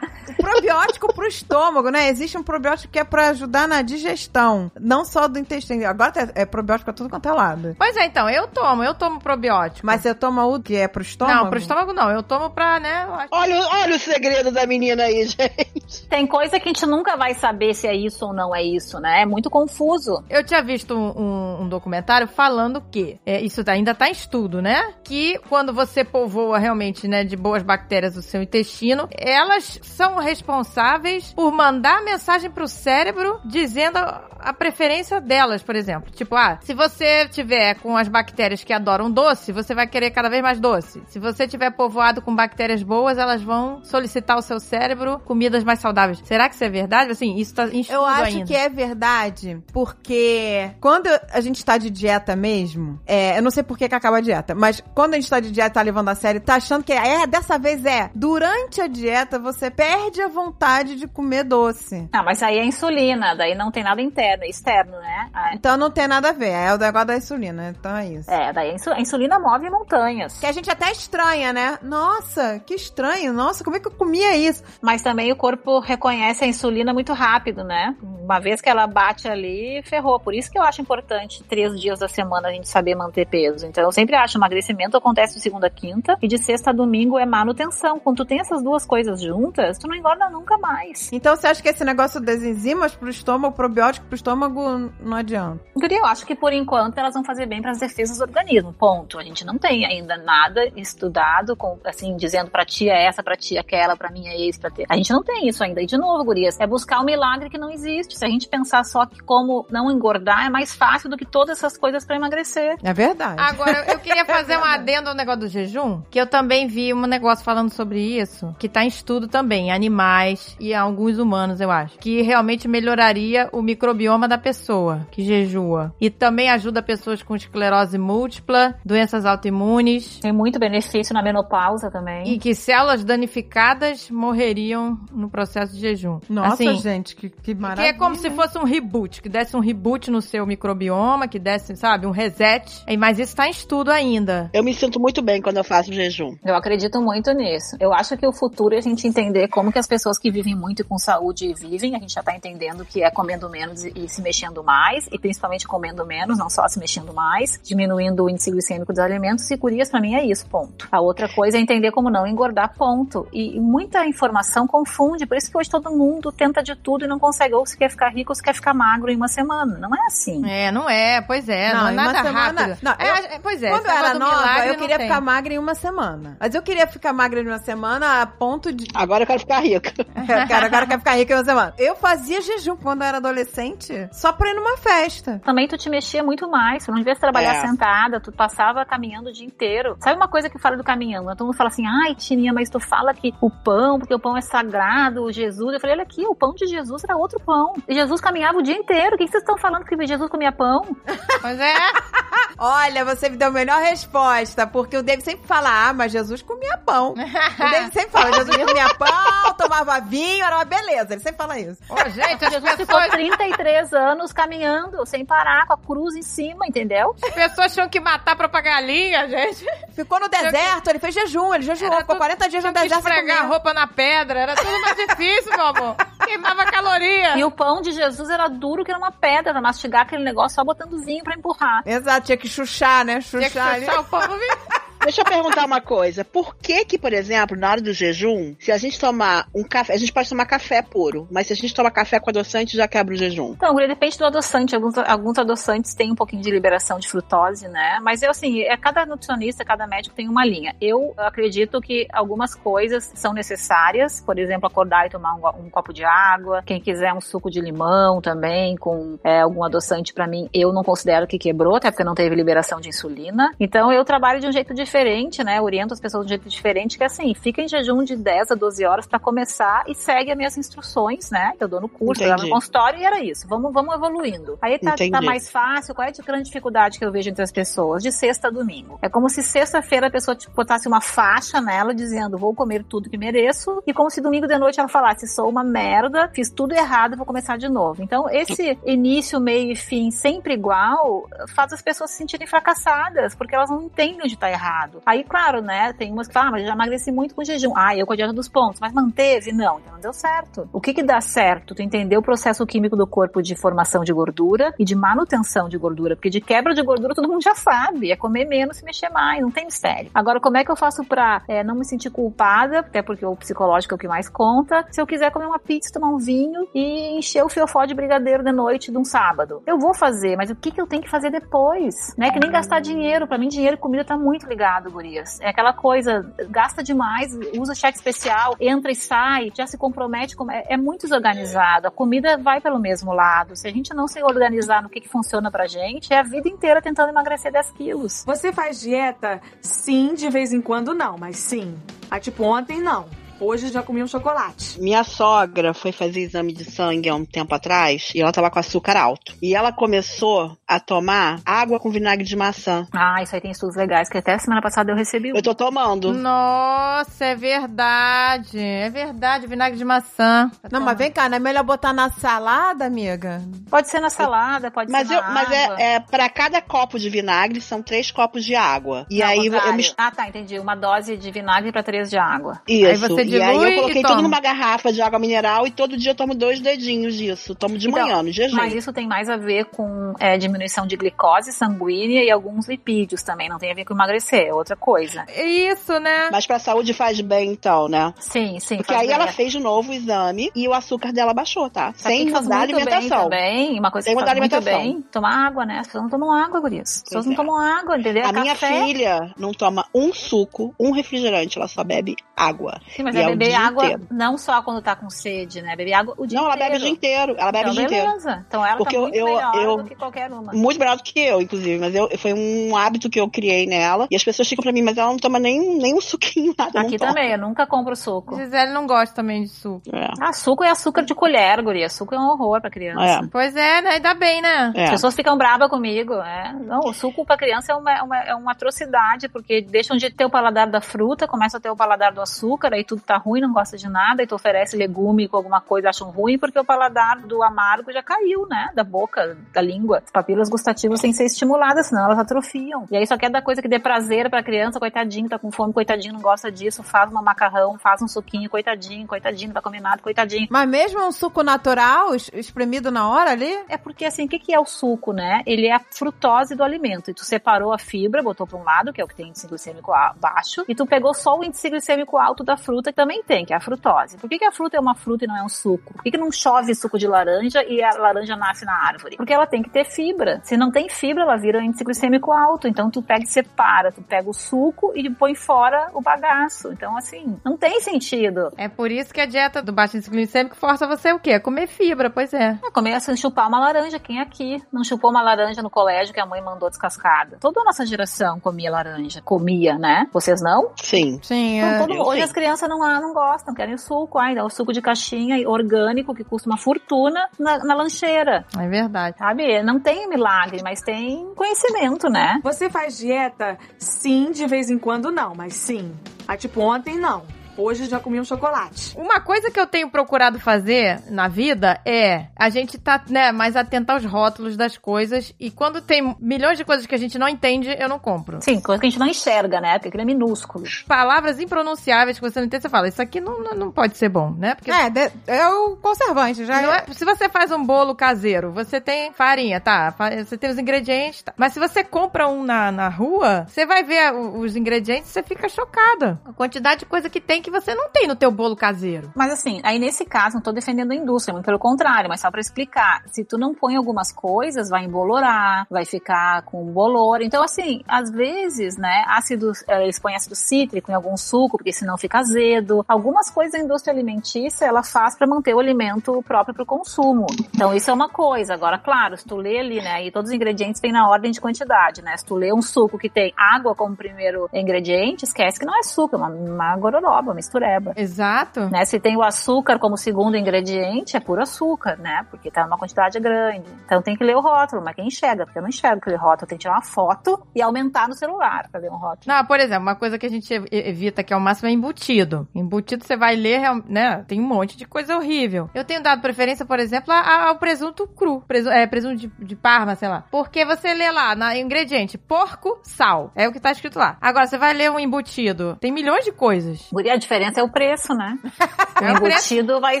O probiótico pro estômago, né? Existe um probiótico que é pra ajudar na digestão. Não só do intestino. Agora é, é probiótico pra tudo quanto é lado. Pois é, então, eu tomo, eu tomo probiótico. Mas você toma o que é pro estômago? Não, pro estômago não. Eu tomo pra, né? eu acho- Olha, olha o segredo da menina aí, gente. Tem coisa que a gente nunca vai saber se é isso ou não é isso, né? É muito confuso. Eu tinha visto um, um- um documentário falando que, é, isso ainda tá em estudo, né? Que quando você povoa realmente, né, de boas bactérias o seu intestino, elas são responsáveis por mandar mensagem pro cérebro dizendo a a preferência delas, por exemplo. Tipo, ah, se você tiver com as bactérias que adoram doce, você vai querer cada vez mais doce. Se você tiver povoado com bactérias boas, elas vão solicitar ao seu cérebro comidas mais saudáveis. Será que isso é verdade? Assim, isso tá em estudo Eu acho ainda. que é verdade, porque quando a gente tá de dieta mesmo, é, eu não sei por que, que acaba a dieta, mas quando a gente tá de dieta, tá levando a sério, tá achando que é, dessa vez é. Durante a dieta, você perde a vontade de comer doce. Ah, mas aí é insulina, daí não tem nada interno, é externo, né? Ah, Então não tem nada a ver, é o negócio da insulina, então é isso. É, daí a insulina move montanhas. Que a gente até estranha, né? Nossa, que estranho. Nossa, como é que eu comia isso? Mas também o corpo reconhece a insulina muito rápido, né? Uma vez que ela bate ali, ferrou. Por isso que eu acho importante três dias da semana a gente saber manter peso. Então eu sempre acho emagrecimento acontece de segunda a quinta e de sexta a domingo é manutenção. Quando tu tem essas duas coisas juntas, tu não engorda nunca mais. Então você acha que esse negócio das enzimas pro estômago, probiótico pro estômago, não adianta? Eu acho que por enquanto elas vão fazer bem para as defesas do organismo. Ponto. A gente não tem ainda nada estudado com assim dizendo pra ti é essa, pra ti é aquela, pra mim é esse, pra ter. A gente não tem isso ainda. E de novo, gurias, é buscar um milagre que não existe. Se a gente pensar só que como não engordar é mais fácil do que todas essas coisas pra emagrecer. É verdade. Agora, eu queria fazer um adendo ao negócio do jejum, que eu também vi um negócio falando sobre isso, que tá em estudo também, em animais e alguns humanos, eu acho, que realmente melhoraria o microbioma da pessoa que jejua. E também ajuda pessoas com esclerose múltipla, doenças autoimunes, Tem muito benefício na menopausa também. e que células danificadas morreriam no processo de jejum. Nossa, Assim, gente, que, que que maravilha. é como se fosse um reboot, que desse um reboot no seu microbioma, que desse, sabe, um reset. Mas isso tá em estudo ainda. Eu me sinto muito bem quando eu faço jejum. Eu acredito muito nisso. Eu acho que o futuro é a gente entender como que as pessoas que vivem muito e com saúde vivem. A gente já tá entendendo que é comendo menos e, se mexendo mais, e principalmente comendo menos, não só se mexendo mais, diminuindo o índice glicêmico dos alimentos. E curias pra mim é isso, ponto. A outra coisa é entender como não engordar, ponto. E muita informação confunde, por isso que hoje todo mundo tenta de tudo e não consegue. Ou se quer ficar rico ou se quer ficar magro em uma semana. Não é assim. É, não é, pois é, não, Não, é nada semana- rápido. não, é, eu- é, pois é, Quando eu era nova, milagre eu queria ficar magra em uma semana. Mas eu queria ficar magra em uma semana a ponto de. Agora eu quero ficar rica. Eu quero, agora eu quero ficar rica em uma semana. Eu fazia jejum quando eu era adolescente, só pra ir numa festa. também tu te mexia muito mais. Tu não devia trabalhar É. sentada, tu passava caminhando o dia inteiro. Sabe uma coisa que fala do caminhando? Todo mundo fala assim, ai, Tininha, mas fala que o pão, porque o pão é sagrado, o Jesus. Eu falei, olha aqui, o pão de Jesus era outro pão. E Jesus caminhava o dia inteiro. O que que vocês estão falando que Jesus comia pão? Pois é, Olha, você me deu a melhor resposta, porque o David sempre fala, ah, mas Jesus comia pão. O David sempre fala, Jesus comia pão, tomava vinho, era uma beleza. Ele sempre fala isso. Ô, gente, Jesus ficou pessoas, 33 anos caminhando, sem parar, com a cruz em cima, entendeu? as pessoas tinham que matar pra pagar galinha, gente. Ficou no deserto, ele fez jejum, ele jejuou, Era ficou tudo- 40 dias Tinha que esfregar a roupa na pedra, era tudo mais difícil, meu amor. Queimava caloria. E o pão de Jesus era duro que era uma pedra, pra mastigar aquele negócio só botando vinho pra empurrar. Exato, tinha que chuchar, né? Tinha que Chuchar. ali. chuchar o povo vir. Deixa eu perguntar uma coisa. Por que que, por exemplo, na hora do jejum, se a gente tomar um café, a gente pode tomar café puro, mas se a gente toma café com adoçante, já quebra o jejum. Então, depende do adoçante. Alguns, alguns adoçantes têm um pouquinho de liberação de frutose, né? Mas eu, assim, é cada nutricionista, cada médico tem uma linha. Eu acredito que algumas coisas são necessárias. Por exemplo, acordar e tomar um, um copo de água. Quem quiser um suco de limão também, com é, algum adoçante, pra mim, eu não considero que quebrou, até porque não teve liberação de insulina. Então, eu trabalho de um jeito diferente, né? Oriento as pessoas de um jeito diferente, que é assim, fica em jejum de 10 a 12 horas pra começar e segue as minhas instruções, né? Eu dou no curso, eu dou no consultório e era isso. Vamos, vamos evoluindo. Aí tá, tá mais fácil. Qual é a grande dificuldade que eu vejo entre as pessoas? De sexta a domingo. É como se sexta-feira a pessoa tipo, botasse uma faixa nela dizendo vou comer tudo que mereço e como se domingo de noite ela falasse sou uma merda, fiz tudo errado, vou começar de novo. Então esse início, meio e fim sempre igual faz as pessoas se sentirem fracassadas porque elas não entendem onde tá errado. Errado. Aí, claro, né, tem umas que falam, ah, mas eu já emagreci muito com jejum. Ah, eu com a dieta dos pontos, mas manteve? Não, então não deu certo. O que que dá certo? Tu entender o processo químico do corpo de formação de gordura e de manutenção de gordura, porque de quebra de gordura todo mundo já sabe, é comer menos e mexer mais, não tem mistério. Agora, como é que eu faço pra é, não me sentir culpada, até porque o psicológico é o que mais conta, se eu quiser comer uma pizza, tomar um vinho e encher o fiofó de brigadeiro de noite de um sábado? Eu vou fazer, mas o que que eu tenho que fazer depois? Né? Que nem gastar dinheiro. Pra mim, dinheiro e comida tá muito ligado, gurias. É aquela coisa, gasta demais, usa cheque especial, entra e sai, já se compromete. Com... É, é muito desorganizado. A comida vai pelo mesmo lado. Se a gente não se organizar no que, que funciona pra gente, é a vida inteira tentando emagrecer 10 quilos. Você faz dieta? Sim, de vez em quando não, mas sim. Ah, tipo, ontem não. Hoje já comi um chocolate. Minha sogra foi fazer exame de sangue há um tempo atrás e ela tava com açúcar alto. E ela começou a tomar água com vinagre de maçã. Ah, isso aí tem estudos legais, que até semana passada eu recebi um. Eu tô tomando. Nossa, é verdade. É verdade, vinagre de maçã. Não, mas vem cá, não é melhor botar na salada, amiga? Pode ser na salada, pode Mas, ser eu, na mas água. é, é para cada copo de vinagre são três copos de água. E Não, aí eu contrário. mis- Ah, tá, entendi. Uma dose de vinagre pra três de água. Isso. Aí você e aí dilui eu coloquei tudo numa garrafa de água mineral e todo dia eu tomo dois dedinhos disso. Tomo de Então, manhã, no jejum. Mas isso tem mais a ver com é, diminuição de glicose sanguínea e alguns lipídios também. Não tem a ver com emagrecer, é outra coisa. Isso, né? Mas pra saúde faz bem, então, né? Sim, sim. Porque aí bem. ela fez de novo o exame e o açúcar dela baixou, tá? Sabe Sem mudar a muito bem alimentação. também, uma coisa Sem que mudar faz a muito alimentação. bem, tomar água, né? As pessoas não tomam água, gurias. As pessoas Pois não é. tomam água, entendeu? A minha Café. filha não toma um suco, um refrigerante, ela só bebe água. Sim, mas E é é beber água inteiro. não só quando tá com sede, né? Beber água o dia não, ela inteiro. bebe o dia inteiro. Ela bebe então, o dia inteiro. beleza. Então ela Porque tá muito eu- melhor eu- do que qualquer uma. Muito melhor do que eu, inclusive. Mas eu, foi um hábito que eu criei nela. E as pessoas ficam pra mim, mas ela não toma nem, nem um suquinho, nada. Aqui não também, eu nunca compro suco. Gisele não gosta também de suco. É. Ah, suco é açúcar de colher, guria. Suco é um horror pra criança. É. Pois é, né? Ainda bem, né? É. As pessoas ficam bravas comigo, é. Não, o suco pra criança é uma, é uma, é uma atrocidade, porque deixam de ter o paladar da fruta, começam a ter o paladar do açúcar, aí tudo tá ruim, não gosta de nada, e tu oferece legume com alguma coisa, acham ruim, porque o paladar do amargo já caiu, né? Da boca, da língua. As papilas gustativas têm que ser estimuladas, senão elas atrofiam. E aí só quer dar coisa que dê prazer pra criança, coitadinho, tá com fome, coitadinho, não gosta disso, faz uma macarrão, faz um suquinho, coitadinho, coitadinho, não vai comer nada, coitadinho. Mas mesmo um suco natural, es- espremido na hora ali? É porque, assim, o que, que é o suco, né? Ele é a frutose do alimento. E tu separou a fibra, botou pra um lado, que é o que tem índice glicêmico baixo, e tu pegou só o índice glicêmico alto da fruta, também tem, que é a frutose. Por que, que a fruta é uma fruta e não é um suco? Por que, que não chove suco de laranja e a laranja nasce na árvore? Porque ela tem que ter fibra. Se não tem fibra, ela vira índice glicêmico alto. Então tu pega e separa, tu pega o suco e põe fora o bagaço. Então, assim, não tem sentido. É por isso que a dieta do baixo índice glicêmico força você o quê? A Comer fibra, pois é. É, Começa a chupar uma laranja. Quem aqui não chupou uma laranja no colégio que a mãe mandou descascada? Toda a nossa geração comia laranja. Comia, né? Vocês não? Sim. Sim, Então, é. todo- hoje sim. as crianças não, ah, não gostam, querem o suco ainda. O suco de caixinha e orgânico, que custa uma fortuna, na, na lancheira. É verdade. Sabe? Não tem milagre, mas tem conhecimento, né? Você faz dieta? Sim, de vez em quando não, mas sim. Ah, tipo, ontem não. Hoje já comi um chocolate. Uma coisa que eu tenho procurado fazer na vida é a gente tá, né, mais atento aos rótulos das coisas e quando tem milhões de coisas que a gente não entende, eu não compro. Sim, coisa que a gente não enxerga, né? Porque aquilo é minúsculo. Palavras impronunciáveis que você não entende, você fala, isso aqui não, não, não pode ser bom, né? Porque É, de- é o conservante, já Não é. é- se você faz um bolo caseiro, você tem farinha, tá? Você tem os ingredientes, tá? Mas se você compra um na, na rua, você vai ver os ingredientes e você fica chocada. A quantidade de coisa que tem que você não tem no teu bolo caseiro. Mas assim, aí nesse caso, não tô defendendo a indústria, muito pelo contrário, mas só pra explicar. Se tu não põe algumas coisas, vai embolorar, vai ficar com bolor. Então, assim, às vezes, né, ácido, eh, eles põem ácido cítrico em algum suco, porque senão fica azedo. Algumas coisas a indústria alimentícia, ela faz pra manter o alimento próprio pro consumo. Então, isso é uma coisa. Agora, claro, se tu lê ali, né, e todos os ingredientes vêm na ordem de quantidade, né? Se tu lê um suco que tem água como primeiro ingrediente, esquece que não é suco, é uma, uma gororoba, mistureba. Exato. Né? Se tem o açúcar como segundo ingrediente, é puro açúcar, né? Porque tá numa quantidade grande. Então tem que ler o rótulo, mas quem enxerga? Porque eu não enxergo aquele rótulo, tem que tirar uma foto e aumentar no celular pra ver um rótulo. Não, por exemplo, uma coisa que a gente ev- evita que é o máximo é embutido. Embutido você vai ler, né? Tem um monte de coisa horrível. Eu tenho dado preferência, por exemplo, ao presunto cru. Presu- é, presunto de, de parma, sei lá. Porque você lê lá, na ingrediente, porco, sal. É o que tá escrito lá. Agora, você vai ler um embutido. Tem milhões de coisas. Guri, a diferença é o preço, né? É o embutido vai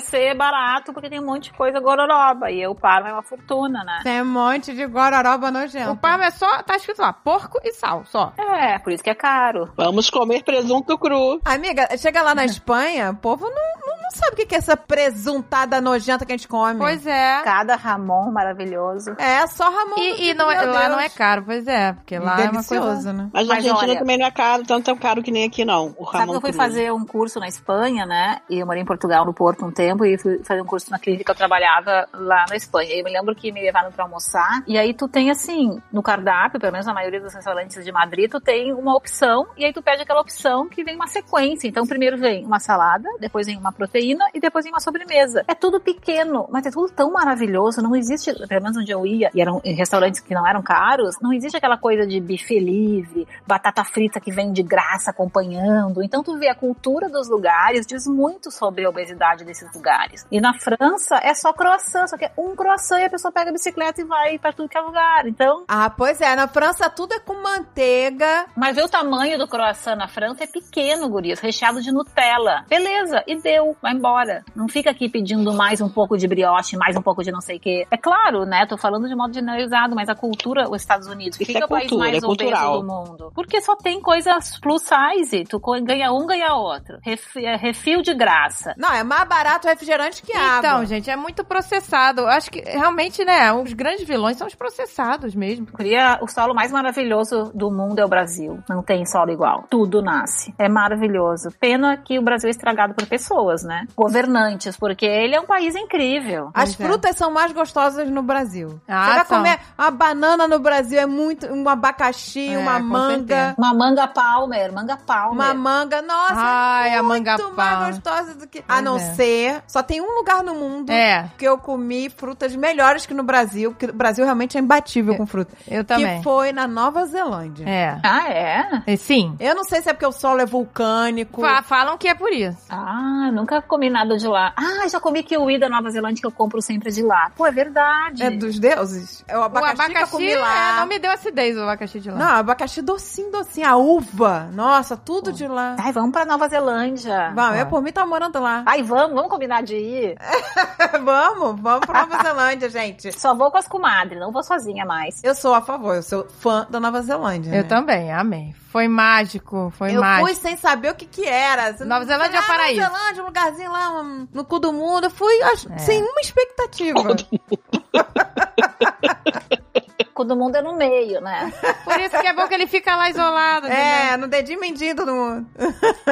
ser barato porque tem um monte de coisa gororoba. E o parma é uma fortuna, né? Tem um monte de gororoba nojento. O parma é só, tá escrito lá, porco e sal, só. É, por isso que é caro. Vamos comer presunto cru. Amiga, chega lá na Espanha, o povo não, não, não sabe o que é essa presuntada nojenta que a gente come. Pois é. Cada Ramon maravilhoso. É, só Ramon. E, e não é- lá não é caro, pois é. Porque lá é uma delicioso, coisa... né? Mas na Argentina olha- também não é caro, tanto tão caro que nem aqui não. O Sabe Ramon que eu fui cru. fazer um curso na Espanha, né? E eu morei em Portugal, no Porto, um tempo, e fui fazer um curso na clínica que eu trabalhava lá na Espanha. E eu me lembro que me levaram pra almoçar. E aí tu tem assim, no cardápio, pelo menos na maioria dos restaurantes de Madrid, tu tem uma opção, e aí tu pede aquela opção que vem uma sequência. Então primeiro vem uma salada, depois vem uma proteína e depois vem uma sobremesa. É tudo pequeno, mas é tudo tão maravilhoso. Não existe, pelo menos onde eu ia, e eram restaurantes que não eram caros, não existe aquela coisa de buffet livre, batata frita que vem de graça acompanhando. Então tu vê a cultura dos lugares, diz muito sobre a obesidade desses lugares. E na França é só croissant, só que é um croissant e a pessoa pega a bicicleta e vai pra tudo que é lugar. Então, Ah, pois é. Na França tudo é com manteiga. mas vê o tamanho do croissant na França é pequeno, gurias, recheado de Nutella. Beleza, e deu, vai embora. Não fica aqui pedindo mais um pouco de brioche, mais um pouco de não sei o quê. É claro, né? Tô falando de modo generalizado, mas a cultura, os Estados Unidos, por que, Isso que é o país cultura, mais é obeso do mundo? Porque só tem coisas plus size. Tu ganha um, ganha outro. Ref- é, refil de graça. Não, é mais barato o refrigerante que água. Então, gente, é muito processado. Eu acho que realmente, né, os grandes vilões são os processados mesmo. Queria o solo mais maravilhoso do mundo é o Brasil. Não tem solo igual. Tudo nasce. É maravilhoso. Pena que o Brasil é estragado por pessoas, né? Governantes, porque ele é um país incrível. As Pois é. frutas são mais gostosas no Brasil. Ah, Você vai são. comer uma banana no Brasil, é muito. Um abacaxi, É, uma manga. certeza. Uma manga palmer, manga palmer. Uma manga, nossa, Ai, é a muito manga mais palmer. gostosa do que. Pois A não é. ser, só tem um lugar no mundo É. que eu comi frutas melhores que no Brasil, porque o Brasil realmente é imbatível com fruta. Eu também. Que foi na Nova Zelândia. É. Ah, é? E Sim. Eu não sei se é porque o solo é vulcânico. Fa- falam que é por isso. Ah, nunca comi nada de lá. Ah, já comi kiwi da Nova Zelândia que eu compro sempre de lá. Pô, é verdade. É dos deuses? É o abacaxi, o abacaxi que eu comi lá. é, não me deu acidez o abacaxi de lá. Não, abacaxi docinho, docinho. A uva. Nossa, tudo de lá. Ai, vamos pra Nova Zelândia. Vamos, eu por mim tá morando lá. Ai, vamos, vamos combinar de ir. vamos, vamos pra Nova Zelândia, gente. Só vou com as comadres, não vou sozinha mais. Eu sou a favor, eu sou fã da Nova Zelândia. Eu né? também, amei. Foi mágico, foi Eu mágico. fui sem saber o que que era. Você Nova Zelândia é Ah, paraíso. Nova Zelândia, um lugarzinho lá um- no cu do mundo. Eu fui acho, É. sem uma expectativa. Todo mundo é no meio, né? Por isso que é bom que ele fica lá isolado. é, no dedinho mendinho todo mundo.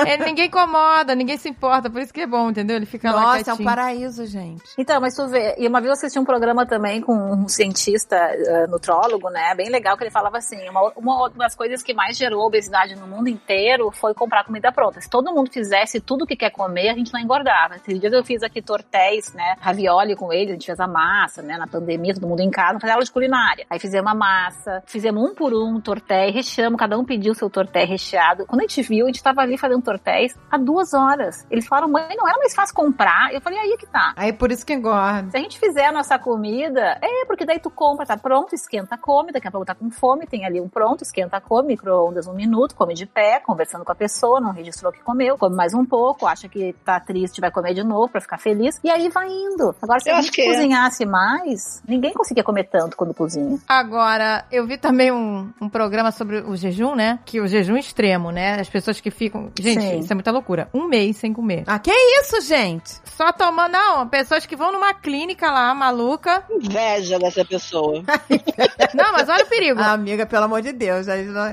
Ele, ninguém incomoda, ninguém se importa. Por isso que é bom, entendeu? Ele fica lá Nossa, é um quietinho. paraíso, gente. Então, mas tu vê, e uma vez eu assisti um programa também com um cientista eh, nutrólogo, né? Bem legal, que ele falava assim: uma, uma das coisas que mais gerou obesidade no mundo inteiro foi comprar comida pronta. Se todo mundo fizesse tudo que quer comer, a gente não engordava. Esses dias eu fiz aqui tortéis, né? Ravioli com eles, a gente fez a massa, né? Na pandemia, todo mundo em casa, fazer aula de culinária. Aí fizemos a massa, fizemos um por um tortéi, recheamos, cada um pediu seu tortéi recheado. Quando a gente viu, a gente tava ali fazendo tortéis há duas horas. Eles falaram, mãe, não era mais fácil comprar? Eu falei, aí que tá. Aí por isso que engorda. Se a gente fizer a nossa comida, é porque daí tu compra, tá pronto, esquenta, come, daqui a pouco tá com fome, tem ali um pronto, esquenta, come, micro-ondas um minuto, come de pé, conversando com a pessoa, não registrou o que comeu, come mais um pouco, acha que tá triste, vai comer de novo pra ficar feliz, e aí vai indo. Agora, se Eu a acho gente que é. cozinhasse mais, ninguém conseguia comer tanto quando cozinha. Agora, eu vi também um, um programa sobre o jejum, né? Que o jejum extremo, né? As pessoas que ficam. Gente, Sim. isso é muita loucura. Um mês sem comer. Ah, que isso, gente? Só tomando. Não, pessoas que vão numa clínica lá, maluca. Inveja dessa pessoa. Não, mas olha o perigo. Ah, amiga, pelo amor de Deus.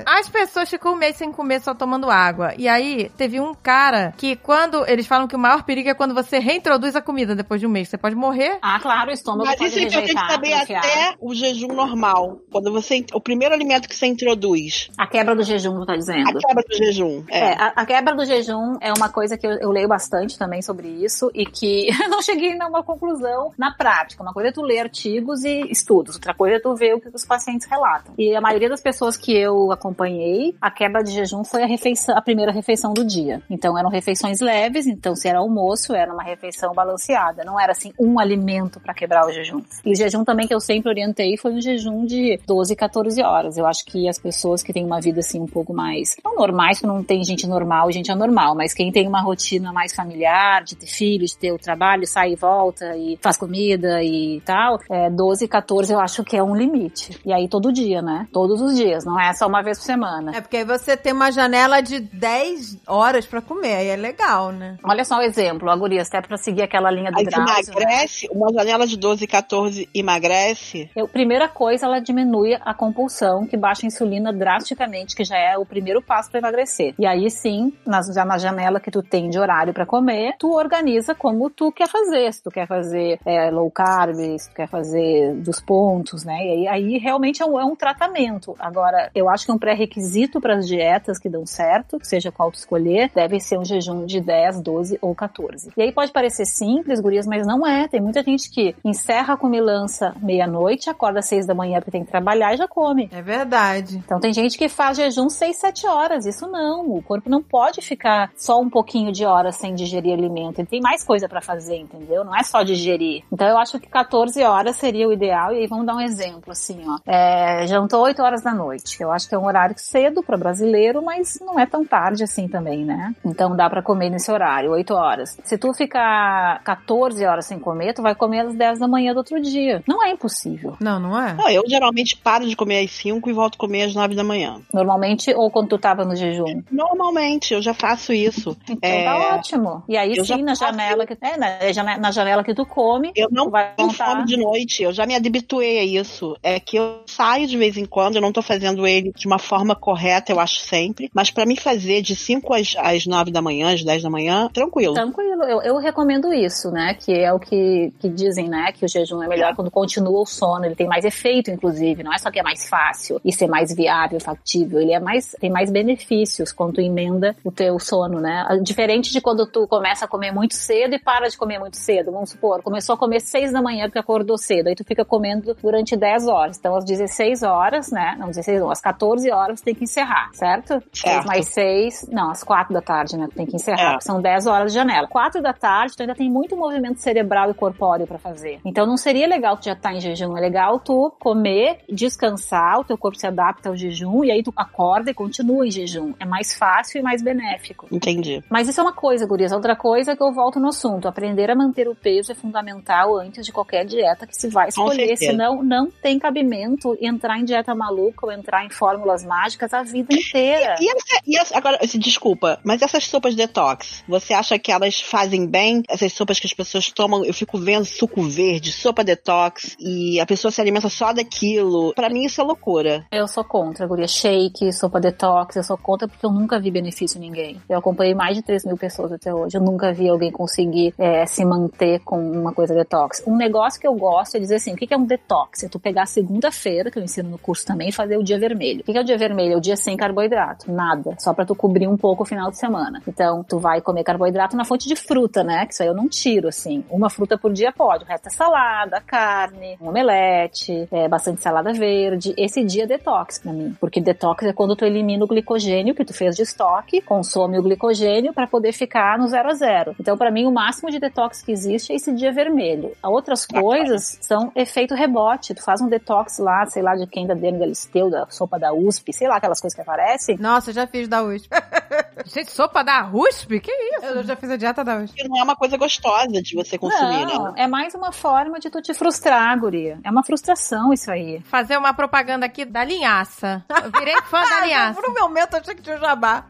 As pessoas ficam um mês sem comer só tomando água. E aí, teve um cara que quando. Eles falam que o maior perigo é quando você reintroduz a comida depois de um mês. Você pode morrer. Ah, claro, o estômago Mas pode isso é importante saber até o jejum normal. Quando você. O primeiro alimento que você introduz. A quebra do jejum, tu tá A dizendo? quebra do jejum. É, É. a, a quebra do jejum é uma coisa que eu, eu leio bastante também sobre isso e que eu não cheguei a uma conclusão na prática. Uma coisa é tu ler artigos e estudos, outra coisa é tu ver o que os pacientes relatam. E a maioria das pessoas que eu acompanhei, a quebra de jejum foi a refeição, a primeira refeição do dia. Então eram refeições leves, então se era almoço, era uma refeição balanceada, não era assim um alimento para quebrar o jejum. E o jejum também que eu sempre orientei foi um jejum de 12, 14 horas. Eu acho que as pessoas que têm uma vida assim um pouco mais não normais, que não tem gente normal gente anormal, mas quem tem uma rotina mais familiar, de ter filhos, de ter o trabalho, sai e volta e faz comida e tal, é 12, 14 eu acho que é um limite. E aí todo dia, né? Todos os dias, não é só uma vez por semana. É porque aí você tem uma janela de 10 horas pra comer, aí é legal, né? Olha só o exemplo, a guria, até pra seguir aquela linha do Aí né? emagrece, uma janela de 12, 14 emagrece. Eu, primeira coisa, ela diminui a compulsão, que baixa a insulina drasticamente, que já é o primeiro passo para emagrecer. E aí sim, na, já na janela que tu tem de horário para comer, tu organiza como tu quer fazer. Se tu quer fazer é, low carb, se tu quer fazer dos pontos, né? E aí, aí realmente é um, é um tratamento. Agora, eu acho que um pré-requisito para as dietas que dão certo, seja qual tu escolher, deve ser um jejum de 10, 12 ou 14. E aí pode parecer simples, gurias, mas não é. Tem muita gente que encerra a comilança meia-noite, acorda às seis da manhã porque tem que trabalhar e já come. É verdade. Então tem gente que faz jejum 6, 7 horas. Isso não. O corpo não pode ficar só um pouquinho de horas sem digerir alimento. Ele tem mais coisa pra fazer, entendeu? Não é só digerir. Então eu acho que 14 horas seria o ideal. E aí vamos dar um exemplo, assim, ó. É, jantou 8 horas da noite. Eu acho que é um horário cedo pra brasileiro, mas não é tão tarde assim também, né? Então dá pra comer nesse horário, 8 horas. Se tu ficar 14 horas sem comer, tu vai comer às 10 da manhã do outro dia. Não é impossível. Não, não é? Não, eu geralmente paro de comer às 5 e volto a comer às 9 da manhã. Normalmente, ou quando tu tava no jejum. Normalmente, eu já faço isso. Então É, tá ótimo. E aí eu já sim, na janela que é, na, jane- na janela que tu come, Eu não tu vai tenho montar. fome de noite, eu já me habituei a isso. É que eu saio de vez em quando, eu não tô fazendo ele de uma forma correta, eu acho sempre. Mas pra me fazer de 5 às, às 9 da manhã, às 10 da manhã, tranquilo. Tranquilo, eu, eu recomendo isso, né? Que é o que, que dizem, né? Que o jejum é melhor quando continua o sono. Ele tem mais efeito, inclusive. Não é só que é mais fácil e ser mais viável, factível. Ele é mais, tem mais benefícios quando tu emenda o teu sono, né? Diferente de quando tu começa a comer muito cedo e para de comer muito cedo. Vamos supor, começou a comer 6 da manhã porque acordou cedo. Aí tu fica comendo durante 10 horas. Então, às 16 horas, né? Não, 16 não, às 14 horas tem que encerrar, certo? 6 Certo. mais 6, não, às 4 da tarde, né? Tem que encerrar, É. são 10 horas de janela. 4 da tarde, tu ainda tem muito movimento cerebral e corpóreo pra fazer. Então não seria legal tu já tá em jejum, é legal tu comer, descansar, o teu corpo se adapta ao jejum e aí tu acorda e continua em jejum. É mais fácil e mais benéfico. Entendi. Mas isso é uma coisa, gurias. Outra coisa é que eu volto no assunto. Aprender a manter o peso é fundamental antes de qualquer dieta que se vai escolher. Senão, não tem cabimento entrar em dieta maluca ou entrar em fórmulas mágicas a vida inteira. E, essa- e essa- agora, desculpa, mas essas sopas detox, você acha que elas fazem bem? Essas sopas que as pessoas tomam, eu fico vendo suco verde, sopa detox, e a pessoa se alimenta só daquilo. Pra mim isso é loucura. Eu sou contra, guria. Shake, sopa detox, eu sou contra porque eu nunca vi benefício em ninguém. Eu acompanhei mais de 3 mil pessoas até hoje. Eu nunca vi alguém conseguir é, se manter com uma coisa detox. Um negócio que eu gosto é dizer assim: o que é um detox? É tu pegar a segunda-feira, que eu ensino no curso também, e fazer o dia vermelho. O que que é o dia vermelho? É o dia sem carboidrato. Nada. Só pra tu cobrir um pouco o final de semana. Então, tu vai comer carboidrato na fonte de fruta, né? Que isso aí eu não tiro, assim. Uma fruta por dia pode. O resto é salada, carne, um omelete, é, bastante salada verde. Esse dia é detox pra mim. Porque detox é quando tu elimina o glicogênio que tu fez de estoque, consome o glicogênio pra poder ficar no zero a zero. Então, pra mim, o máximo de detox que existe é esse dia vermelho. Outras coisas são efeito rebote. Tu faz um detox lá, sei lá, de quem da Dani Galisteu, da sopa da USP, sei lá, aquelas coisas que aparecem. Nossa, eu já fiz da USP. Gente, sopa da RUSP? Que isso? Eu já fiz a dieta da USP. Porque não é uma coisa gostosa de você consumir, Não, né? é mais uma forma de tu te frustrar, guria. É uma frustração isso aí. Fazer uma propaganda aqui da linhaça. Eu virei fã da linhaça. Por um momento eu achei que tinha o jabá.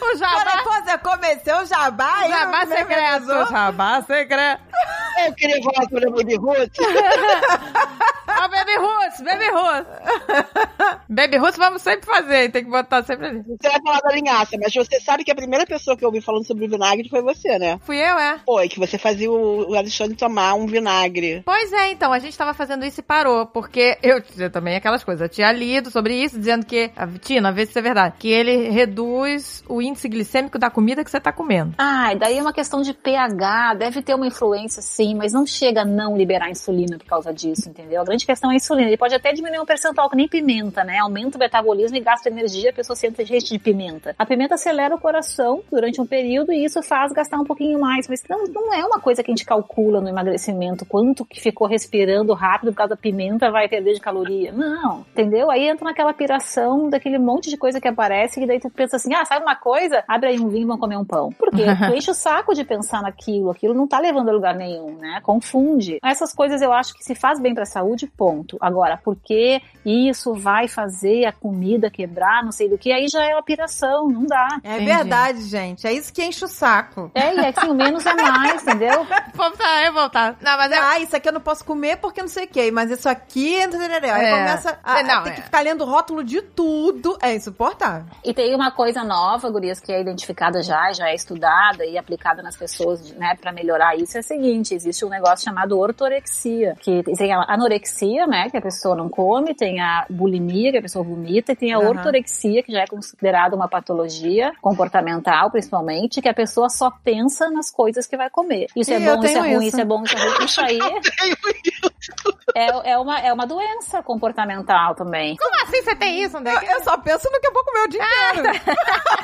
O jabá, pô, você comeceu o jabá aí jabá secreto. Jabá secreto. Eu queria falar sobre a Baby Ruth. Ó, Baby Ruth. baby roots. baby roots vamos sempre fazer, tem que botar sempre ali. Você vai falar da linhaça, mas você sabe que a primeira pessoa que eu ouvi falando sobre o vinagre foi você, né? Fui eu, é. Foi, que você fazia o Alexandre tomar um vinagre. Pois é, então, a gente tava fazendo isso e parou, porque eu, eu também aquelas coisas, eu tinha lido sobre isso, dizendo que, a Tina, vê se isso é verdade, que ele reduz o índice glicêmico da comida que você tá comendo. Ah, e daí é uma questão de pH, deve ter uma influência sim, mas não chega a não liberar insulina por causa disso, entendeu? A grande questão é a insulina. Ele pode até diminuir um percentual, que nem pimenta, né? Aumenta o metabolismo e gasta energia, a pessoa sente gente de pimenta. A pimenta acelera o coração durante um período e isso faz gastar um pouquinho mais, mas não, não é uma coisa que a gente calcula no emagrecimento, quanto que ficou respirando rápido por causa da pimenta vai perder de caloria. Não, entendeu? Aí entra naquela piração daquele monte de coisa que aparece e daí tu pensa assim, ah, sabe uma coisa? Abre aí um vinho e vamos comer um pão. Por quê? Tu enche o saco de pensar naquilo, aquilo não tá levando a lugar nenhum, né? Confunde. Essas coisas eu acho que se faz bem pra saúde, ponto. Agora, por que isso vai fazer a comida quebrar, não sei do que, aí já é uma piração, não dá. É Entendi. verdade, gente. É isso que enche o saco. É, e é que o menos é mais, entendeu? Voltar, eu voltar. Não, mas é. Ah, isso aqui eu não posso comer porque não sei o que, mas isso aqui. Aí É. começa a, É, não, a ter é. que ficar lendo rótulo de tudo. É insuportável. E tem uma coisa nova, gurias, que é identificada já, já é estudada e aplicada nas pessoas, né, para melhorar isso, é o seguinte, existe um negócio chamado ortorexia, que tem a anorexia, né, que a pessoa não come, tem a bulimia, que a pessoa vomita, e tem a Aham. ortorexia, que já é considerada uma patologia comportamental, principalmente, que a pessoa só pensa nas coisas que vai comer. Isso é Ih, eu bom, isso é ruim, isso. isso é bom, isso é ruim. Isso aí é, é, uma, é uma doença comportamental também. Como assim você tem isso, André? Eu, eu só penso no que eu vou comer o dia inteiro.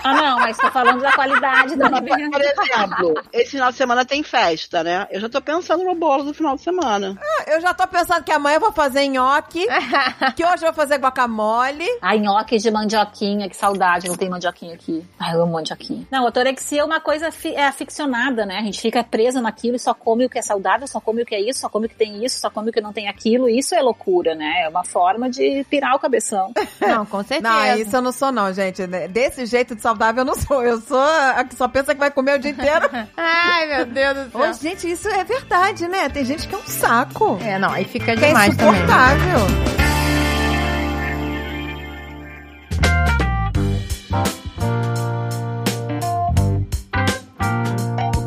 Ah, não, mas tô falando da qualidade da Por alimentação. exemplo, esse final de semana tem festa, né? Eu já tô pensando no bolo do final de semana. Eu já tô pensando que amanhã eu vou fazer nhoque, que hoje eu vou fazer guacamole. Ai, nhoque de mandioquinha, que saudade, não tem mandioquinha aqui. Ai, eu amo mandioquinha. Não, ortorexia é uma coisa fi- é aficionada, né? A gente fica presa naquilo e só come o que é saudável, só come o que é isso, só come o que tem isso, só come o que não tem aquilo. Isso é loucura, né? É uma forma de pirar o cabeção. Não, com certeza. Não, isso eu não sou não, gente. Desse jeito de saudável eu não sou. Eu sou a que só pensa que vai comer o dia inteiro. Ai, meu Deus do Ô, céu. gente, isso é verdade, né? Tem gente que é um saco. É, não, aí fica Que é demais também.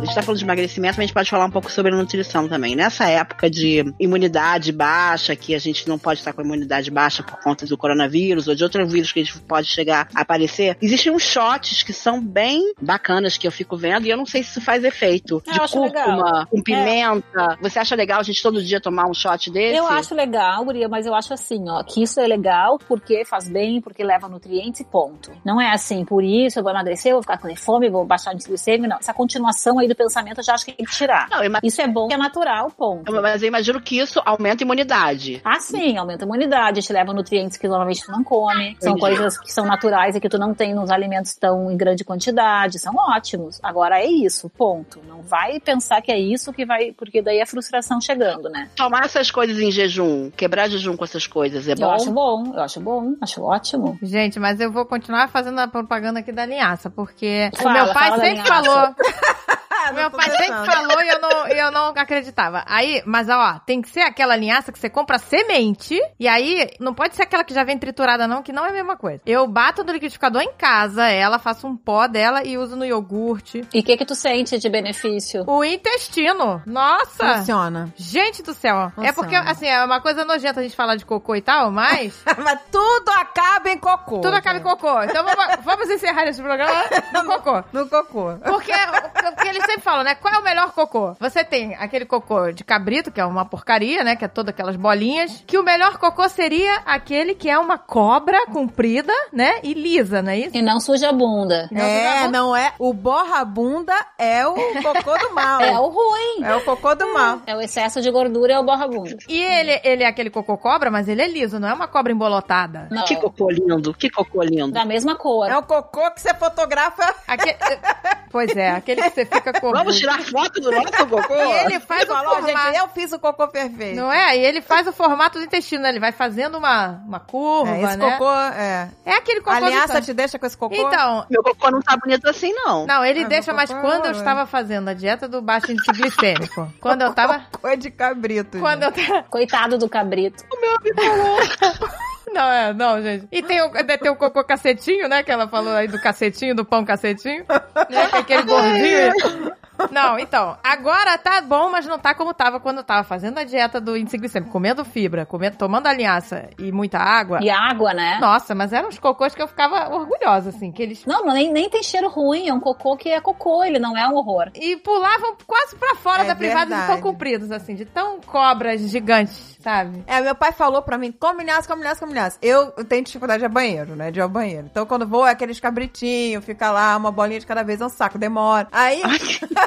Gente tá falando de emagrecimento, mas a gente pode falar um pouco sobre nutrição também. Nessa época de imunidade baixa, que a gente não pode estar com imunidade baixa por conta do coronavírus ou de outro vírus que a gente pode chegar a aparecer, existem uns shots que são bem bacanas que eu fico vendo e eu não sei se isso faz efeito. Eu de cúrcuma, legal. com pimenta. Você acha legal a gente todo dia tomar um shot desse? Eu acho legal, Guria, mas eu acho assim, ó, que isso é legal porque faz bem, porque leva nutrientes e ponto. Não é assim, por isso eu vou emagrecer, eu vou ficar com fome, vou baixar o índice glicêmico, não. Essa continuação aí do pensamento eu já acho que tem que tirar. Não, eu ima- Isso é bom, é natural, ponto. Mas eu imagino que isso aumenta a imunidade. Ah, sim, aumenta a imunidade, te leva nutrientes que normalmente tu não come. São Entendi. coisas que são naturais e que tu não tem nos alimentos tão em grande quantidade. São ótimos. Agora é isso, ponto. Não vai pensar que é isso que vai. Porque daí é frustração chegando, né? Tomar essas coisas em jejum, quebrar jejum com essas coisas é Eu bom? acho bom, eu acho bom, acho ótimo. Gente, mas eu vou continuar fazendo a propaganda aqui da linhaça, porque o Fala, meu pai sempre falou. Ah, meu pai sempre falou e eu não, eu não acreditava. Aí, mas ó, tem que ser aquela linhaça que você compra semente, e aí não pode ser aquela que já vem triturada, não, que não é a mesma coisa. Eu bato no liquidificador em casa, ela, faço um pó dela e uso no iogurte. E o que que tu sente de benefício? O intestino. Nossa! Funciona. Gente do céu. É Nossa. porque, assim, é uma coisa nojenta a gente falar de cocô e tal, mas. Mas tudo acaba em cocô. Tudo acaba em cocô. Então vamos, vamos encerrar esse programa no cocô. No cocô. Porque, porque eles sempre falam, né? Qual é o melhor cocô? Você tem aquele cocô de cabrito, que é uma porcaria, né? Que é todas aquelas bolinhas. Que o melhor cocô seria aquele que é uma cobra comprida, né? E lisa, não é isso? E não suja a bunda. Não, É, tá bom? não é. O borra-bunda é o cocô do mal. É o ruim. É o cocô do mal. É o excesso de gordura, é o borra-bunda. E ele, ele é aquele cocô cobra, mas ele é liso, não é uma cobra embolotada. Não. Que cocô lindo, que cocô lindo. Da mesma cor. É o cocô que você fotografa. Aque- Pois é, aquele que você fica com Vamos tirar foto do nosso cocô? E ele faz o Falou, formato. gente, eu fiz o cocô perfeito. Não é? E ele faz o formato do intestino, né? Ele vai fazendo uma, uma curva, É, esse né? cocô, é. É aquele cocô aliança te deixa com esse cocô? Então, Meu cocô não tá bonito assim, não. não, ele Ah, deixa, meu mas cocô quando é eu horror. estava fazendo a dieta do baixo índice glicêmico, quando eu tava... Cocô é de cabrito. Quando eu tava... Coitado do cabrito. Não, é, não, gente. E tem o, tem o cocô cacetinho, né? Que ela falou aí do cacetinho, do pão cacetinho. Né? Que aquele gordinho. Não, então, agora tá bom, mas não tá como tava quando eu tava fazendo a dieta do índice glicêmico, comendo fibra, comendo, tomando aliança e muita água. E água, né? Nossa, mas eram os cocôs que eu ficava orgulhosa, assim, que eles Não, não, nem, nem tem cheiro ruim. É um cocô que é cocô, ele não é um horror. e pulavam quase pra fora É da privada de tão compridos, assim, de tão cobras gigantes, sabe? É, meu pai falou pra mim, come milhaço, come milhaço, come milhaço. Eu tenho dificuldade de ir ao banheiro, né? De ir ao banheiro. Então, quando vou, é aqueles cabritinhos, fica lá, uma bolinha de cada vez, é um saco, demora. Aí...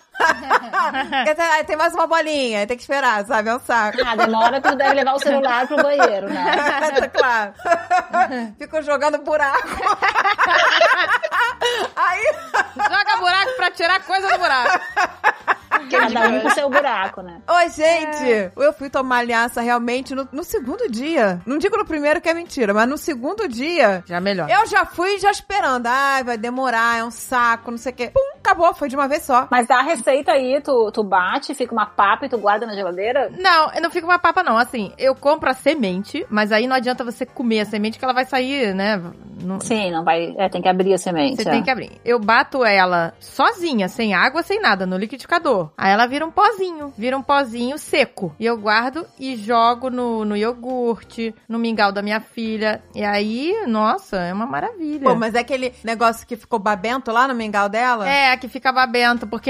tem mais uma bolinha, tem que esperar, sabe? É um saco. Ah, demora tu deve levar o celular pro banheiro, né? É claro. Fico jogando buraco. Aí... Joga buraco pra tirar coisa do buraco. Cada um com seu buraco, né? Oi, gente! Eu fui tomar aliança realmente no, no segundo dia. Não digo no primeiro que é mentira, mas no segundo dia. Já melhor. Eu já fui já esperando. Ai, vai demorar, é um saco, não sei o quê. Pum, acabou, foi de uma vez só. Mas a receita aí, tu, tu bate, fica uma papa e tu guarda na geladeira? Não, não fica uma papa, não. Assim, eu compro a semente, mas aí não adianta você comer a semente que ela vai sair, né? Não- Sim, não vai. É, tem que abrir a semente. Você é. tem que abrir. Eu bato ela sozinha, sem água, sem nada, no liquidificador. Aí ela vira um pozinho. Vira um pozinho seco. E eu guardo e jogo no, no iogurte, no mingau da minha filha. E aí, nossa, é uma maravilha. Pô, mas é aquele negócio que ficou babento lá no mingau dela? É, que fica babento, porque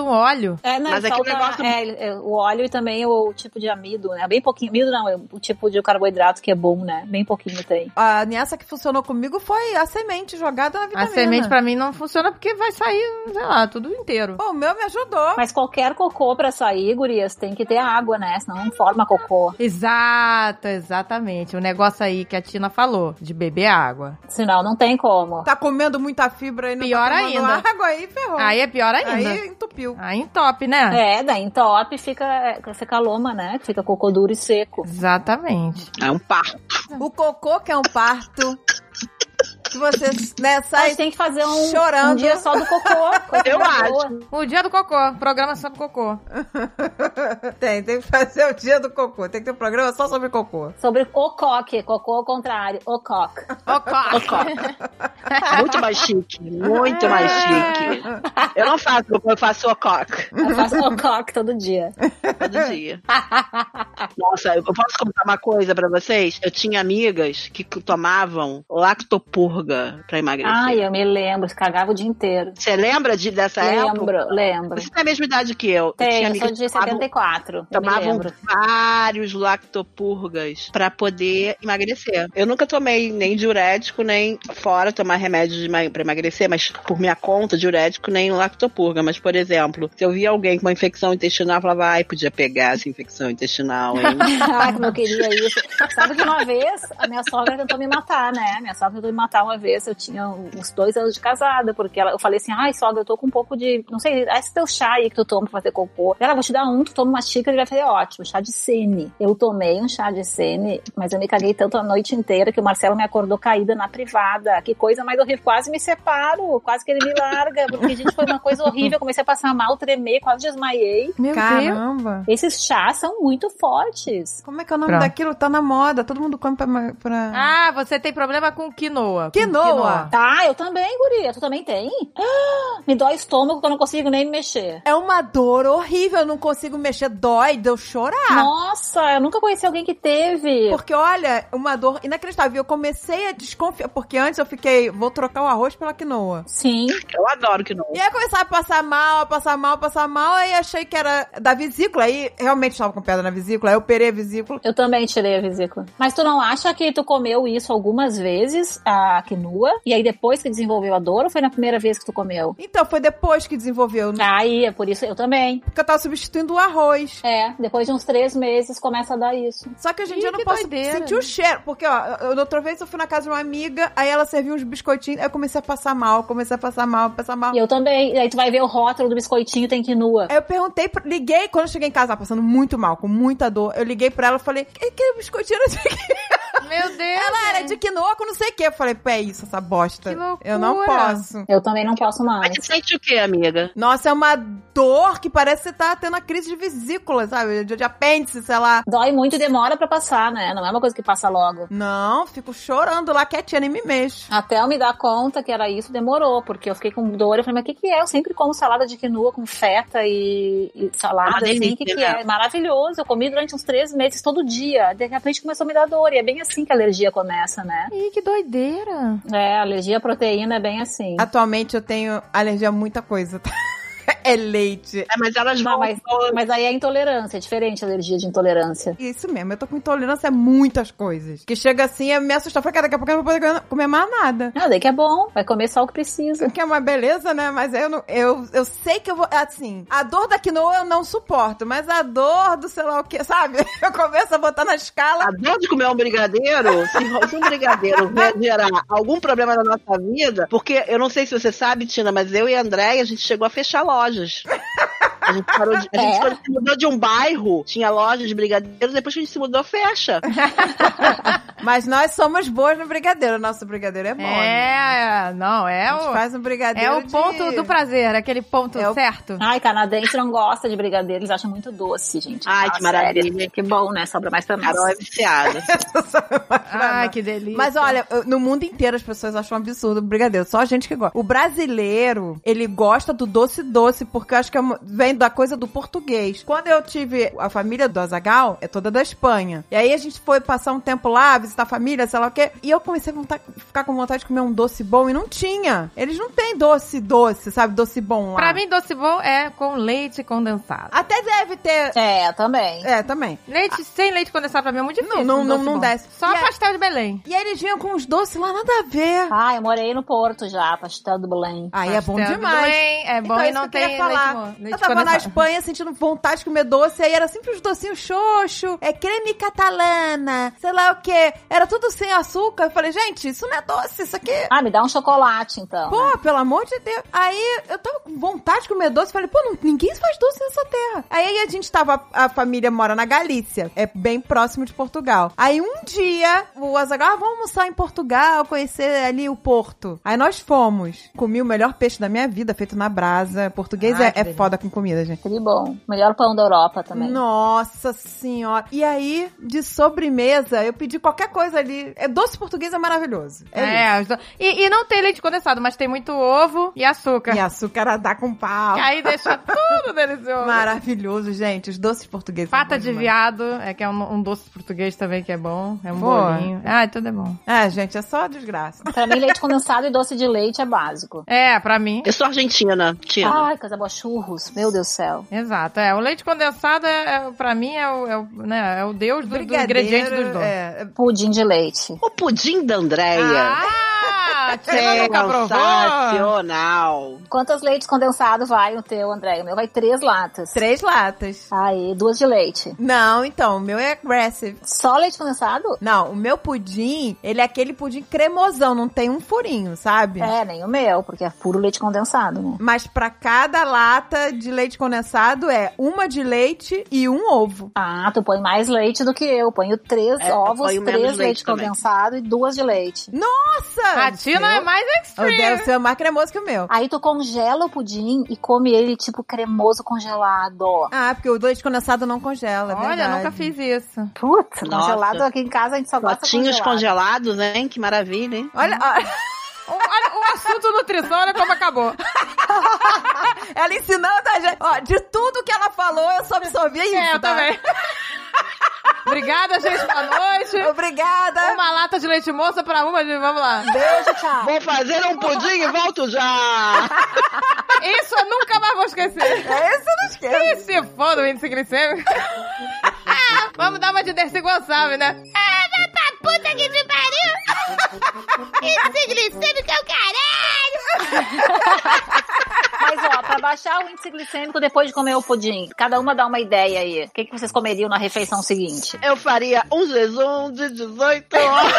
eles soltam óleo. É, não, Mas é que o falta, negócio- é, é, o óleo e também o tipo de amido, né? Bem pouquinho. Amido não, é o tipo de carboidrato que é bom, né? Bem pouquinho tem. A nessa que funcionou comigo foi a semente jogada na A vitamina. semente pra mim não funciona porque vai sair, sei lá, tudo inteiro. Pô, o meu me ajudou. Mas qualquer cocô pra sair, gurias, tem que ter água, né? Senão não forma cocô. Exato, exatamente. O negócio aí que a Tina falou, de beber água. Senão não tem como. Tá comendo muita fibra e não Pior tá ainda. água aí, ferrou. Aí é pior ainda. Aí entupiu. Aí entope, né? É, daí em top fica, fica loma, né? Fica cocô duro e seco. Exatamente. É um parto. O cocô que é um parto. Que você, né, A sai gente tem que fazer um, chorando. um dia só do cocô. Eu boa. O dia do cocô, programa sobre cocô. Tem, tem que fazer o dia do cocô. Tem que ter um programa só sobre cocô. Sobre o coque, cocô ao contrário, o coque. Muito mais chique. Muito mais chique. Eu não faço, eu faço o coque Eu faço o coque todo dia. todo dia. Nossa, eu posso contar uma coisa pra vocês? Eu tinha amigas que tomavam lactopurga pra emagrecer. Ai, eu me lembro, cagava o dia inteiro. Você lembra de, dessa época? Lembro, lembro. Você tem a mesma idade que eu. eu Tem, eu amigas sou de que tomavam- 74. Eu me Tomavam lembro. vários lactopurgas pra poder emagrecer. Eu nunca tomei nem diurético, nem fora tomar remédio de pra emagrecer, mas por minha conta, diurético nem lactopurga. Mas, por exemplo, se eu via alguém com uma infecção intestinal, eu falava, ai, podia pegar essa infecção intestinal, hein? Ai, como eu queria isso. Sabe que uma vez a minha sogra tentou me matar, né? Minha sogra tentou me matar uma vez. Eu tinha uns dois anos de casada, porque ela, eu falei assim: ai, sogra, eu tô com um pouco de. Não sei, esse teu chá aí que tu toma pra fazer cocô. Ela, vou te dar um, tu toma uma xícara e vai fazer ótimo. Chá de sene. Eu tomei um chá de sene, mas eu me caguei tanto a noite inteira que o Marcelo me acordou caída na privada. Que coisa mais horrível. Quase me separo, quase que ele me larga, porque, gente, foi uma coisa horrível. Eu comecei a passar mal, tremer, quase desmaiei. Meu Deus. Caramba. Esses chás são muito fortes. Como é que é o nome Pronto. daquilo? Tá na moda. Todo mundo come pra... pra... Ah, você tem problema com quinoa. Com Quinoa. Ah, eu também, guria. Tu também tem? Ah, me dói o estômago que eu não consigo nem me mexer. É uma dor horrível. Eu não consigo mexer. Dói de eu chorar. Nossa, eu nunca conheci alguém que teve. Porque, olha, uma dor inacreditável. Eu comecei a desconfiar, porque antes eu fiquei, vou trocar o arroz pela quinoa. Sim. Eu adoro que não. E aí começava a passar mal, a passar mal, a passar mal, aí achei que era da vesícula, aí realmente estava com pedra na vesícula, vesícula. Eu operei a vesícula. Eu também tirei a vesícula. Mas tu não acha que tu comeu isso algumas vezes, a quinua, e aí depois que desenvolveu a dor, ou foi na primeira vez que tu comeu? Então, foi depois que desenvolveu. Aí, é por isso eu também. Porque eu tava substituindo o arroz. É, depois de uns três meses começa a dar isso. Só que hoje em Ih, eu não que posso doideira. sentir o cheiro. Porque, ó, eu, da outra vez eu fui na casa de uma amiga, aí ela serviu uns biscoitinhos, aí eu comecei a passar mal, comecei a passar mal, passar mal. E eu também. E aí tu vai ver o rótulo do biscoitinho, tem quinua. Aí eu perguntei, liguei, quando eu cheguei em casa, tava passando muito mal, com muita dor. Eu liguei pra ela e falei, que, que biscoitinho era de quê? Meu Deus. Ela era de quinoa com não sei o que. Eu falei, pô, é isso, essa bosta. Que loucura. Eu não posso. Eu também não posso mais. Mas sente o quê, amiga? Nossa, é uma dor que parece que você tá tendo a crise de vesícula, sabe? De, de apêndice, sei lá. Dói muito e demora pra passar, né? Não é uma coisa que passa logo. Não, fico chorando lá quietinha, nem me mexo. Até eu me dar conta que era isso, demorou, porque eu fiquei com dor. Eu falei, mas o que, que é? Eu sempre como salada de quinoa com feta e, e salada, Uma assim. O que, que né? é? Maravilhoso. Eu comi durante uns três meses, todo dia. De repente começou a me dar dor. E é bem assim que a alergia começa, né? Ih, que doideira. É, alergia à proteína é bem assim. Atualmente eu tenho alergia a muita coisa. tá? é leite. É, mas elas Não, vão... mas, mas aí é intolerância, é diferente a alergia de intolerância. Isso mesmo, eu tô com intolerância a muitas coisas. Que chega assim, eu me assusta. Eu falei, daqui a pouco eu não vou poder comer mais nada. Ah, daí que é bom, vai comer só o que precisa. Que é uma beleza, né? Mas eu, não, eu, eu sei que eu vou. Assim, a dor da quinoa eu não suporto, mas a dor do sei lá o que, sabe? Eu começo a botar na escala. A dor de comer um brigadeiro, se um brigadeiro vai gerar algum problema na nossa vida, porque eu não sei se você sabe, Tina, mas eu e a Andréia, a gente chegou a fechar lojas. A gente parou de. A gente É? se mudou de um bairro, tinha loja de brigadeiros, depois que a gente se mudou, fecha. Mas nós somos boas no brigadeiro. Nosso brigadeiro é bom. né? É, não, é A gente o. faz um brigadeiro. É o de- ponto do prazer, aquele ponto É o- certo. Ai, canadense não gosta de brigadeiro, eles acham muito doce, gente. Ai, Fala que maravilha. sério. Que bom, né? Sobra mais pra nós. Carol é viciada. Ai, que delícia. Mas olha, no mundo inteiro as pessoas acham um absurdo o brigadeiro. Só a gente que gosta. O brasileiro, ele gosta do doce doce, porque eu acho que é uma- vem da coisa do português. Quando eu tive a família do Azagal, é toda da Espanha. E aí a gente foi passar um tempo lá, visitar a família, sei lá o quê. E eu comecei a vontade- ficar com vontade de comer um doce bom e não tinha. Eles não têm doce doce, sabe? Doce bom lá. Pra mim, doce bom é com leite condensado. Até deve ter. É, também. É, também. Leite sem leite condensado pra mim é muito difícil. Não, não, um não, não bom. desce. Só E a- pastel de Belém. E aí eles vinham com uns doces lá, nada a ver. Ah, eu morei no Porto já, pastel do Belém. Aí é bom Pastel de demais. Belém é bom Então, e não tem leite, falar. leite Eu tava na. Espanha sentindo vontade de comer doce, aí era sempre os docinhos xoxo, é creme catalana, sei lá o que. Era tudo sem açúcar. Eu falei, gente, isso não é doce, isso aqui. Ah, me dá um chocolate, então. Pô, pelo amor de Deus. Aí eu tava com vontade de comer doce. Falei, pô, não- ninguém faz doce nessa terra. Aí a gente tava, a família mora na Galícia, é bem próximo de Portugal. Aí um dia, o Azaghal, ah, vamos almoçar em Portugal, conhecer ali o Porto. Aí nós fomos. Comi o melhor peixe da minha vida, feito na brasa. Português Ai, é, é foda com comida, gente. Que bom. Melhor pão da Europa também. Nossa senhora. E aí, de sobremesa, eu pedi qualquer coisa ali. É doce português é maravilhoso. É. É, e, e não tem leite condensado, mas tem muito ovo e açúcar. E açúcar dá com pau. Que aí deixa tudo delicioso. Maravilhoso, gente. Os doces portugueses. são Pata de demais. viado, é que é um, um doce português também que é bom. É um Pô. bolinho. Ah, tudo é bom. É, gente, é só desgraça. Pra mim, leite condensado e doce de leite é básico. É, pra mim. Eu sou argentina, Tina. Ai, coisa boa, churros. Meu Deus do céu. Exato. É, o leite condensado, é, é- pra mim, é o, é o, né, é o deus do, do ingrediente dos doces. É, Pudim de leite. O pudim da Andréia. Ah, Nunca provou? Sensacional. Quantos leites condensados vai o teu, André? O meu vai três latas. três latas. Aí, duas de leite. Não, então, o meu é aggressive. Só leite condensado? Não, o meu pudim, ele é aquele pudim cremosão, não tem um furinho, sabe? É, nem o meu, porque é puro leite condensado, né? Mas pra cada lata de leite condensado é uma de leite e um ovo. Ah, tu põe mais leite do que eu. Ponho três É, eu ovos, três leite leite condensado e duas de leite. Nossa! A Tina é mais O extreme. deve ser mais cremoso que o meu. Aí tu congela o pudim e come ele tipo cremoso congelado. Ah, porque o leite condensado não congela, é Olha, verdade. nunca fiz isso. Putz, Nossa. congelado aqui em casa a gente só gosta Potinhos congelado. congelados, hein? Que maravilha, hein? Olha, ó, O, olha, o assunto nutrição, olha como acabou. ela ensinando a gente. Ó, de tudo que ela falou, eu só absorvi isso. É, eu tá? também. Obrigada, gente. Boa noite. Obrigada. Uma lata de leite moça pra uma de... Vamos lá. Beijo, tchau. Vou fazer um pudim e volto já! Isso eu nunca mais vou esquecer. É isso, eu não esqueço. E se for do índice glicêmico? Vamos dar uma de Dercy Gonçalves, né? Ah, vai pra puta que te pariu! Índice glicêmico é o caralho! Mas, ó, pra baixar o índice glicêmico depois de comer o pudim, cada uma dá uma ideia aí. O que, que vocês comeriam na refeição seguinte? Eu faria um jejum de 18 horas.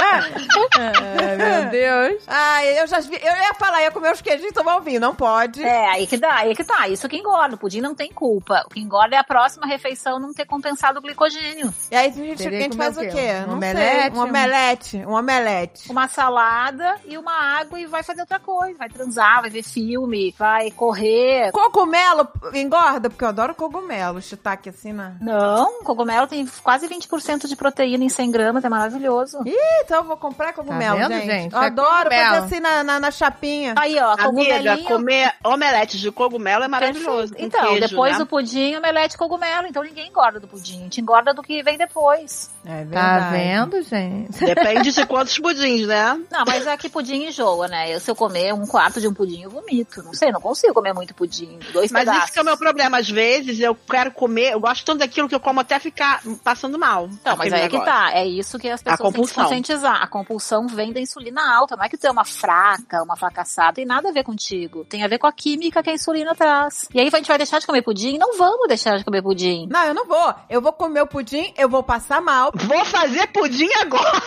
Ai, meu Deus. Ai, eu já vi. Eu ia falar, ia comer os queijinhos e tomar um vinho. Não pode. É, aí que dá, aí que tá. Isso que engorda. O pudim não tem culpa. O que engorda é a próxima refeição não ter compensado o glicogênio. E aí a gente, a gente faz o o quê? quê? Um Não omelete? sei. Um omelete. Um omelete. Uma salada e uma água e vai fazer outra coisa. Vai transar, vai ver filme, vai correr. Cogumelo engorda? Porque eu adoro cogumelo. Shiitake assim, né? Não, cogumelo tem quase 20% de proteína em 100 gramas, é maravilhoso. Ih, então eu vou comprar cogumelo, Tá vendo, gente. gente? Eu É adoro cogumelo. fazer assim na, na, na chapinha. Aí, ó, Amiga, cogumelinho. comer omelete de cogumelo é maravilhoso. Então, queijo, depois né? do pudim, omelete cogumelo. Então ninguém engorda do pudim. A gente engorda do que vem depois. É Tá vendo, gente? Depende de quantos pudins, né? Não, mas é que pudim enjoa, né? Eu, se eu comer um quarto de um pudim, eu vomito. Não sei, não consigo comer muito pudim. Dois Mas pedaços. esse que é o meu problema. Às vezes eu quero comer, eu gosto tanto daquilo que eu como até ficar passando mal. Então, mas aí é que negócio. tá. É isso que as A pessoas têm que conscientizar. A compulsão vem da insulina alta. Não é que tu é uma fraca, uma fracassada. Tem nada a ver contigo. Tem a ver com a química que a insulina traz. E aí a gente vai deixar de comer pudim? Não vamos deixar de comer pudim. Não, eu não vou. Eu vou comer o pudim, eu vou passar mal. Vou fazer pudim agora.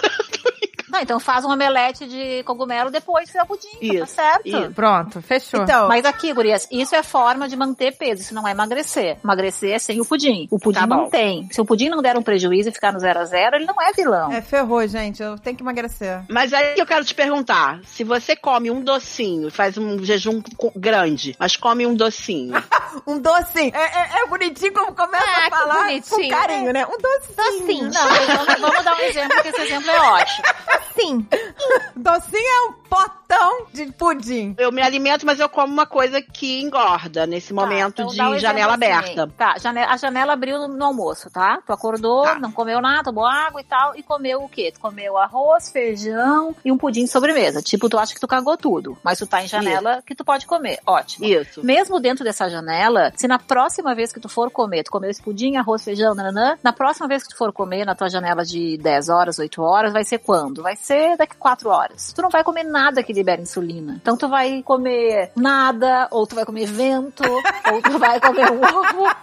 Não, então faz um omelete de cogumelo depois fizer o pudim. tá Isso, certo? isso. Pronto, fechou. Então, Mas aqui, gurias, isso é forma de manter peso, isso não é emagrecer. Emagrecer é sem o pudim. O pudim Tá bom. não tem. Se o pudim não der um prejuízo e ficar no zero a zero, ele não é vilão. é ferrou, gente. Eu tenho que emagrecer. Mas aí eu quero te perguntar: se você come um docinho, faz um jejum grande, mas come um docinho. Um docinho. É, é, é bonitinho como começa Ah, a falar com bonitinho. carinho, né? Um docinho. Não, mas vamos, vamos dar um exemplo, que esse exemplo é ótimo. Sim. Docinho é um potão de pudim. Eu me alimento, mas eu como uma coisa que engorda nesse momento Tá, então de janela assim. aberta. Tá, janela, a janela abriu no, no almoço, tá? Tu acordou, Tá. não comeu nada, tomou água e tal, e comeu o quê? Tu comeu arroz, feijão e um pudim de sobremesa. Tipo, tu acha que tu cagou tudo, mas tu tá em janela que tu pode comer. Ótimo. Isso. Mesmo dentro dessa janela, se na próxima vez que tu for comer, tu comeu esse pudim, arroz, feijão, nananã, na próxima vez que tu for comer na tua janela de 10 horas, 8 horas, vai ser quando? Vai ser daqui 4 horas. Tu não vai comer nada que libera insulina. Então tu vai comer nada, ou tu vai comer vento, ou tu vai comer um ovo.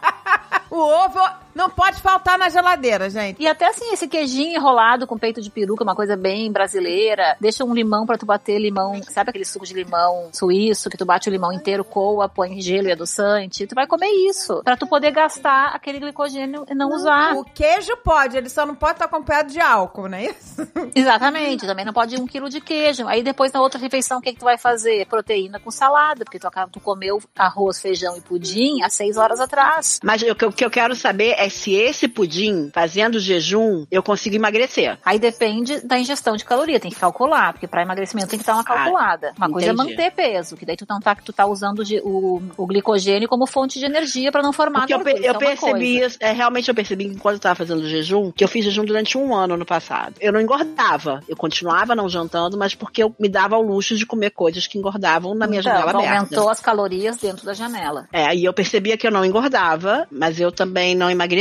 O ovo não pode faltar na geladeira, gente. E até assim, esse queijinho enrolado com peito de peruca, uma coisa bem brasileira. Deixa um limão pra tu bater limão, sabe aquele suco de limão suíço, que tu bate o limão inteiro, coa, põe gelo e adoçante. Tu vai comer isso, pra tu poder gastar aquele glicogênio e não, usar. O queijo pode, ele só não pode estar acompanhado de álcool, não é isso? Exatamente, também não pode ir um quilo de queijo. Aí depois na outra refeição, o que, que tu vai fazer? Proteína com salada, porque tu, tu comeu arroz, feijão e pudim há seis horas atrás. Mas o que, eu- o que eu quero saber é se esse pudim, fazendo jejum, eu consigo emagrecer. Aí depende da ingestão de caloria, tem que calcular, porque para emagrecimento tem que dar uma calculada. uma coisa é entendi. manter peso, que daí tu não tá, tu tá usando o, o glicogênio como fonte de energia para não formar Porque eu, gordura, pe- eu isso é percebi coisa. é, realmente eu percebi que enquanto eu tava fazendo jejum, que eu fiz jejum durante um ano no passado. Eu não engordava, eu continuava não jantando, mas porque eu me dava ao luxo de comer coisas que engordavam na minha Então, janela aberta. aumentou as calorias dentro da janela. É, e eu percebia que eu não engordava, mas eu também não emagrecia.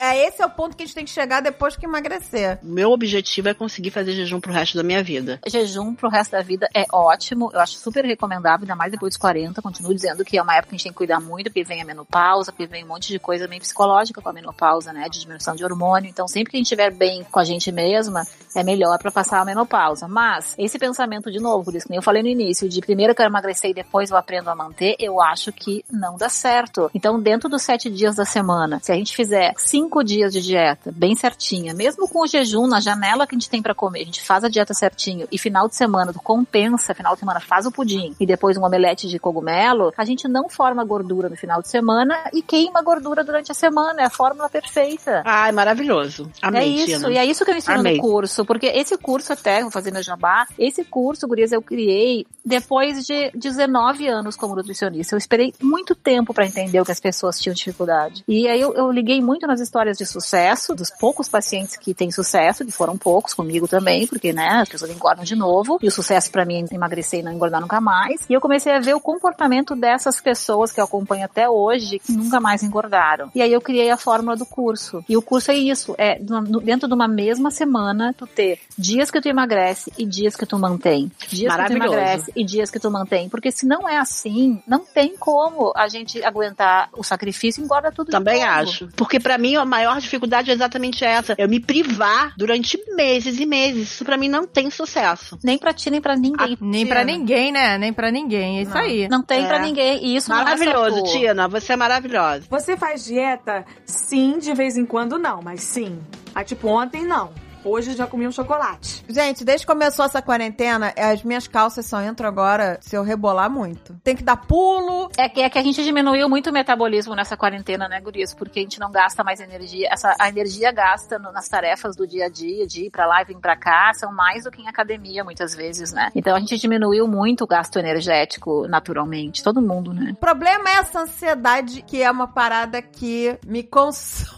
É, esse é o ponto que a gente tem que chegar depois que emagrecer. O meu objetivo é conseguir fazer jejum pro resto da minha vida. Jejum pro resto da vida é ótimo, eu acho super recomendável, ainda mais depois dos 40. Continuo dizendo que é uma época que a gente tem que cuidar muito, porque vem a menopausa, porque vem um monte de coisa meio psicológica com a menopausa, né? De diminuição de hormônio. Então, sempre que a gente estiver bem com a gente mesma, é melhor pra passar a menopausa. Mas, esse pensamento, de novo, por isso que nem eu falei no início, de primeiro eu quero emagrecer e depois eu aprendo a manter, eu acho que não dá certo. Então, dentro dos sete dias da semana, se a gente fizer cinco dias de dieta bem certinha, mesmo com o jejum na janela que a gente tem pra comer, a gente faz a dieta certinho e final de semana tu compensa, final de semana faz o pudim e depois um omelete de cogumelo, a gente não forma gordura no final de semana e queima gordura durante a semana, é a fórmula perfeita. Ai, maravilhoso. Amei, é isso, e é isso que eu ensino Amei. no curso, porque esse curso até, vou fazer meu jabá, esse curso, gurias, eu criei depois de 19 anos como nutricionista. Eu esperei muito tempo pra entender o que as pessoas tinham dificuldade. E aí eu, eu liguei baseei muito nas histórias de sucesso, dos poucos pacientes que têm sucesso, que foram poucos comigo também, porque, né, as pessoas engordam de novo, e o sucesso para mim é emagrecer e não engordar nunca mais. E eu comecei a ver o comportamento dessas pessoas que eu acompanho até hoje, que nunca mais engordaram. E aí eu criei a fórmula do curso. E o curso é isso, é dentro de uma mesma semana, tu ter dias que tu emagrece e dias que tu mantém. Dias que tu emagrece e dias que tu mantém. Porque se não é assim, não tem como a gente aguentar o sacrifício e engorda tudo Também de novo. acho. Porque pra mim a maior dificuldade é exatamente essa. Eu me privar durante meses e meses. Isso pra mim não tem sucesso. Nem pra ti, nem pra ninguém. Nem pra ninguém, né? Nem pra ninguém. É isso aí. Não tem É. pra ninguém. E isso não é Maravilhoso. Tina. Você é maravilhosa. Você faz dieta? Sim, de vez em quando não, mas sim. Ah, tipo, ontem não. Hoje já comi um chocolate. Gente, desde que começou essa quarentena, as minhas calças só entram agora se eu rebolar muito. Tem que dar pulo. É que, é que a gente diminuiu muito o metabolismo nessa quarentena, né, Gurias? Porque a gente não gasta mais energia. Essa, a energia gasta no- nas tarefas do dia a dia, de ir pra lá e vir pra cá, são mais do que em academia, muitas vezes, né? Então a gente diminuiu muito o gasto energético naturalmente. Todo mundo, né? O problema é essa ansiedade, que é uma parada que me consome.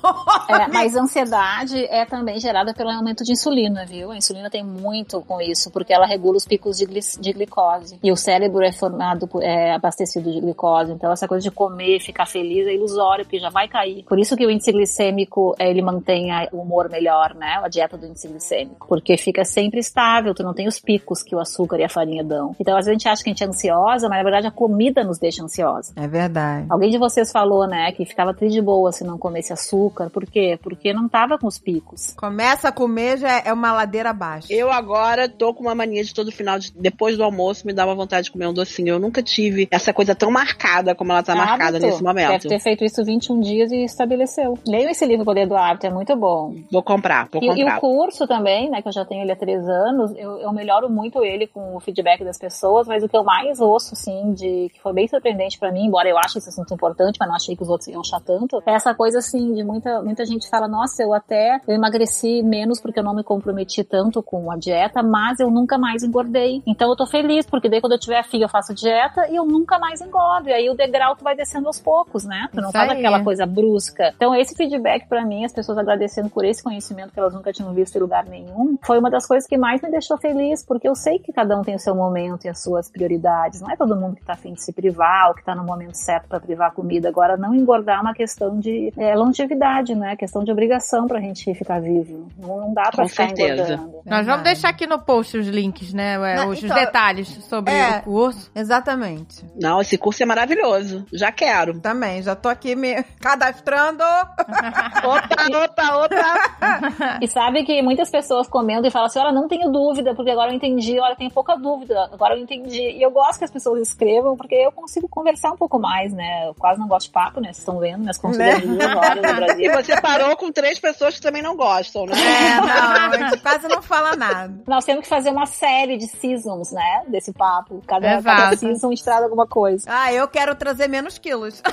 É, mas ansiedade é também gerada pelo de insulina, viu? A insulina tem muito com isso, porque ela regula os picos de, de glicose. E o cérebro é formado, por- é abastecido de glicose. Então, essa coisa de comer, ficar feliz é ilusório, porque já vai cair. Por isso que o índice glicêmico, é, ele mantém o humor melhor, né? A dieta do índice glicêmico. Porque fica sempre estável, tu não tem os picos que o açúcar e a farinha dão. Então, às vezes a gente acha que a gente é ansiosa, mas na verdade a comida nos deixa ansiosa. É verdade. Alguém de vocês falou, né, que ficava triste de boa se não comesse açúcar. Por quê? Porque não tava com os picos. Começa a comer, é uma ladeira abaixo. Eu agora tô com uma mania de todo final, de, depois do almoço, me dá uma vontade de comer um docinho. Eu nunca tive essa coisa tão marcada como ela tá marcada Hábito. nesse momento. Deve ter feito isso 21 dias e estabeleceu. Leiam esse livro, O Poder do Hábito, é muito bom. Vou comprar, vou E, e comprar. o curso também, né, que eu já tenho ele há três anos, eu, eu melhoro muito ele com o feedback das pessoas, mas o que eu mais ouço, assim, de que foi bem surpreendente pra mim, embora eu ache esse assunto importante, mas não achei que os outros iam achar tanto, é essa coisa, assim, de muita, muita gente fala, nossa, eu até eu emagreci menos porque eu não me comprometi tanto com a dieta, mas eu nunca mais engordei. Então eu tô feliz, porque daí quando eu tiver filho eu faço dieta e eu nunca mais engordo. E aí o degrau tu vai descendo aos poucos, né? Tu não Isso faz aí. aquela coisa brusca. Então esse feedback pra mim, as pessoas agradecendo por esse conhecimento que elas nunca tinham visto em lugar nenhum, foi uma das coisas que mais me deixou feliz, porque eu sei que cada um tem o seu momento e as suas prioridades. Não é todo mundo que tá afim de se privar ou que tá no momento certo pra privar comida. Agora, não engordar é uma questão de é, longevidade, né? Questão de obrigação pra gente ficar vivo. Não, não dá pra Com ficar certeza. Nós vamos deixar aqui no post os links, né? Não, os então, detalhes sobre é. o curso. Exatamente. Não, esse curso é maravilhoso. Já quero. Também, já tô aqui me cadastrando. Opa, opa, opa. E sabe que muitas pessoas comentam e falam assim: olha, não tenho dúvida, porque agora eu entendi, olha, tenho pouca dúvida, agora eu entendi. E eu gosto que as pessoas escrevam, porque eu consigo conversar um pouco mais, né? Eu quase não gosto de papo, né? Vocês estão vendo, minhas consultas de duas horas no E Brasil. você parou com três pessoas que também não gostam, né? É, não, a gente quase não fala nada. Nós temos que fazer uma série de seasons, né? Desse papo. Cada, Exato. cada season a gente traz alguma coisa. Ah, eu quero trazer menos quilos.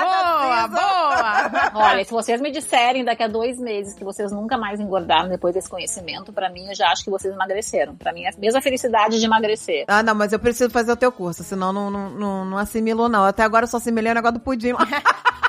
Boa, boa! Olha, se vocês me disserem daqui a dois meses que vocês nunca mais engordaram depois desse conhecimento, pra mim eu já acho que vocês emagreceram. Pra mim é a mesma felicidade de emagrecer. Ah, não, mas eu preciso fazer o teu curso, senão não, não, não, não assimilou, não. Até agora eu só assimilei o negócio do pudim.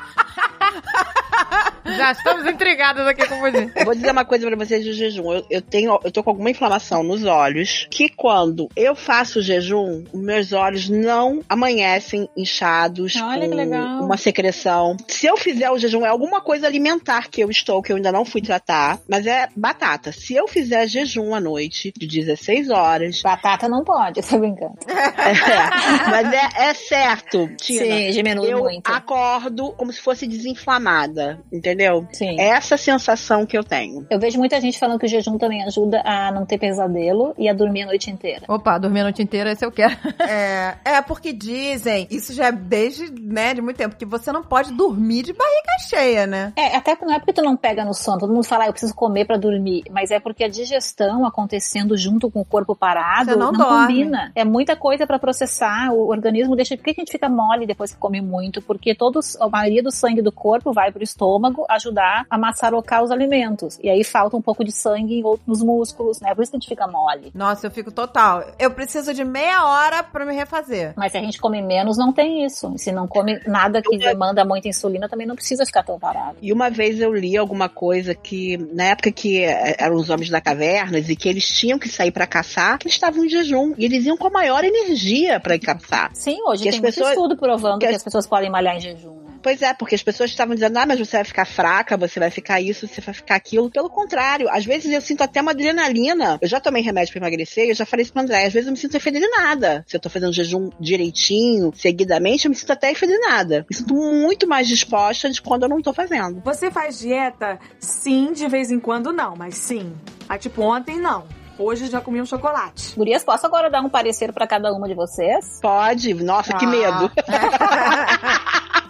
Já estamos intrigadas aqui com. Eu vou dizer uma coisa pra vocês do jejum. Eu, eu tenho, eu tô com alguma inflamação nos olhos, que quando eu faço o jejum, os meus olhos não amanhecem inchados, Olha que com legal. uma secreção. Se eu fizer o jejum, é alguma coisa alimentar que eu estou, que eu ainda não fui tratar, mas é batata. Se eu fizer jejum à noite, de 16 horas, Batata não pode, tô brincando. é, mas é, é certo, Tina. Sim, diminui eu muito. acordo como se fosse desinflamada, entendeu? Sim. É essa sensação que eu tenho. Eu vejo muita gente falando que o jejum também ajuda a não ter pesadelo e a dormir a noite inteira. Opa, dormir a noite inteira, esse eu quero. É, é, porque dizem, isso já é desde, né, de muito tempo, que você não pode dormir de barriga cheia, né? É, até não é porque tu não pega no sono, todo mundo fala, ah, eu preciso comer pra dormir, mas é porque a digestão acontecendo junto com o corpo parado Você não não, combina. É muita coisa pra pra processar, o organismo deixa. Por que que a gente fica mole depois que come muito? Porque todos, a maioria do sangue do corpo vai pro estômago ajudar a maçarocar os alimentos. E aí falta um pouco de sangue nos músculos, né? Por isso que a gente fica mole. Nossa, eu fico total. Eu preciso de meia hora pra me refazer. Mas se a gente come menos, não tem isso. E se não come nada que demanda muita insulina, também não precisa ficar tão parado. E uma vez eu li alguma coisa que, na época que eh, eram os homens da caverna e que eles tinham que sair pra caçar, que eles estavam em jejum. E eles iam com a maior energia pra ir caçar. Sim, hoje Que tem as muito pessoas- estudo provando que que, as- as pessoas podem malhar em jejum. Pois é, porque as pessoas estavam dizendo, ah, mas você vai ficar fraca, você vai ficar isso, você vai ficar aquilo. Pelo contrário, às vezes eu sinto até uma adrenalina. Eu já tomei remédio pra emagrecer, eu já falei isso pra André, às vezes eu me sinto envenenada. Se eu tô fazendo jejum direitinho, seguidamente, eu me sinto até envenenada. Me sinto muito mais disposta de quando eu não tô fazendo. Você faz dieta? Sim, de vez em quando não, mas sim. Ah, tipo, ontem não. Hoje já comi um chocolate. Gurias, posso agora dar um parecer pra cada uma de vocês? Pode, nossa, que Ah. medo.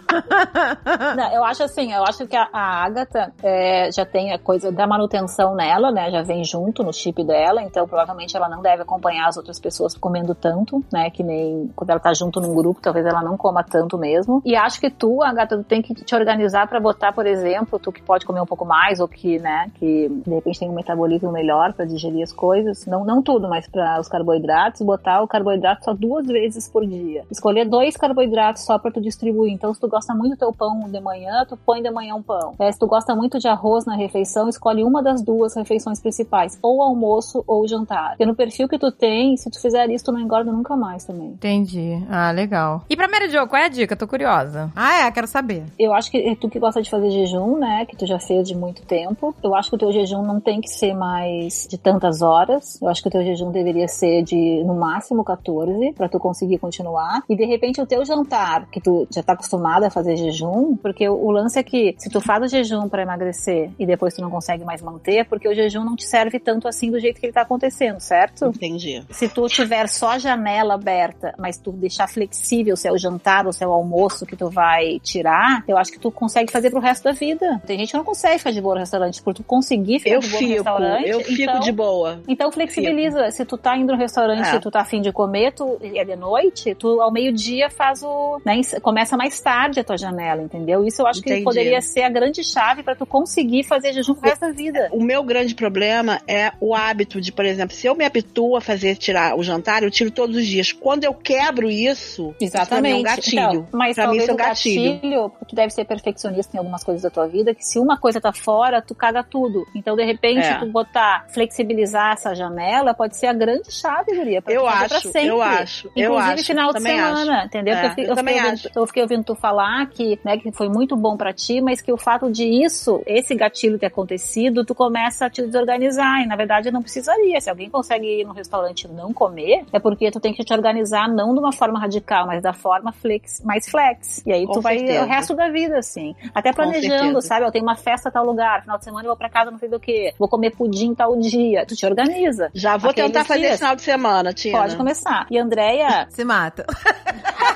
Não, eu acho assim, eu acho que a, a Agatha é, já tem a coisa da manutenção nela, né? Já vem junto no chip dela, então provavelmente ela não deve acompanhar as outras pessoas comendo tanto, né? Que nem quando ela tá junto num grupo, talvez ela não coma tanto mesmo. E acho que tu, Agatha, tu tem que te organizar pra botar, por exemplo, tu que pode comer um pouco mais, ou que, né, que de repente tem um metabolismo melhor pra digerir as coisas. Não, não tudo, mas para os carboidratos, botar o carboidrato só duas vezes por dia. Escolher dois carboidratos só pra tu distribuir. Então, se tu gosta muito do teu pão de manhã, tu põe de manhã um pão. É, se tu gosta muito de arroz na refeição, escolhe uma das duas refeições principais, ou almoço ou jantar. Porque no perfil que tu tem, se tu fizer isso, tu não engorda nunca mais também. Entendi. Ah, legal. E pra Mary Jo, qual é a dica? Tô curiosa. Ah, é, quero saber. Eu acho que tu que gosta de fazer jejum, né, que tu já fez de muito tempo, eu acho que o teu jejum não tem que ser mais de tantas horas. Eu acho que o teu jejum deveria ser de no máximo 14 pra tu conseguir continuar. E de repente o teu jantar, que tu já tá acostumada a fazer jejum, porque o, o lance é que se tu faz o jejum pra emagrecer e depois tu não consegue mais manter, é porque o jejum não te serve tanto assim do jeito que ele tá acontecendo, certo? Entendi. Se tu tiver só a janela aberta, mas tu deixar flexível se é o jantar ou se é o almoço que tu vai tirar, eu acho que tu consegue fazer pro resto da vida. Tem gente que não consegue ficar de boa no restaurante. Por tu conseguir ficar Eu de boa no fico, restaurante, eu fico então, de boa. então flexibiliza. Se tu tá indo no restaurante É. e tu tá afim de comer, tu é de noite, tu ao meio-dia faz o. Né, começa mais tarde a tua janela, entendeu? Isso eu acho que Entendi. poderia ser a grande chave pra tu conseguir fazer jejum pro resto da vida. O meu grande problema é o hábito de, por exemplo, se eu me habituo a fazer tirar o jantar, eu tiro todos os dias. Quando eu quebro isso, isso pra mim é um gatilho. Então, mas pra mim isso é um gatilho. gatilho, porque tu deve ser perfeccionista em algumas coisas da tua vida, que se uma coisa tá fora, tu caga tudo. Então, de repente, É. tu botar, flexibilizar essa janela, pode ser a grande chave, Guria, pra Eu tu fazer pra acho, sempre. eu acho, eu Inclusive acho, final de semana, acho. entendeu? É, eu, fiquei, eu eu, também fiquei acho. ouvindo, eu fiquei ouvindo tu falar que, né, que foi muito bom pra ti, mas que o fato de isso, esse gatilho ter acontecido, tu começa a te desorganizar. E na verdade não precisaria. Se alguém consegue ir no restaurante e não comer, é porque tu tem que te organizar não de uma forma radical, mas da forma flex, mais flex. E aí Com tu vai certeza. o resto da vida, assim. Até planejando, sabe? Eu tenho uma festa tal lugar, final de semana eu vou pra casa, não sei do que. Vou comer pudim tal dia. Tu te organiza. Já vou Aqueles tentar fazer dias. esse final de semana, Tina. Pode começar. E Andréia, Se mata.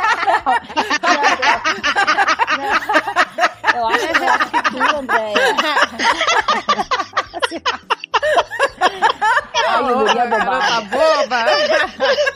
eu acho, eu acho que tu, Andréia. Guri é bobagem. boba.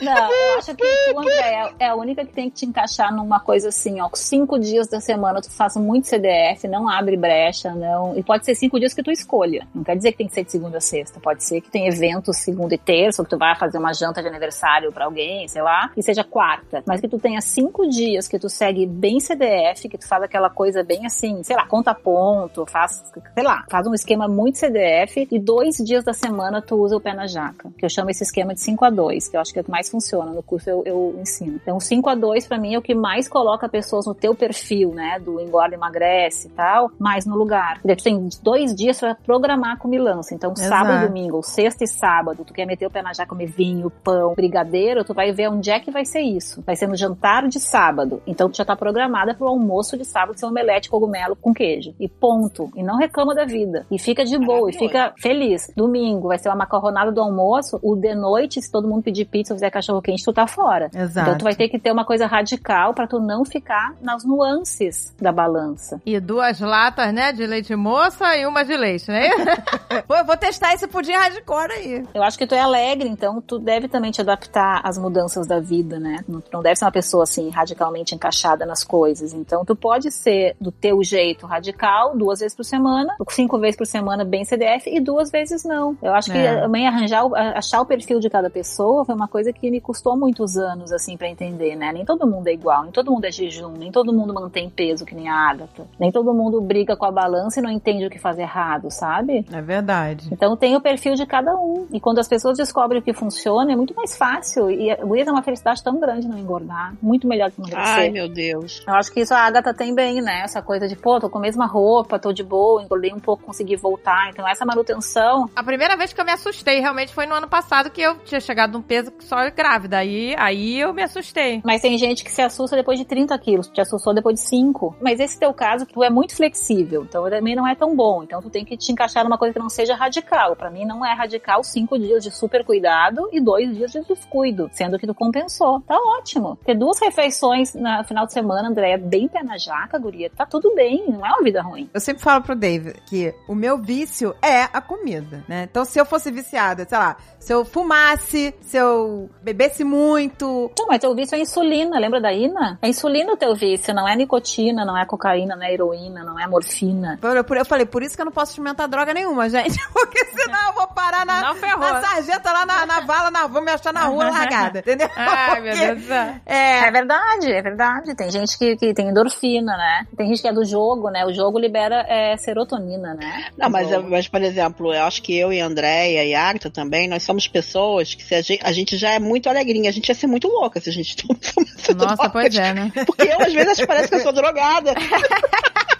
Não, eu acho que tu, André, é a única que tem que te encaixar numa coisa assim, ó. Cinco dias da semana tu faz muito CDF, não abre brecha, não. E pode ser cinco dias que tu escolha. Não quer dizer que tem que ser de segunda a sexta. Pode ser que tem eventos segunda e terça, ou que tu vai fazer uma janta de aniversário pra alguém, sei lá, e seja quarta. Mas que tu tenha cinco dias que tu segue bem CDF, que tu faz aquela coisa bem assim, sei lá, conta ponto, faz, sei lá, faz um esquema muito CDF e dois dias da semana tu usa o pé na jaca. Que eu chamo esse esquema de 5 a 2 que eu acho que é o que mais funciona. No curso eu, eu ensino. Então, 5 a 2 pra mim é o que mais coloca pessoas no teu perfil, né? Do engorda, emagrece e tal, mais no lugar. E daí tu tem dois dias pra programar a comilança. Então, Exato. sábado e domingo, ou sexta e sábado, tu quer meter o pé na jaca, comer vinho, pão, brigadeiro, tu vai ver onde é que vai ser isso. Vai ser no jantar de sábado. Então, tu já tá programada pro almoço de sábado ser um omelete cogumelo com queijo. E ponto. E não reclama da vida. E fica de boa, e fica feliz. Domingo vai ser uma macarronada do almoço. O de noite, se todo mundo pedir pizza ou fizer cachorro quente, tu tá fora. Exato. Então tu vai ter que ter uma coisa radical pra tu não ficar nas nuances da balança. E duas latas, né, de leite moça e uma de leite, né? Eu vou testar esse pudim hardcore aí. Eu acho que tu é alegre, então tu deve também te adaptar às mudanças da vida, né? Não, tu não deve ser uma pessoa assim radicalmente encaixada nas coisas. Então tu pode ser do teu jeito radical duas vezes por semana, cinco vezes por semana bem CDF e duas vezes não. Eu acho que É. arranjar, o- achar o perfil de cada pessoa foi uma coisa que me custou muitos anos assim pra entender, né? Nem todo mundo é igual, nem todo mundo é jejum, nem todo mundo mantém peso que nem a Agatha, nem todo mundo briga com a balança e não entende o que faz errado, sabe? É verdade. Então tem o perfil de cada um. E quando as pessoas descobrem o que funciona, é muito mais fácil. E a tem uma felicidade tão grande não engordar. Muito melhor que emagrecer. Ai, meu Deus. Eu acho que isso a Agatha tem bem, né? Essa coisa de, pô, tô com a mesma roupa, tô de boa, engordei um pouco, consegui voltar. Então essa manutenção. A primeira vez que eu me assustei realmente foi no ano passado que eu tinha chegado num peso só grávida. Aí, aí eu me assustei. Mas tem gente que se assusta depois de 30 quilos, te assustou depois de 5. Mas esse teu caso, tu é muito flexível, então também não é tão bom. Então tu tem que te encaixar numa coisa que não seja radical. Pra mim não é radical cinco dias de super cuidado e dois dias de descuido, sendo que tu compensou. Tá ótimo. Ter duas refeições no final de semana, Andréia, bem pé na jaca, guria, tá tudo bem, não é uma vida ruim. Eu sempre falo pro Dave que o meu vício é a comida, né? Então, se eu fosse viciada, sei lá, se eu fumasse, se eu bebesse muito. Não, mas teu vício é insulina, lembra da Ina? É insulina o teu vício, não é nicotina, não é cocaína, não é heroína, não é morfina. Por- Eu falei, por isso que eu não posso experimentar droga nenhuma, gente. Porque senão eu vou parar na, Não ferrou. na sarjeta lá na, na vala, na, vou me achar na rua largada, entendeu? Ai, meu Deus do céu. É É, verdade, é verdade. Tem gente que, que tem endorfina, né? Tem gente que é do jogo, né? O jogo libera é, serotonina, né? Não, mas, O eu- mas, por exemplo, eu acho que eu e a Andréia e a Também, nós somos pessoas que se a gente, a gente já é muito alegrinha, a gente ia ser muito louca se a gente tomasse Nossa, drogas. pois é, né? Porque eu, às vezes, parece que eu sou drogada.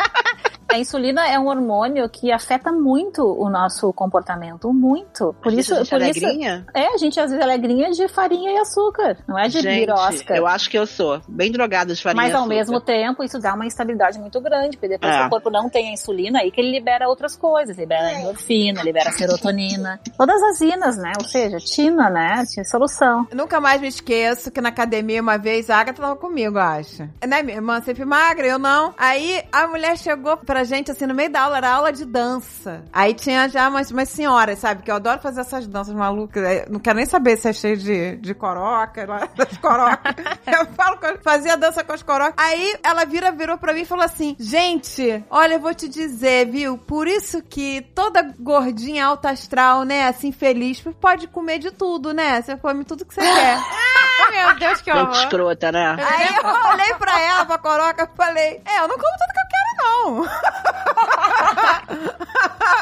A insulina é um hormônio que afeta muito o nosso comportamento, muito. Por isso, por é isso. alegrinha? É, a gente às vezes é alegrinha de farinha e açúcar, não é de Gente, birosca. eu acho que eu sou bem drogada de farinha Mas e ao açúcar. mesmo tempo, isso dá uma instabilidade muito grande, porque depois É. que o corpo não tem a insulina, aí que ele libera outras coisas, libera endorfina, libera serotonina, todas as inas, né? Ou seja, tina, né? Tinha solução. Eu nunca mais me esqueço que na academia uma vez a Agatha tava comigo, eu acho. Né, minha irmã sempre magra, eu não. Aí a mulher chegou pra gente assim no meio da aula, era aula de dança. Aí tinha já umas, umas senhoras, sabe? Que eu adoro fazer essas danças malucas. Eu Não quero nem saber se é cheio de, de coroca, das corocas. eu falo, com- fazia dança com as corocas. Aí ela vira, virou pra mim e falou assim: Gente, olha, eu vou te dizer, viu? Por isso que toda gordinha alta astral, né, assim, feliz, pode comer de tudo, né? Você come tudo que você quer. Meu Deus, que horror. escrota, né? Aí eu olhei pra ela, pra coroca, falei: É, eu não como tudo que eu quero, não.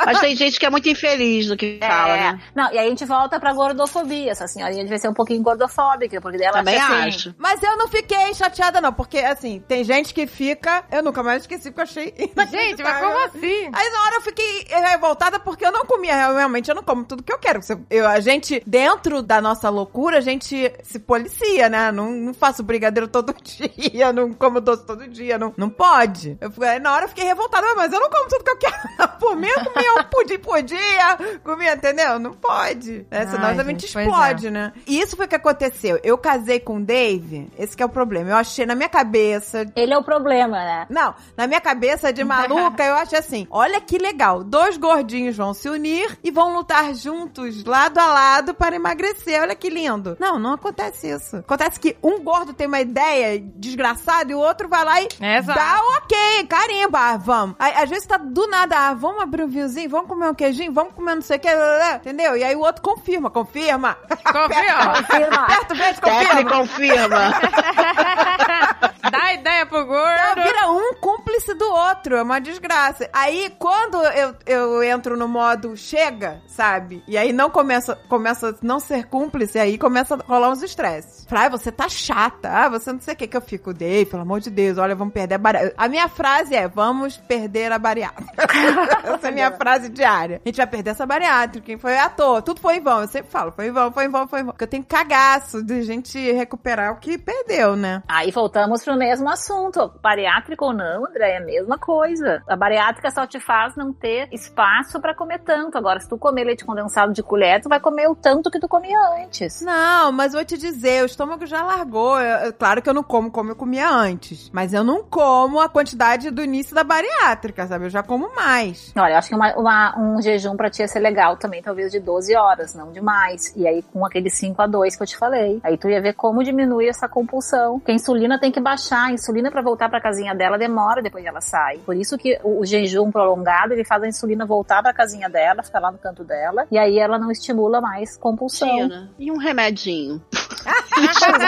Mas tem gente que é muito infeliz no que fala, É. né? Não, e aí a gente volta pra gordofobia. Essa senhorinha devia ser um pouquinho gordofóbica, porque dela Também acha assim, acho. Mas eu não fiquei chateada, não, porque assim, tem gente que fica. Eu nunca mais esqueci, porque eu achei. Gente, mas como assim? Aí na hora eu fiquei revoltada porque eu não comia, realmente, eu não como tudo que eu quero. Eu, a gente, dentro da nossa loucura, a gente se policia, né? Não, não faço brigadeiro todo dia, não como doce todo dia, não, não pode. Eu, fui- aí na hora eu fiquei revoltada, mas eu não como tudo que eu quero. Por mim, eu comia um pudim por dia, comia, entendeu? Não pode. Né? Senão Ai, a gente gente, pois explode, né? E isso foi o que aconteceu. Eu casei com o Dave, esse que é o problema. Eu achei na minha cabeça, Ele é o problema, né? não, na minha cabeça de maluca, eu acho assim: olha que legal, dois gordinhos vão se unir e vão lutar juntos, lado a lado, para emagrecer. Olha que lindo. Não, não acontece isso. Acontece que um gordo tem uma ideia desgraçada e o outro vai lá e Exato. dá ok, carimba, ah, vamos. Aí, às vezes tá do nada, ah, vamos abrir um vinhozinho, vamos comer um queijinho, vamos comer não sei o que, entendeu? E aí o outro confirma, confirma. Confirma. Aperta o beijo, Tecle confirma. confirma. Dá ideia pro Não, gordo. vira um cúmplice do outro, é uma desgraça. Aí, quando eu, eu entro no modo chega, sabe? E aí não começa, começa a não ser cúmplice, aí começa a rolar uns estresses. Fala, ah, você tá chata, ah, você não sei o que que eu fico. Dei, pelo amor de Deus, olha, vamos perder a bariátrica. A minha frase é, vamos perder a bariátrica. essa é a minha frase diária. A gente vai perder essa bariátrica, quem foi à toa. Tudo foi em vão, eu sempre falo, foi em vão, foi em vão, foi em vão. Porque eu tenho cagaço de gente recuperar o que perdeu, né? Aí voltamos pro mesmo assunto. Bariátrico ou não, André, é a mesma coisa. A bariátrica só te faz não ter espaço pra comer tanto. Agora, se tu comer leite condensado de colher, tu vai comer o tanto que tu comia antes. Não, mas vou te dizer, o estômago já largou. Eu- eu- claro que eu não como como eu comia antes. Mas eu não como a quantidade do início da bariátrica, sabe? Eu já como mais. Olha, eu acho que uma- uma- um jejum pra ti ia ser legal também, talvez de 12 horas, não demais. E aí com aquele 5 a 2 que eu te falei. Aí tu ia ver como diminui essa compulsão. Porque a insulina tem que baixar. A insulina pra voltar pra casinha dela demora depois que ela sai. Por isso que o, o jejum prolongado, ele faz a insulina voltar pra casinha dela, ficar lá no canto dela. E aí ela não estimula mais compulsão. Tina, E um remedinho.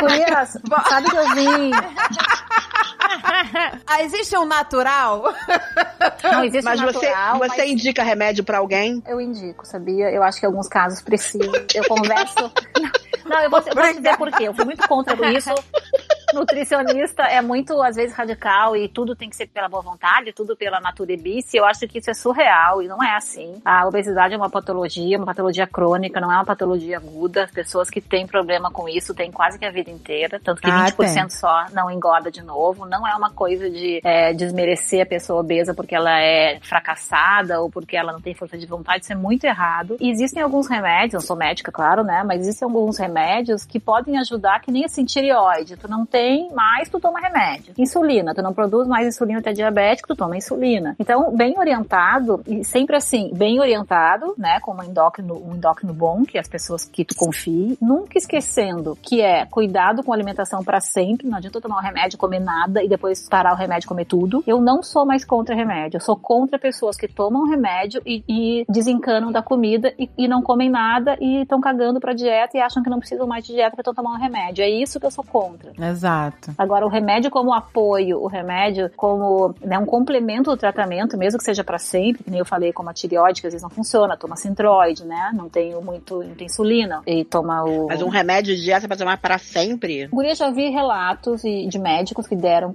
Gurias, sabe que eu vim... Ah, existe um natural? Não existe Mas um você, natural, você mas- indica remédio pra alguém? Eu indico, sabia? Eu acho que em alguns casos precisam. Eu converso. Não, eu vou, eu vou te dizer por quê. Eu fui muito contra isso. Nutricionista é muito, às vezes, radical e tudo tem que ser pela boa vontade, tudo pela naturebice. Eu acho que isso é surreal e não é assim. A obesidade é uma patologia, uma patologia crônica, não é uma patologia aguda. As pessoas que têm problema com isso têm quase que a vida inteira. Tanto que Ah, 20% tem. só não engorda de novo. Não é uma coisa de é, desmerecer a pessoa obesa porque ela é fracassada ou porque ela não tem força de vontade. Isso é muito errado. E existem alguns remédios, eu sou médica, claro, né? Mas existem alguns remédios que podem ajudar, que nem assim, tireoide. Tu não tem mais, tu toma remédio. Insulina, tu não produz mais insulina, tu é diabético, tu toma insulina. Então, bem orientado, e sempre assim, bem orientado, né? Com uma endócrino, um endócrino bom, que as pessoas que tu confie. Nunca esquecendo que é cuidado com a alimentação pra sempre. Não adianta tomar o remédio, comer nada e depois parar o remédio comer tudo. Eu não sou mais contra remédio. Eu sou contra pessoas que tomam remédio e, e desencanam da comida e, e não comem nada e estão cagando pra dieta e acham que não precisam mais de dieta porque estão tomando remédio. É isso que eu sou contra. Exato. Agora, o remédio como apoio, o remédio como né, um complemento do tratamento, mesmo que seja pra sempre, que nem eu falei, como a tireoide, que às vezes não funciona, toma centroide, né? Não tem muito, não tem insulina. E toma o. Mas um remédio de dieta pra tomar pra sempre? Guria, já vi relatos de médicos que deram,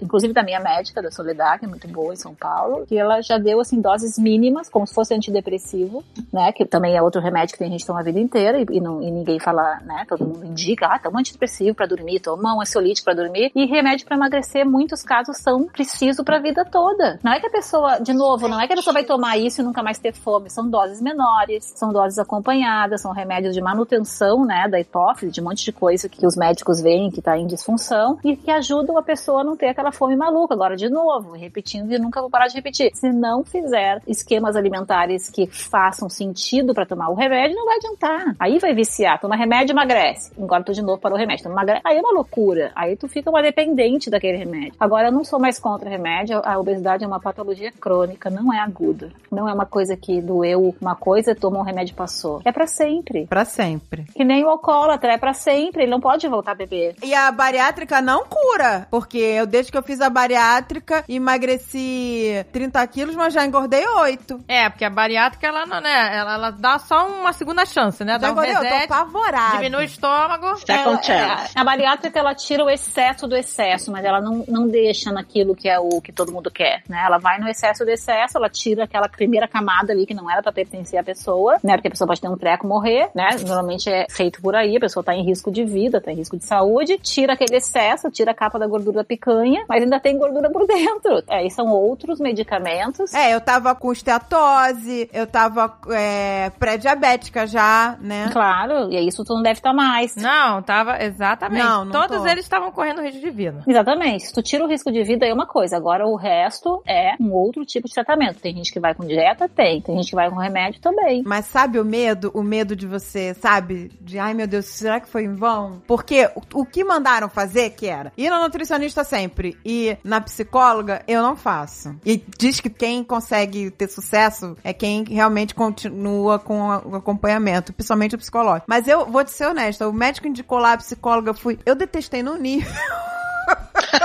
inclusive da minha médica, da Soledad, que é muito boa em São Paulo, que ela já deu, assim, doses mínimas, como se fosse antidepressivo, né, que também é outro remédio que tem gente que toma a vida inteira e, e não, e ninguém fala, né, todo mundo indica, ah, toma um antidepressivo pra dormir, toma um ansiolítico pra dormir, e remédio pra emagrecer, muitos casos são precisos pra vida toda. Não é que a pessoa, de novo, não é que a pessoa vai tomar isso e nunca mais ter fome, são doses menores, são doses acompanhadas, são remédios de manutenção, né, da hipófise, de um monte de coisa que os médicos veem que tá em disfunção e que ajudam a pessoa a não ter aquela fome maluca. Agora, de novo, repetindo e nunca vou parar de repetir. Se não fizer esquemas alimentares que façam sentido pra tomar o remédio, não vai adiantar. Aí vai viciar. Toma remédio, emagrece. Agora de novo parou o remédio. Toma emagre... Aí é uma loucura. Aí tu fica uma dependente daquele remédio. Agora, eu não sou mais contra remédio. A obesidade é uma patologia crônica, não é aguda. Não é uma coisa que doeu uma coisa, toma um remédio e passou. É pra sempre. Pra sempre. Que nem o alcoólatra, é pra sempre. Ele não pode voltar a beber. E a bariátrica não cura. Porque eu, desde que eu fiz a bariátrica, emagreci 30 quilos, mas já engordei 8. É, porque a bariátrica, ela não, né? Ela, ela dá só uma segunda chance, né? Dá Já um engordei, eu tô reset, apavorada. diminui o estômago. Second Ela- chance. é, a bariátrica ela tira o excesso do excesso, mas ela não, não deixa naquilo que é o que todo mundo quer, né? Ela vai no excesso do excesso, ela tira aquela primeira camada ali que não era pra pertencer à pessoa, né? Porque a pessoa pode ter um treco morrer, né? Normalmente é feito por aí, a pessoa tá em risco de vida, tá em risco de saúde, tira aquele excesso, tira a capa da gordura da picanha, mas ainda tem gordura por dentro. Aí são outros medicamentos. É, eu tava com esteatose, eu tava é, pré-diabética já, né? Claro, e aí isso tu não deve estar mais. Não, tava, exatamente. Não, não Todos tô. eles estavam correndo risco de vida. Exatamente. Se tu tira o risco de vida é uma coisa, agora o resto é um outro tipo de tratamento. Tem gente que vai com dieta? Tem. Tem gente que vai com remédio também. Mas sabe o medo? O medo de você, sabe? De, ai meu Deus, será que foi em vão? Porque o, o que mandaram fazer, que era ir na nutricionista sempre e na psicóloga, eu não faço. E diz que quem consegue ter sucesso é quem realmente continua com o acompanhamento, principalmente o psicológico. Mas eu vou te ser honesta, o médico indicou lá, a psicóloga, eu fui. Eu detestei no nível.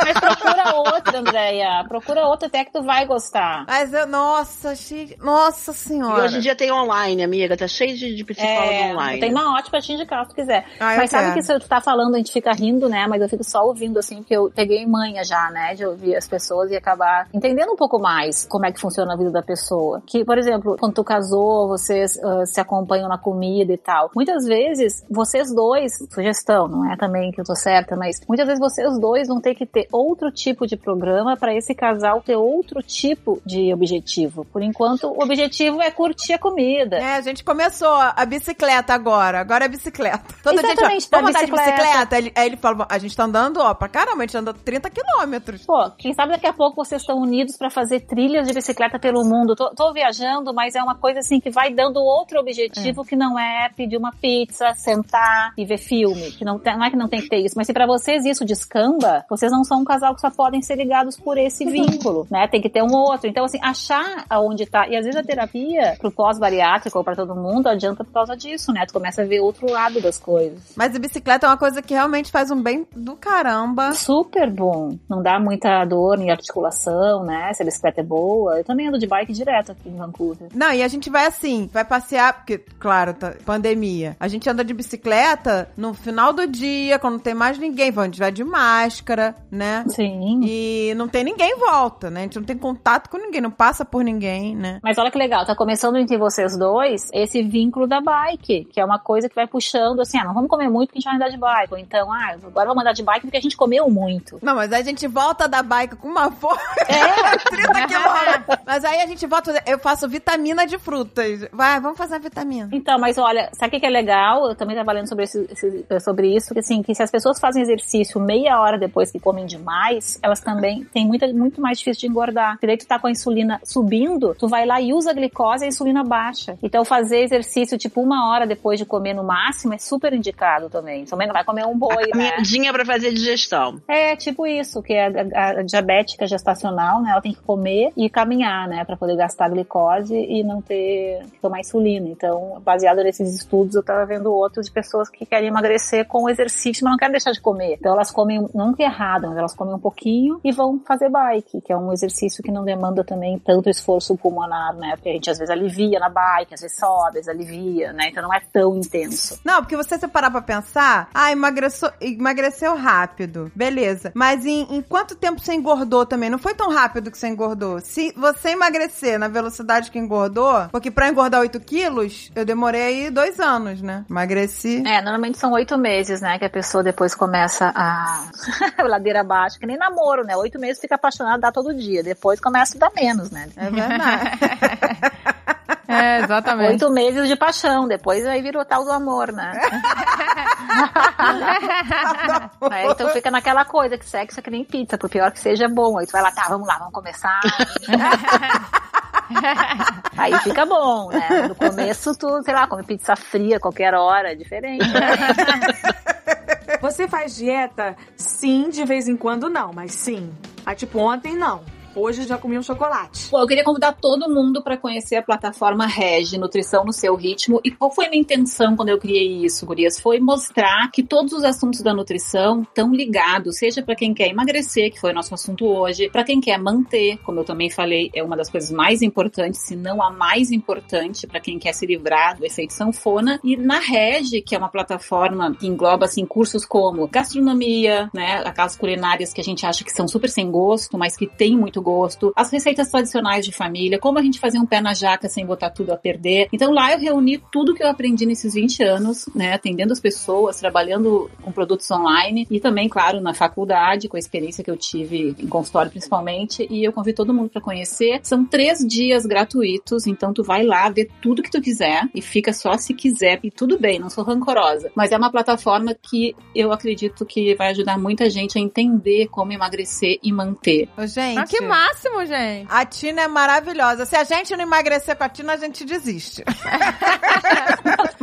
Mas procura outra, Andréia. Procura outra até que tu vai gostar. Mas eu, nossa, achei. Nossa E senhora. hoje em dia tem online, amiga. Tá cheio de, de psicólogo É, online. tem uma ótima pra te indicar se tu quiser. Ah, Mas sabe quero. que se tu tá falando, a gente fica rindo, né? Mas eu fico só ouvindo, assim, porque eu peguei manha já, né? De ouvir as pessoas e acabar entendendo um pouco mais como é que funciona a vida da pessoa. Que, por exemplo, quando tu casou, vocês ah, se acompanham na comida e tal. Muitas vezes, vocês dois, sugestão, não é também que eu tô certa, mas muitas vezes vocês dois vão ter que ter outro tipo de programa para esse casal ter outro tipo de objetivo. Por enquanto, o objetivo é curtir a comida. É, a gente começou a bicicleta agora. Agora é bicicleta. Toda Exatamente, gente fala, vamos da andar de bicicleta. Aí ele- Aí ele fala, a gente tá andando, ó, pra caramba, a gente anda 30 quilômetros. Pô, quem sabe daqui a pouco vocês estão unidos para fazer trilhas de bicicleta pelo mundo. Tô, tô viajando, mas é uma coisa assim que vai dando outro objetivo que não é pedir uma pizza, sentar e ver filme. Que não, não é que não tem que ter isso, mas se para vocês isso descamba, vocês não são um casal que só podem ser ligados por esse vínculo, né? Tem que ter um outro. Então, assim, achar aonde tá. E às vezes a terapia pro pós-bariátrico ou pra todo mundo adianta por causa disso, né? Tu começa a ver outro lado das coisas. Mas a bicicleta é uma coisa que realmente faz um bem do caramba. Super bom. Não dá muita dor em articulação, né? Se a bicicleta é boa. Eu também ando de bike direto aqui em Vancouver. Não, e a gente vai assim, vai passear, porque, claro, tá, pandemia. A gente anda de bicicleta no final do dia, quando não tem mais ninguém. A gente vai de máscara, né? Sim. E não tem ninguém em volta, né? A gente não tem contato com ninguém, não passa por ninguém, né? Mas olha que legal, tá começando entre vocês dois esse vínculo da bike, que é uma coisa que vai puxando assim, ah, não vamos comer muito porque a gente vai andar de bike. Ou então, ah, agora vamos andar de bike porque a gente comeu muito. Não, mas aí a gente volta da bike com uma fome. É, 30 quilômetros. Mas aí a gente volta, eu faço vitamina de frutas. Vai, vamos fazer a vitamina. Então, mas olha, sabe o que é legal? Eu também trabalhando sobre, esse- sobre isso, que assim, que se as pessoas fazem exercício meia hora depois que comem demais, elas também têm muita, muito mais difícil de engordar. Porque daí tu tá com a insulina subindo, tu vai lá e usa a glicose e a insulina baixa. Então fazer exercício tipo uma hora depois de comer no máximo é super indicado também. Também não vai comer um boi, né? Caminhadinha pra fazer digestão. É, tipo isso, que a, a- a diabética gestacional, né, ela tem que comer e caminhar, né, pra poder gastar glicose e não ter que tomar insulina. Então, baseado nesses estudos, eu tava vendo outros de pessoas que querem emagrecer com exercício, mas não querem deixar de comer. Então, elas comem, não errado, mas elas comem um pouquinho e vão fazer bike, que é um exercício que não demanda também tanto esforço pulmonar, né, porque a gente às vezes alivia na bike, às vezes sobe, às vezes alivia, né, então não é tão intenso. Não, porque você se parar pra pensar, ah, emagreceu, emagreceu rápido. Beleza. Mas em, em quanto tempo você engordou também? Não foi tão rápido que você engordou. Se você emagrecer na velocidade que engordou, porque pra engordar 8 quilos, eu demorei aí dois anos, né? Emagreci. É, normalmente são oito meses, né, que a pessoa depois começa a ladeira abaixo, que nem namoro, né? Oito meses fica apaixonado, dá todo dia. Depois começa a dar menos, né? É verdade. É, exatamente. Oito meses de paixão, depois aí virou tal do amor, né? É, então fica naquela coisa que sexo é que nem pizza, por pior que seja bom. Aí tu vai lá, tá, vamos lá, vamos começar. aí fica bom, né? No começo tu, sei lá, come pizza fria qualquer hora, é diferente. Você faz dieta? Sim, de vez em quando não, mas sim. Ah, tipo, ontem não. Hoje já comi um chocolate. Bom, eu queria convidar todo mundo para conhecer a plataforma Regi, Nutrição no Seu Ritmo. E qual foi a minha intenção quando eu criei isso, Gurias? Foi mostrar que todos os assuntos da nutrição estão ligados, seja para quem quer emagrecer, que foi o nosso assunto hoje, para quem quer manter, como eu também falei, é uma das coisas mais importantes, se não a mais importante para quem quer se livrar do efeito sanfona. E na Regi, que é uma plataforma que engloba assim cursos como gastronomia, né, aquelas culinárias que a gente acha que são super sem gosto, mas que tem muito gosto, as receitas tradicionais de família, como a gente fazer um pé na jaca sem botar tudo a perder. Então lá eu reuni tudo que eu aprendi nesses 20 anos, né, atendendo as pessoas, trabalhando com produtos online e também, claro, na faculdade, com a experiência que eu tive em consultório principalmente, e eu convido todo mundo para conhecer. São três dias gratuitos, então tu vai lá ver tudo que tu quiser e fica só se quiser e tudo bem, não sou rancorosa, mas é uma plataforma que eu acredito que vai ajudar muita gente a entender como emagrecer e manter. Ô, gente. Ah, que máximo, gente. A Tina é maravilhosa. Se a gente não emagrecer com a Tina, a gente desiste.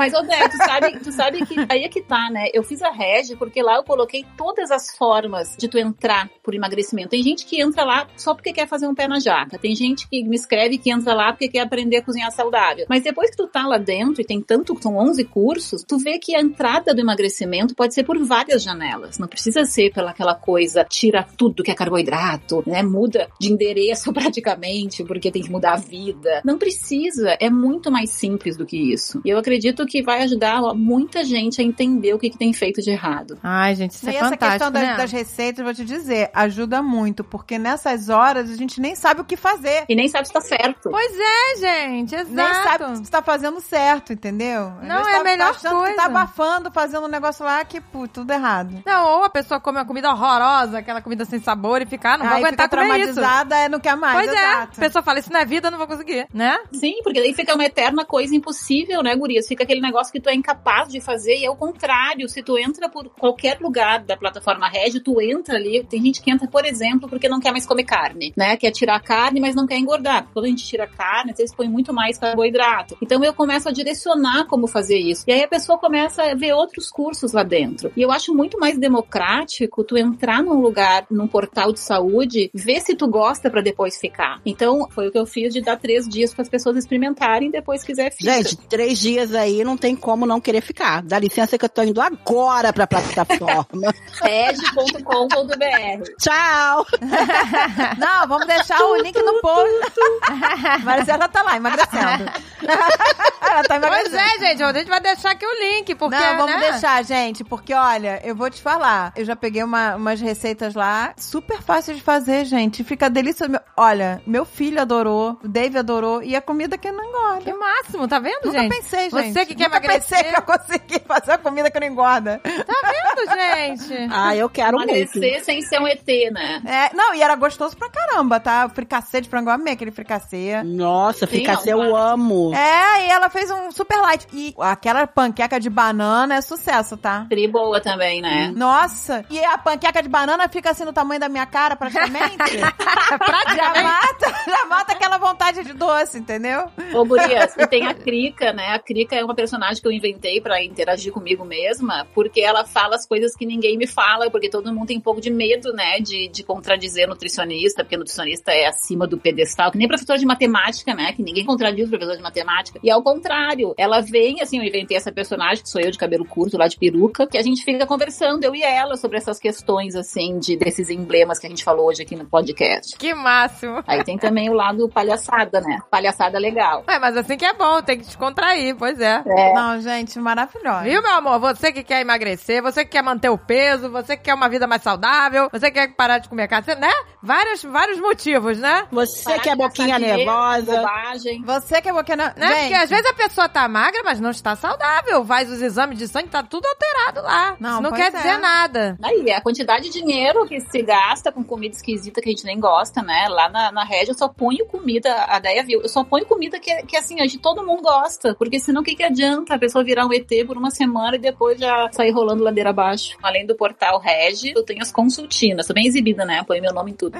Mas, Odé, tu sabe, tu sabe que aí é que tá, né? Eu fiz a Regi porque lá eu coloquei todas as formas de tu entrar por emagrecimento. Tem gente que entra lá só porque quer fazer um pé na jaca. Tem gente que me escreve que entra lá porque quer aprender a cozinhar saudável. Mas depois que tu tá lá dentro e tem tanto, são 11 cursos, tu vê que a entrada do emagrecimento pode ser por várias janelas. Não precisa ser pela aquela coisa, tira tudo que é carboidrato, né? Muda de endereço praticamente porque tem que mudar a vida. Não precisa. É muito mais simples do que isso. E eu acredito que vai ajudar muita gente a entender o que, que tem feito de errado. Ai, gente, isso e é essa fantástico, questão das, né? das receitas, vou te dizer, ajuda muito, porque nessas horas a gente nem sabe o que fazer. E nem sabe se tá certo. Pois é, gente, exato. Nem sabe se tá fazendo certo, entendeu? Não, é tá, a melhor tá coisa. que tá abafando, fazendo um negócio lá que, pô, tudo errado. Não, ou a pessoa come uma comida horrorosa, aquela comida sem sabor e fica, ah, não vou Aí aguentar fica comer isso. traumatizada, é, não quer mais, Pois é, a exato. pessoa fala, isso não é vida, eu não vou conseguir, né? Sim, porque daí fica uma eterna coisa impossível, né, Gurias? Fica aquele negócio que tu é incapaz de fazer e é o contrário. Se tu entra por qualquer lugar da plataforma Regi, tu entra ali. Tem gente que entra, por exemplo, porque não quer mais comer carne, né? Quer tirar carne, mas não quer engordar. Quando a gente tira carne, às vezes põe muito mais carboidrato. Então eu começo a direcionar como fazer isso. E aí a pessoa começa a ver outros cursos lá dentro. E eu acho muito mais democrático tu entrar num lugar, num portal de saúde, ver se tu gosta pra depois ficar. Então foi o que eu fiz de dar três dias para as pessoas experimentarem depois quiser ficar. Gente, três dias aí não tem como não querer ficar. Dá licença que eu tô indo agora pra plataforma. Regi.com.br Tchau! Não, vamos deixar o link no post. Marcela tá lá, emagrecendo. Ela tá Pois emagrecendo. é, gente, a gente vai deixar aqui o link, porque, Não, vamos né? deixar, gente, porque olha, eu vou te falar. Eu já peguei uma- umas receitas lá, super fácil de fazer, gente. Fica delicioso. Meu- Olha, meu filho adorou, o Dave adorou, e a comida que não engorda. Que máximo, tá vendo, Nunca gente? pensei, gente. Você que quer Nunca emagrecer. pensei que eu consegui fazer a comida que não engorda. Tá vendo, gente? Ah, eu quero muito. Emagrecer sem ser um ET, né? É, não, e era gostoso pra caramba, tá? O fricassê de frango, eu amei aquele fricassê. Nossa, Sim, fricassê não, eu amo. É, e ela fez um super light. E aquela panqueca de banana é sucesso, tá? Tri boa também, né? Nossa! E a panqueca de banana fica assim no tamanho da minha cara, praticamente. já mata, já mata aquela vontade de doce, entendeu? Ô, Gurias, e tem a Krika, né? A Krika é uma personagem que eu inventei pra interagir comigo mesma, porque ela fala as coisas que ninguém me fala, porque todo mundo tem um pouco de medo, né, de, de contradizer nutricionista, porque nutricionista é acima do pedestal, que nem professor de matemática, né, que ninguém contradiz o professor de matemática. E ao contrário, ela vem, assim, eu inventei essa personagem, que sou eu de cabelo curto, lá de peruca, que a gente fica conversando, eu e ela, sobre essas questões, assim, de desses emblemas que a gente falou hoje aqui no podcast. Que máximo. Aí tem também o lado palhaçada, né? Palhaçada legal. Ué, mas assim que é bom, tem que descontrair, pois é. Não, gente, maravilhosa. Viu, meu amor? Você que quer emagrecer, você que quer manter o peso, você que quer uma vida mais saudável, você que quer parar de comer carne, né? Vários, vários motivos, né? Você que é boquinha nervosa. Bobagem. Você que é boquinha... Né? Gente, Porque às vezes a pessoa tá magra, mas não está saudável. Faz os exames de sangue, tá tudo alterado lá. Não, Isso não quer é. dizer nada. Aí, a quantidade de dinheiro que se gasta com comida esquisita que a gente nem gosta, né? Lá na, na Rede eu só ponho comida, a Deia viu, eu só ponho comida que, que assim, hoje todo mundo gosta. Porque senão o que, que adianta a pessoa virar um ET por uma semana e depois já sair rolando ladeira abaixo? Além do portal Regi, eu tenho as consultinas, tô bem exibida, né? Põe meu nome em tudo.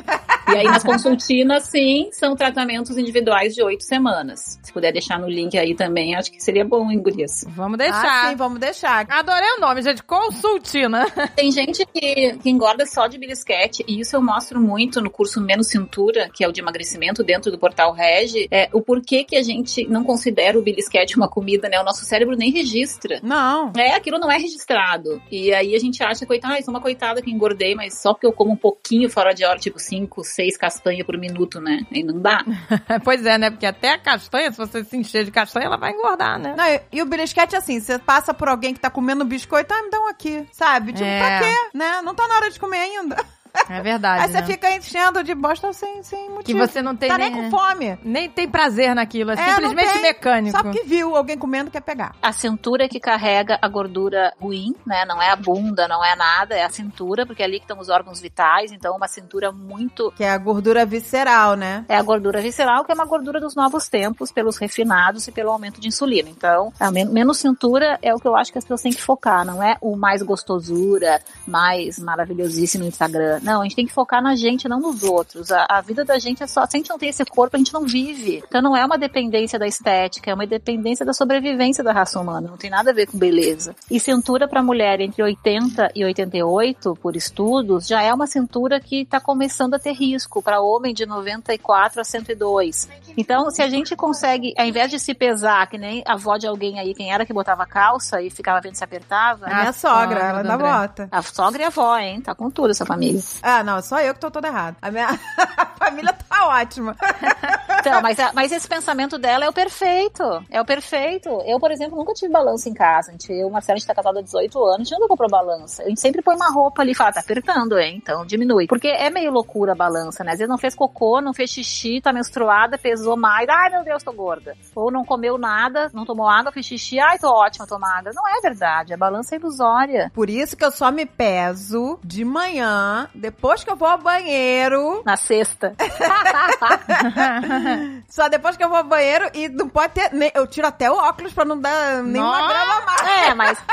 E aí nas consultinas, sim, são tratamentos individuais de oito semanas. Se puder deixar no link aí também, acho que seria bom, hein, Gurias? Vamos Ah, deixar. sim, vamos deixar. Adorei o nome, gente. Consultina. Tem gente que, que engorda só de belisquete, e isso eu mostro muito no curso Menos Cintura, que é o de emagrecimento dentro do portal Regi, é o porquê que a gente não considera o belisquete uma comida, né? O nosso cérebro nem registra. Não. É, aquilo não é registrado. E aí a gente acha, coitada, ah, sou uma coitada que engordei, mas só porque eu como um pouquinho fora de hora, tipo 5, 6 castanhas por minuto, né? Aí não dá. pois é, né? Porque até a castanha, se você se encher de castanha, ela vai engordar, né? Não, e, e o belisquete, assim, você passa por alguém que tá comendo biscoito, ah, me dá um aqui, sabe? Tipo, É. pra quê? Né? Não tá na hora de comer ainda. É verdade. Aí você né? fica enchendo de bosta sem, sem motivo. Que você não tem Tá nem, nem com fome. nem tem prazer naquilo. É, É, simplesmente tem. mecânico. Só porque viu alguém comendo quer pegar. A cintura é que carrega a gordura ruim, né? Não é a bunda, não é nada, é a cintura, porque é ali que estão os órgãos vitais. Então, uma cintura muito. Que é a gordura visceral, né? É a gordura visceral, que é uma gordura dos novos tempos, pelos refinados e pelo aumento de insulina. Então, a men- menos cintura é o que eu acho que as pessoas têm que focar. Não é o mais gostosura, mais maravilhosíssimo no Instagram. Não, a gente tem que focar na gente, não nos outros. A, a vida da gente é só. Se a gente não tem esse corpo, a gente não vive. Então, não é uma dependência da estética, é uma dependência da sobrevivência da raça humana. Não tem nada a ver com beleza. E cintura para mulher entre 80 e 88, por estudos, já é uma cintura que está começando a ter risco. Para homem de 94 a 102. Então, se a gente consegue, ao invés de se pesar, que nem a avó de alguém aí, quem era que botava calça e ficava vendo se apertava. A minha A sogra, sogra ela dá bota. A sogra e a avó, hein? Tá com tudo essa família. Ah, não, só eu que tô toda errada. A minha a família tá ótima. Então, mas, a- mas esse pensamento dela é o perfeito. É o perfeito. Eu, por exemplo, nunca tive balança em casa. A gente, eu o Marcelo, a gente tá casado há 18 anos, a gente nunca comprou balança. A gente sempre põe uma roupa ali e fala, tá apertando, hein? Então diminui. Porque é meio loucura a balança, né? Às vezes não fez cocô, não fez xixi, tá menstruada, pesou mais. Ai, meu Deus, tô gorda. Ou não comeu nada, não tomou água, fez xixi. Ai, tô ótima, tô magra. Não é verdade. A balança é ilusória. Por isso que eu só me peso de manhã, depois que eu vou ao banheiro. Na sexta. Só depois que eu vou ao banheiro e não pode ter. nem- Eu tiro até o óculos pra não dar nenhuma Nossa! grama a mais. É, mas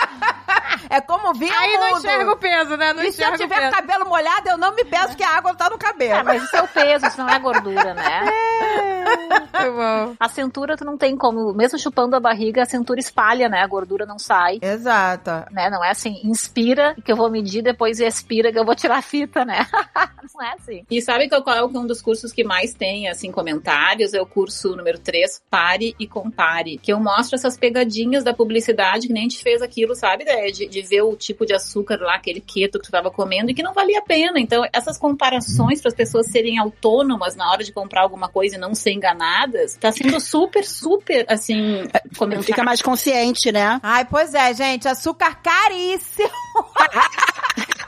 É como vir Aí não enxerga o peso, né? Não E se eu tiver peso. cabelo molhado, eu não me peço que a água tá no cabelo. É, mas isso é o peso, isso não é gordura, né? Muito bom. A cintura tu não tem como, mesmo chupando a barriga, a cintura espalha, né? A gordura não sai. Exato. Né? Não é assim, inspira que eu vou medir, depois expira que eu vou tirar a fita, né? não é assim. E sabe qual qual é um dos cursos que mais tem, assim, comentários? É o curso número 3, Pare e Compare. Que eu mostro essas pegadinhas da publicidade, que nem a gente fez aquilo, sabe? né? De, de ver o tipo de açúcar lá, aquele keto que tu tava comendo e que não valia a pena. Então, essas comparações para as pessoas serem autônomas na hora de comprar alguma coisa e não ser enganadas, tá sendo super, super, assim, comentado. Fica mais consciente, né? Ai, pois é, gente. Açúcar caríssimo.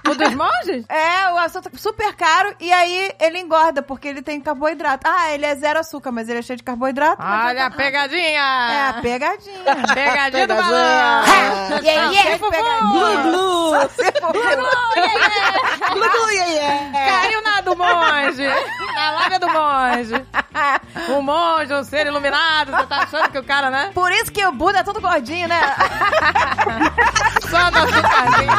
O dos monges? É, o açúcar super caro. E aí ele engorda, porque ele tem carboidrato. Ah, ele é zero açúcar, mas ele é cheio de carboidrato. Olha a tá- pegadinha! É, a pegadinha. Pegadinha do balão! Yeah, yeah, Fufu! pegadinha. Glu, for- glu, glu, yeah, yeah. Caiu na do monge! Na lábia do monge! Um monge, um ser iluminado, você tá achando que o cara, né? Por isso que o Buda é todo gordinho, né? Só do açúcarzinho.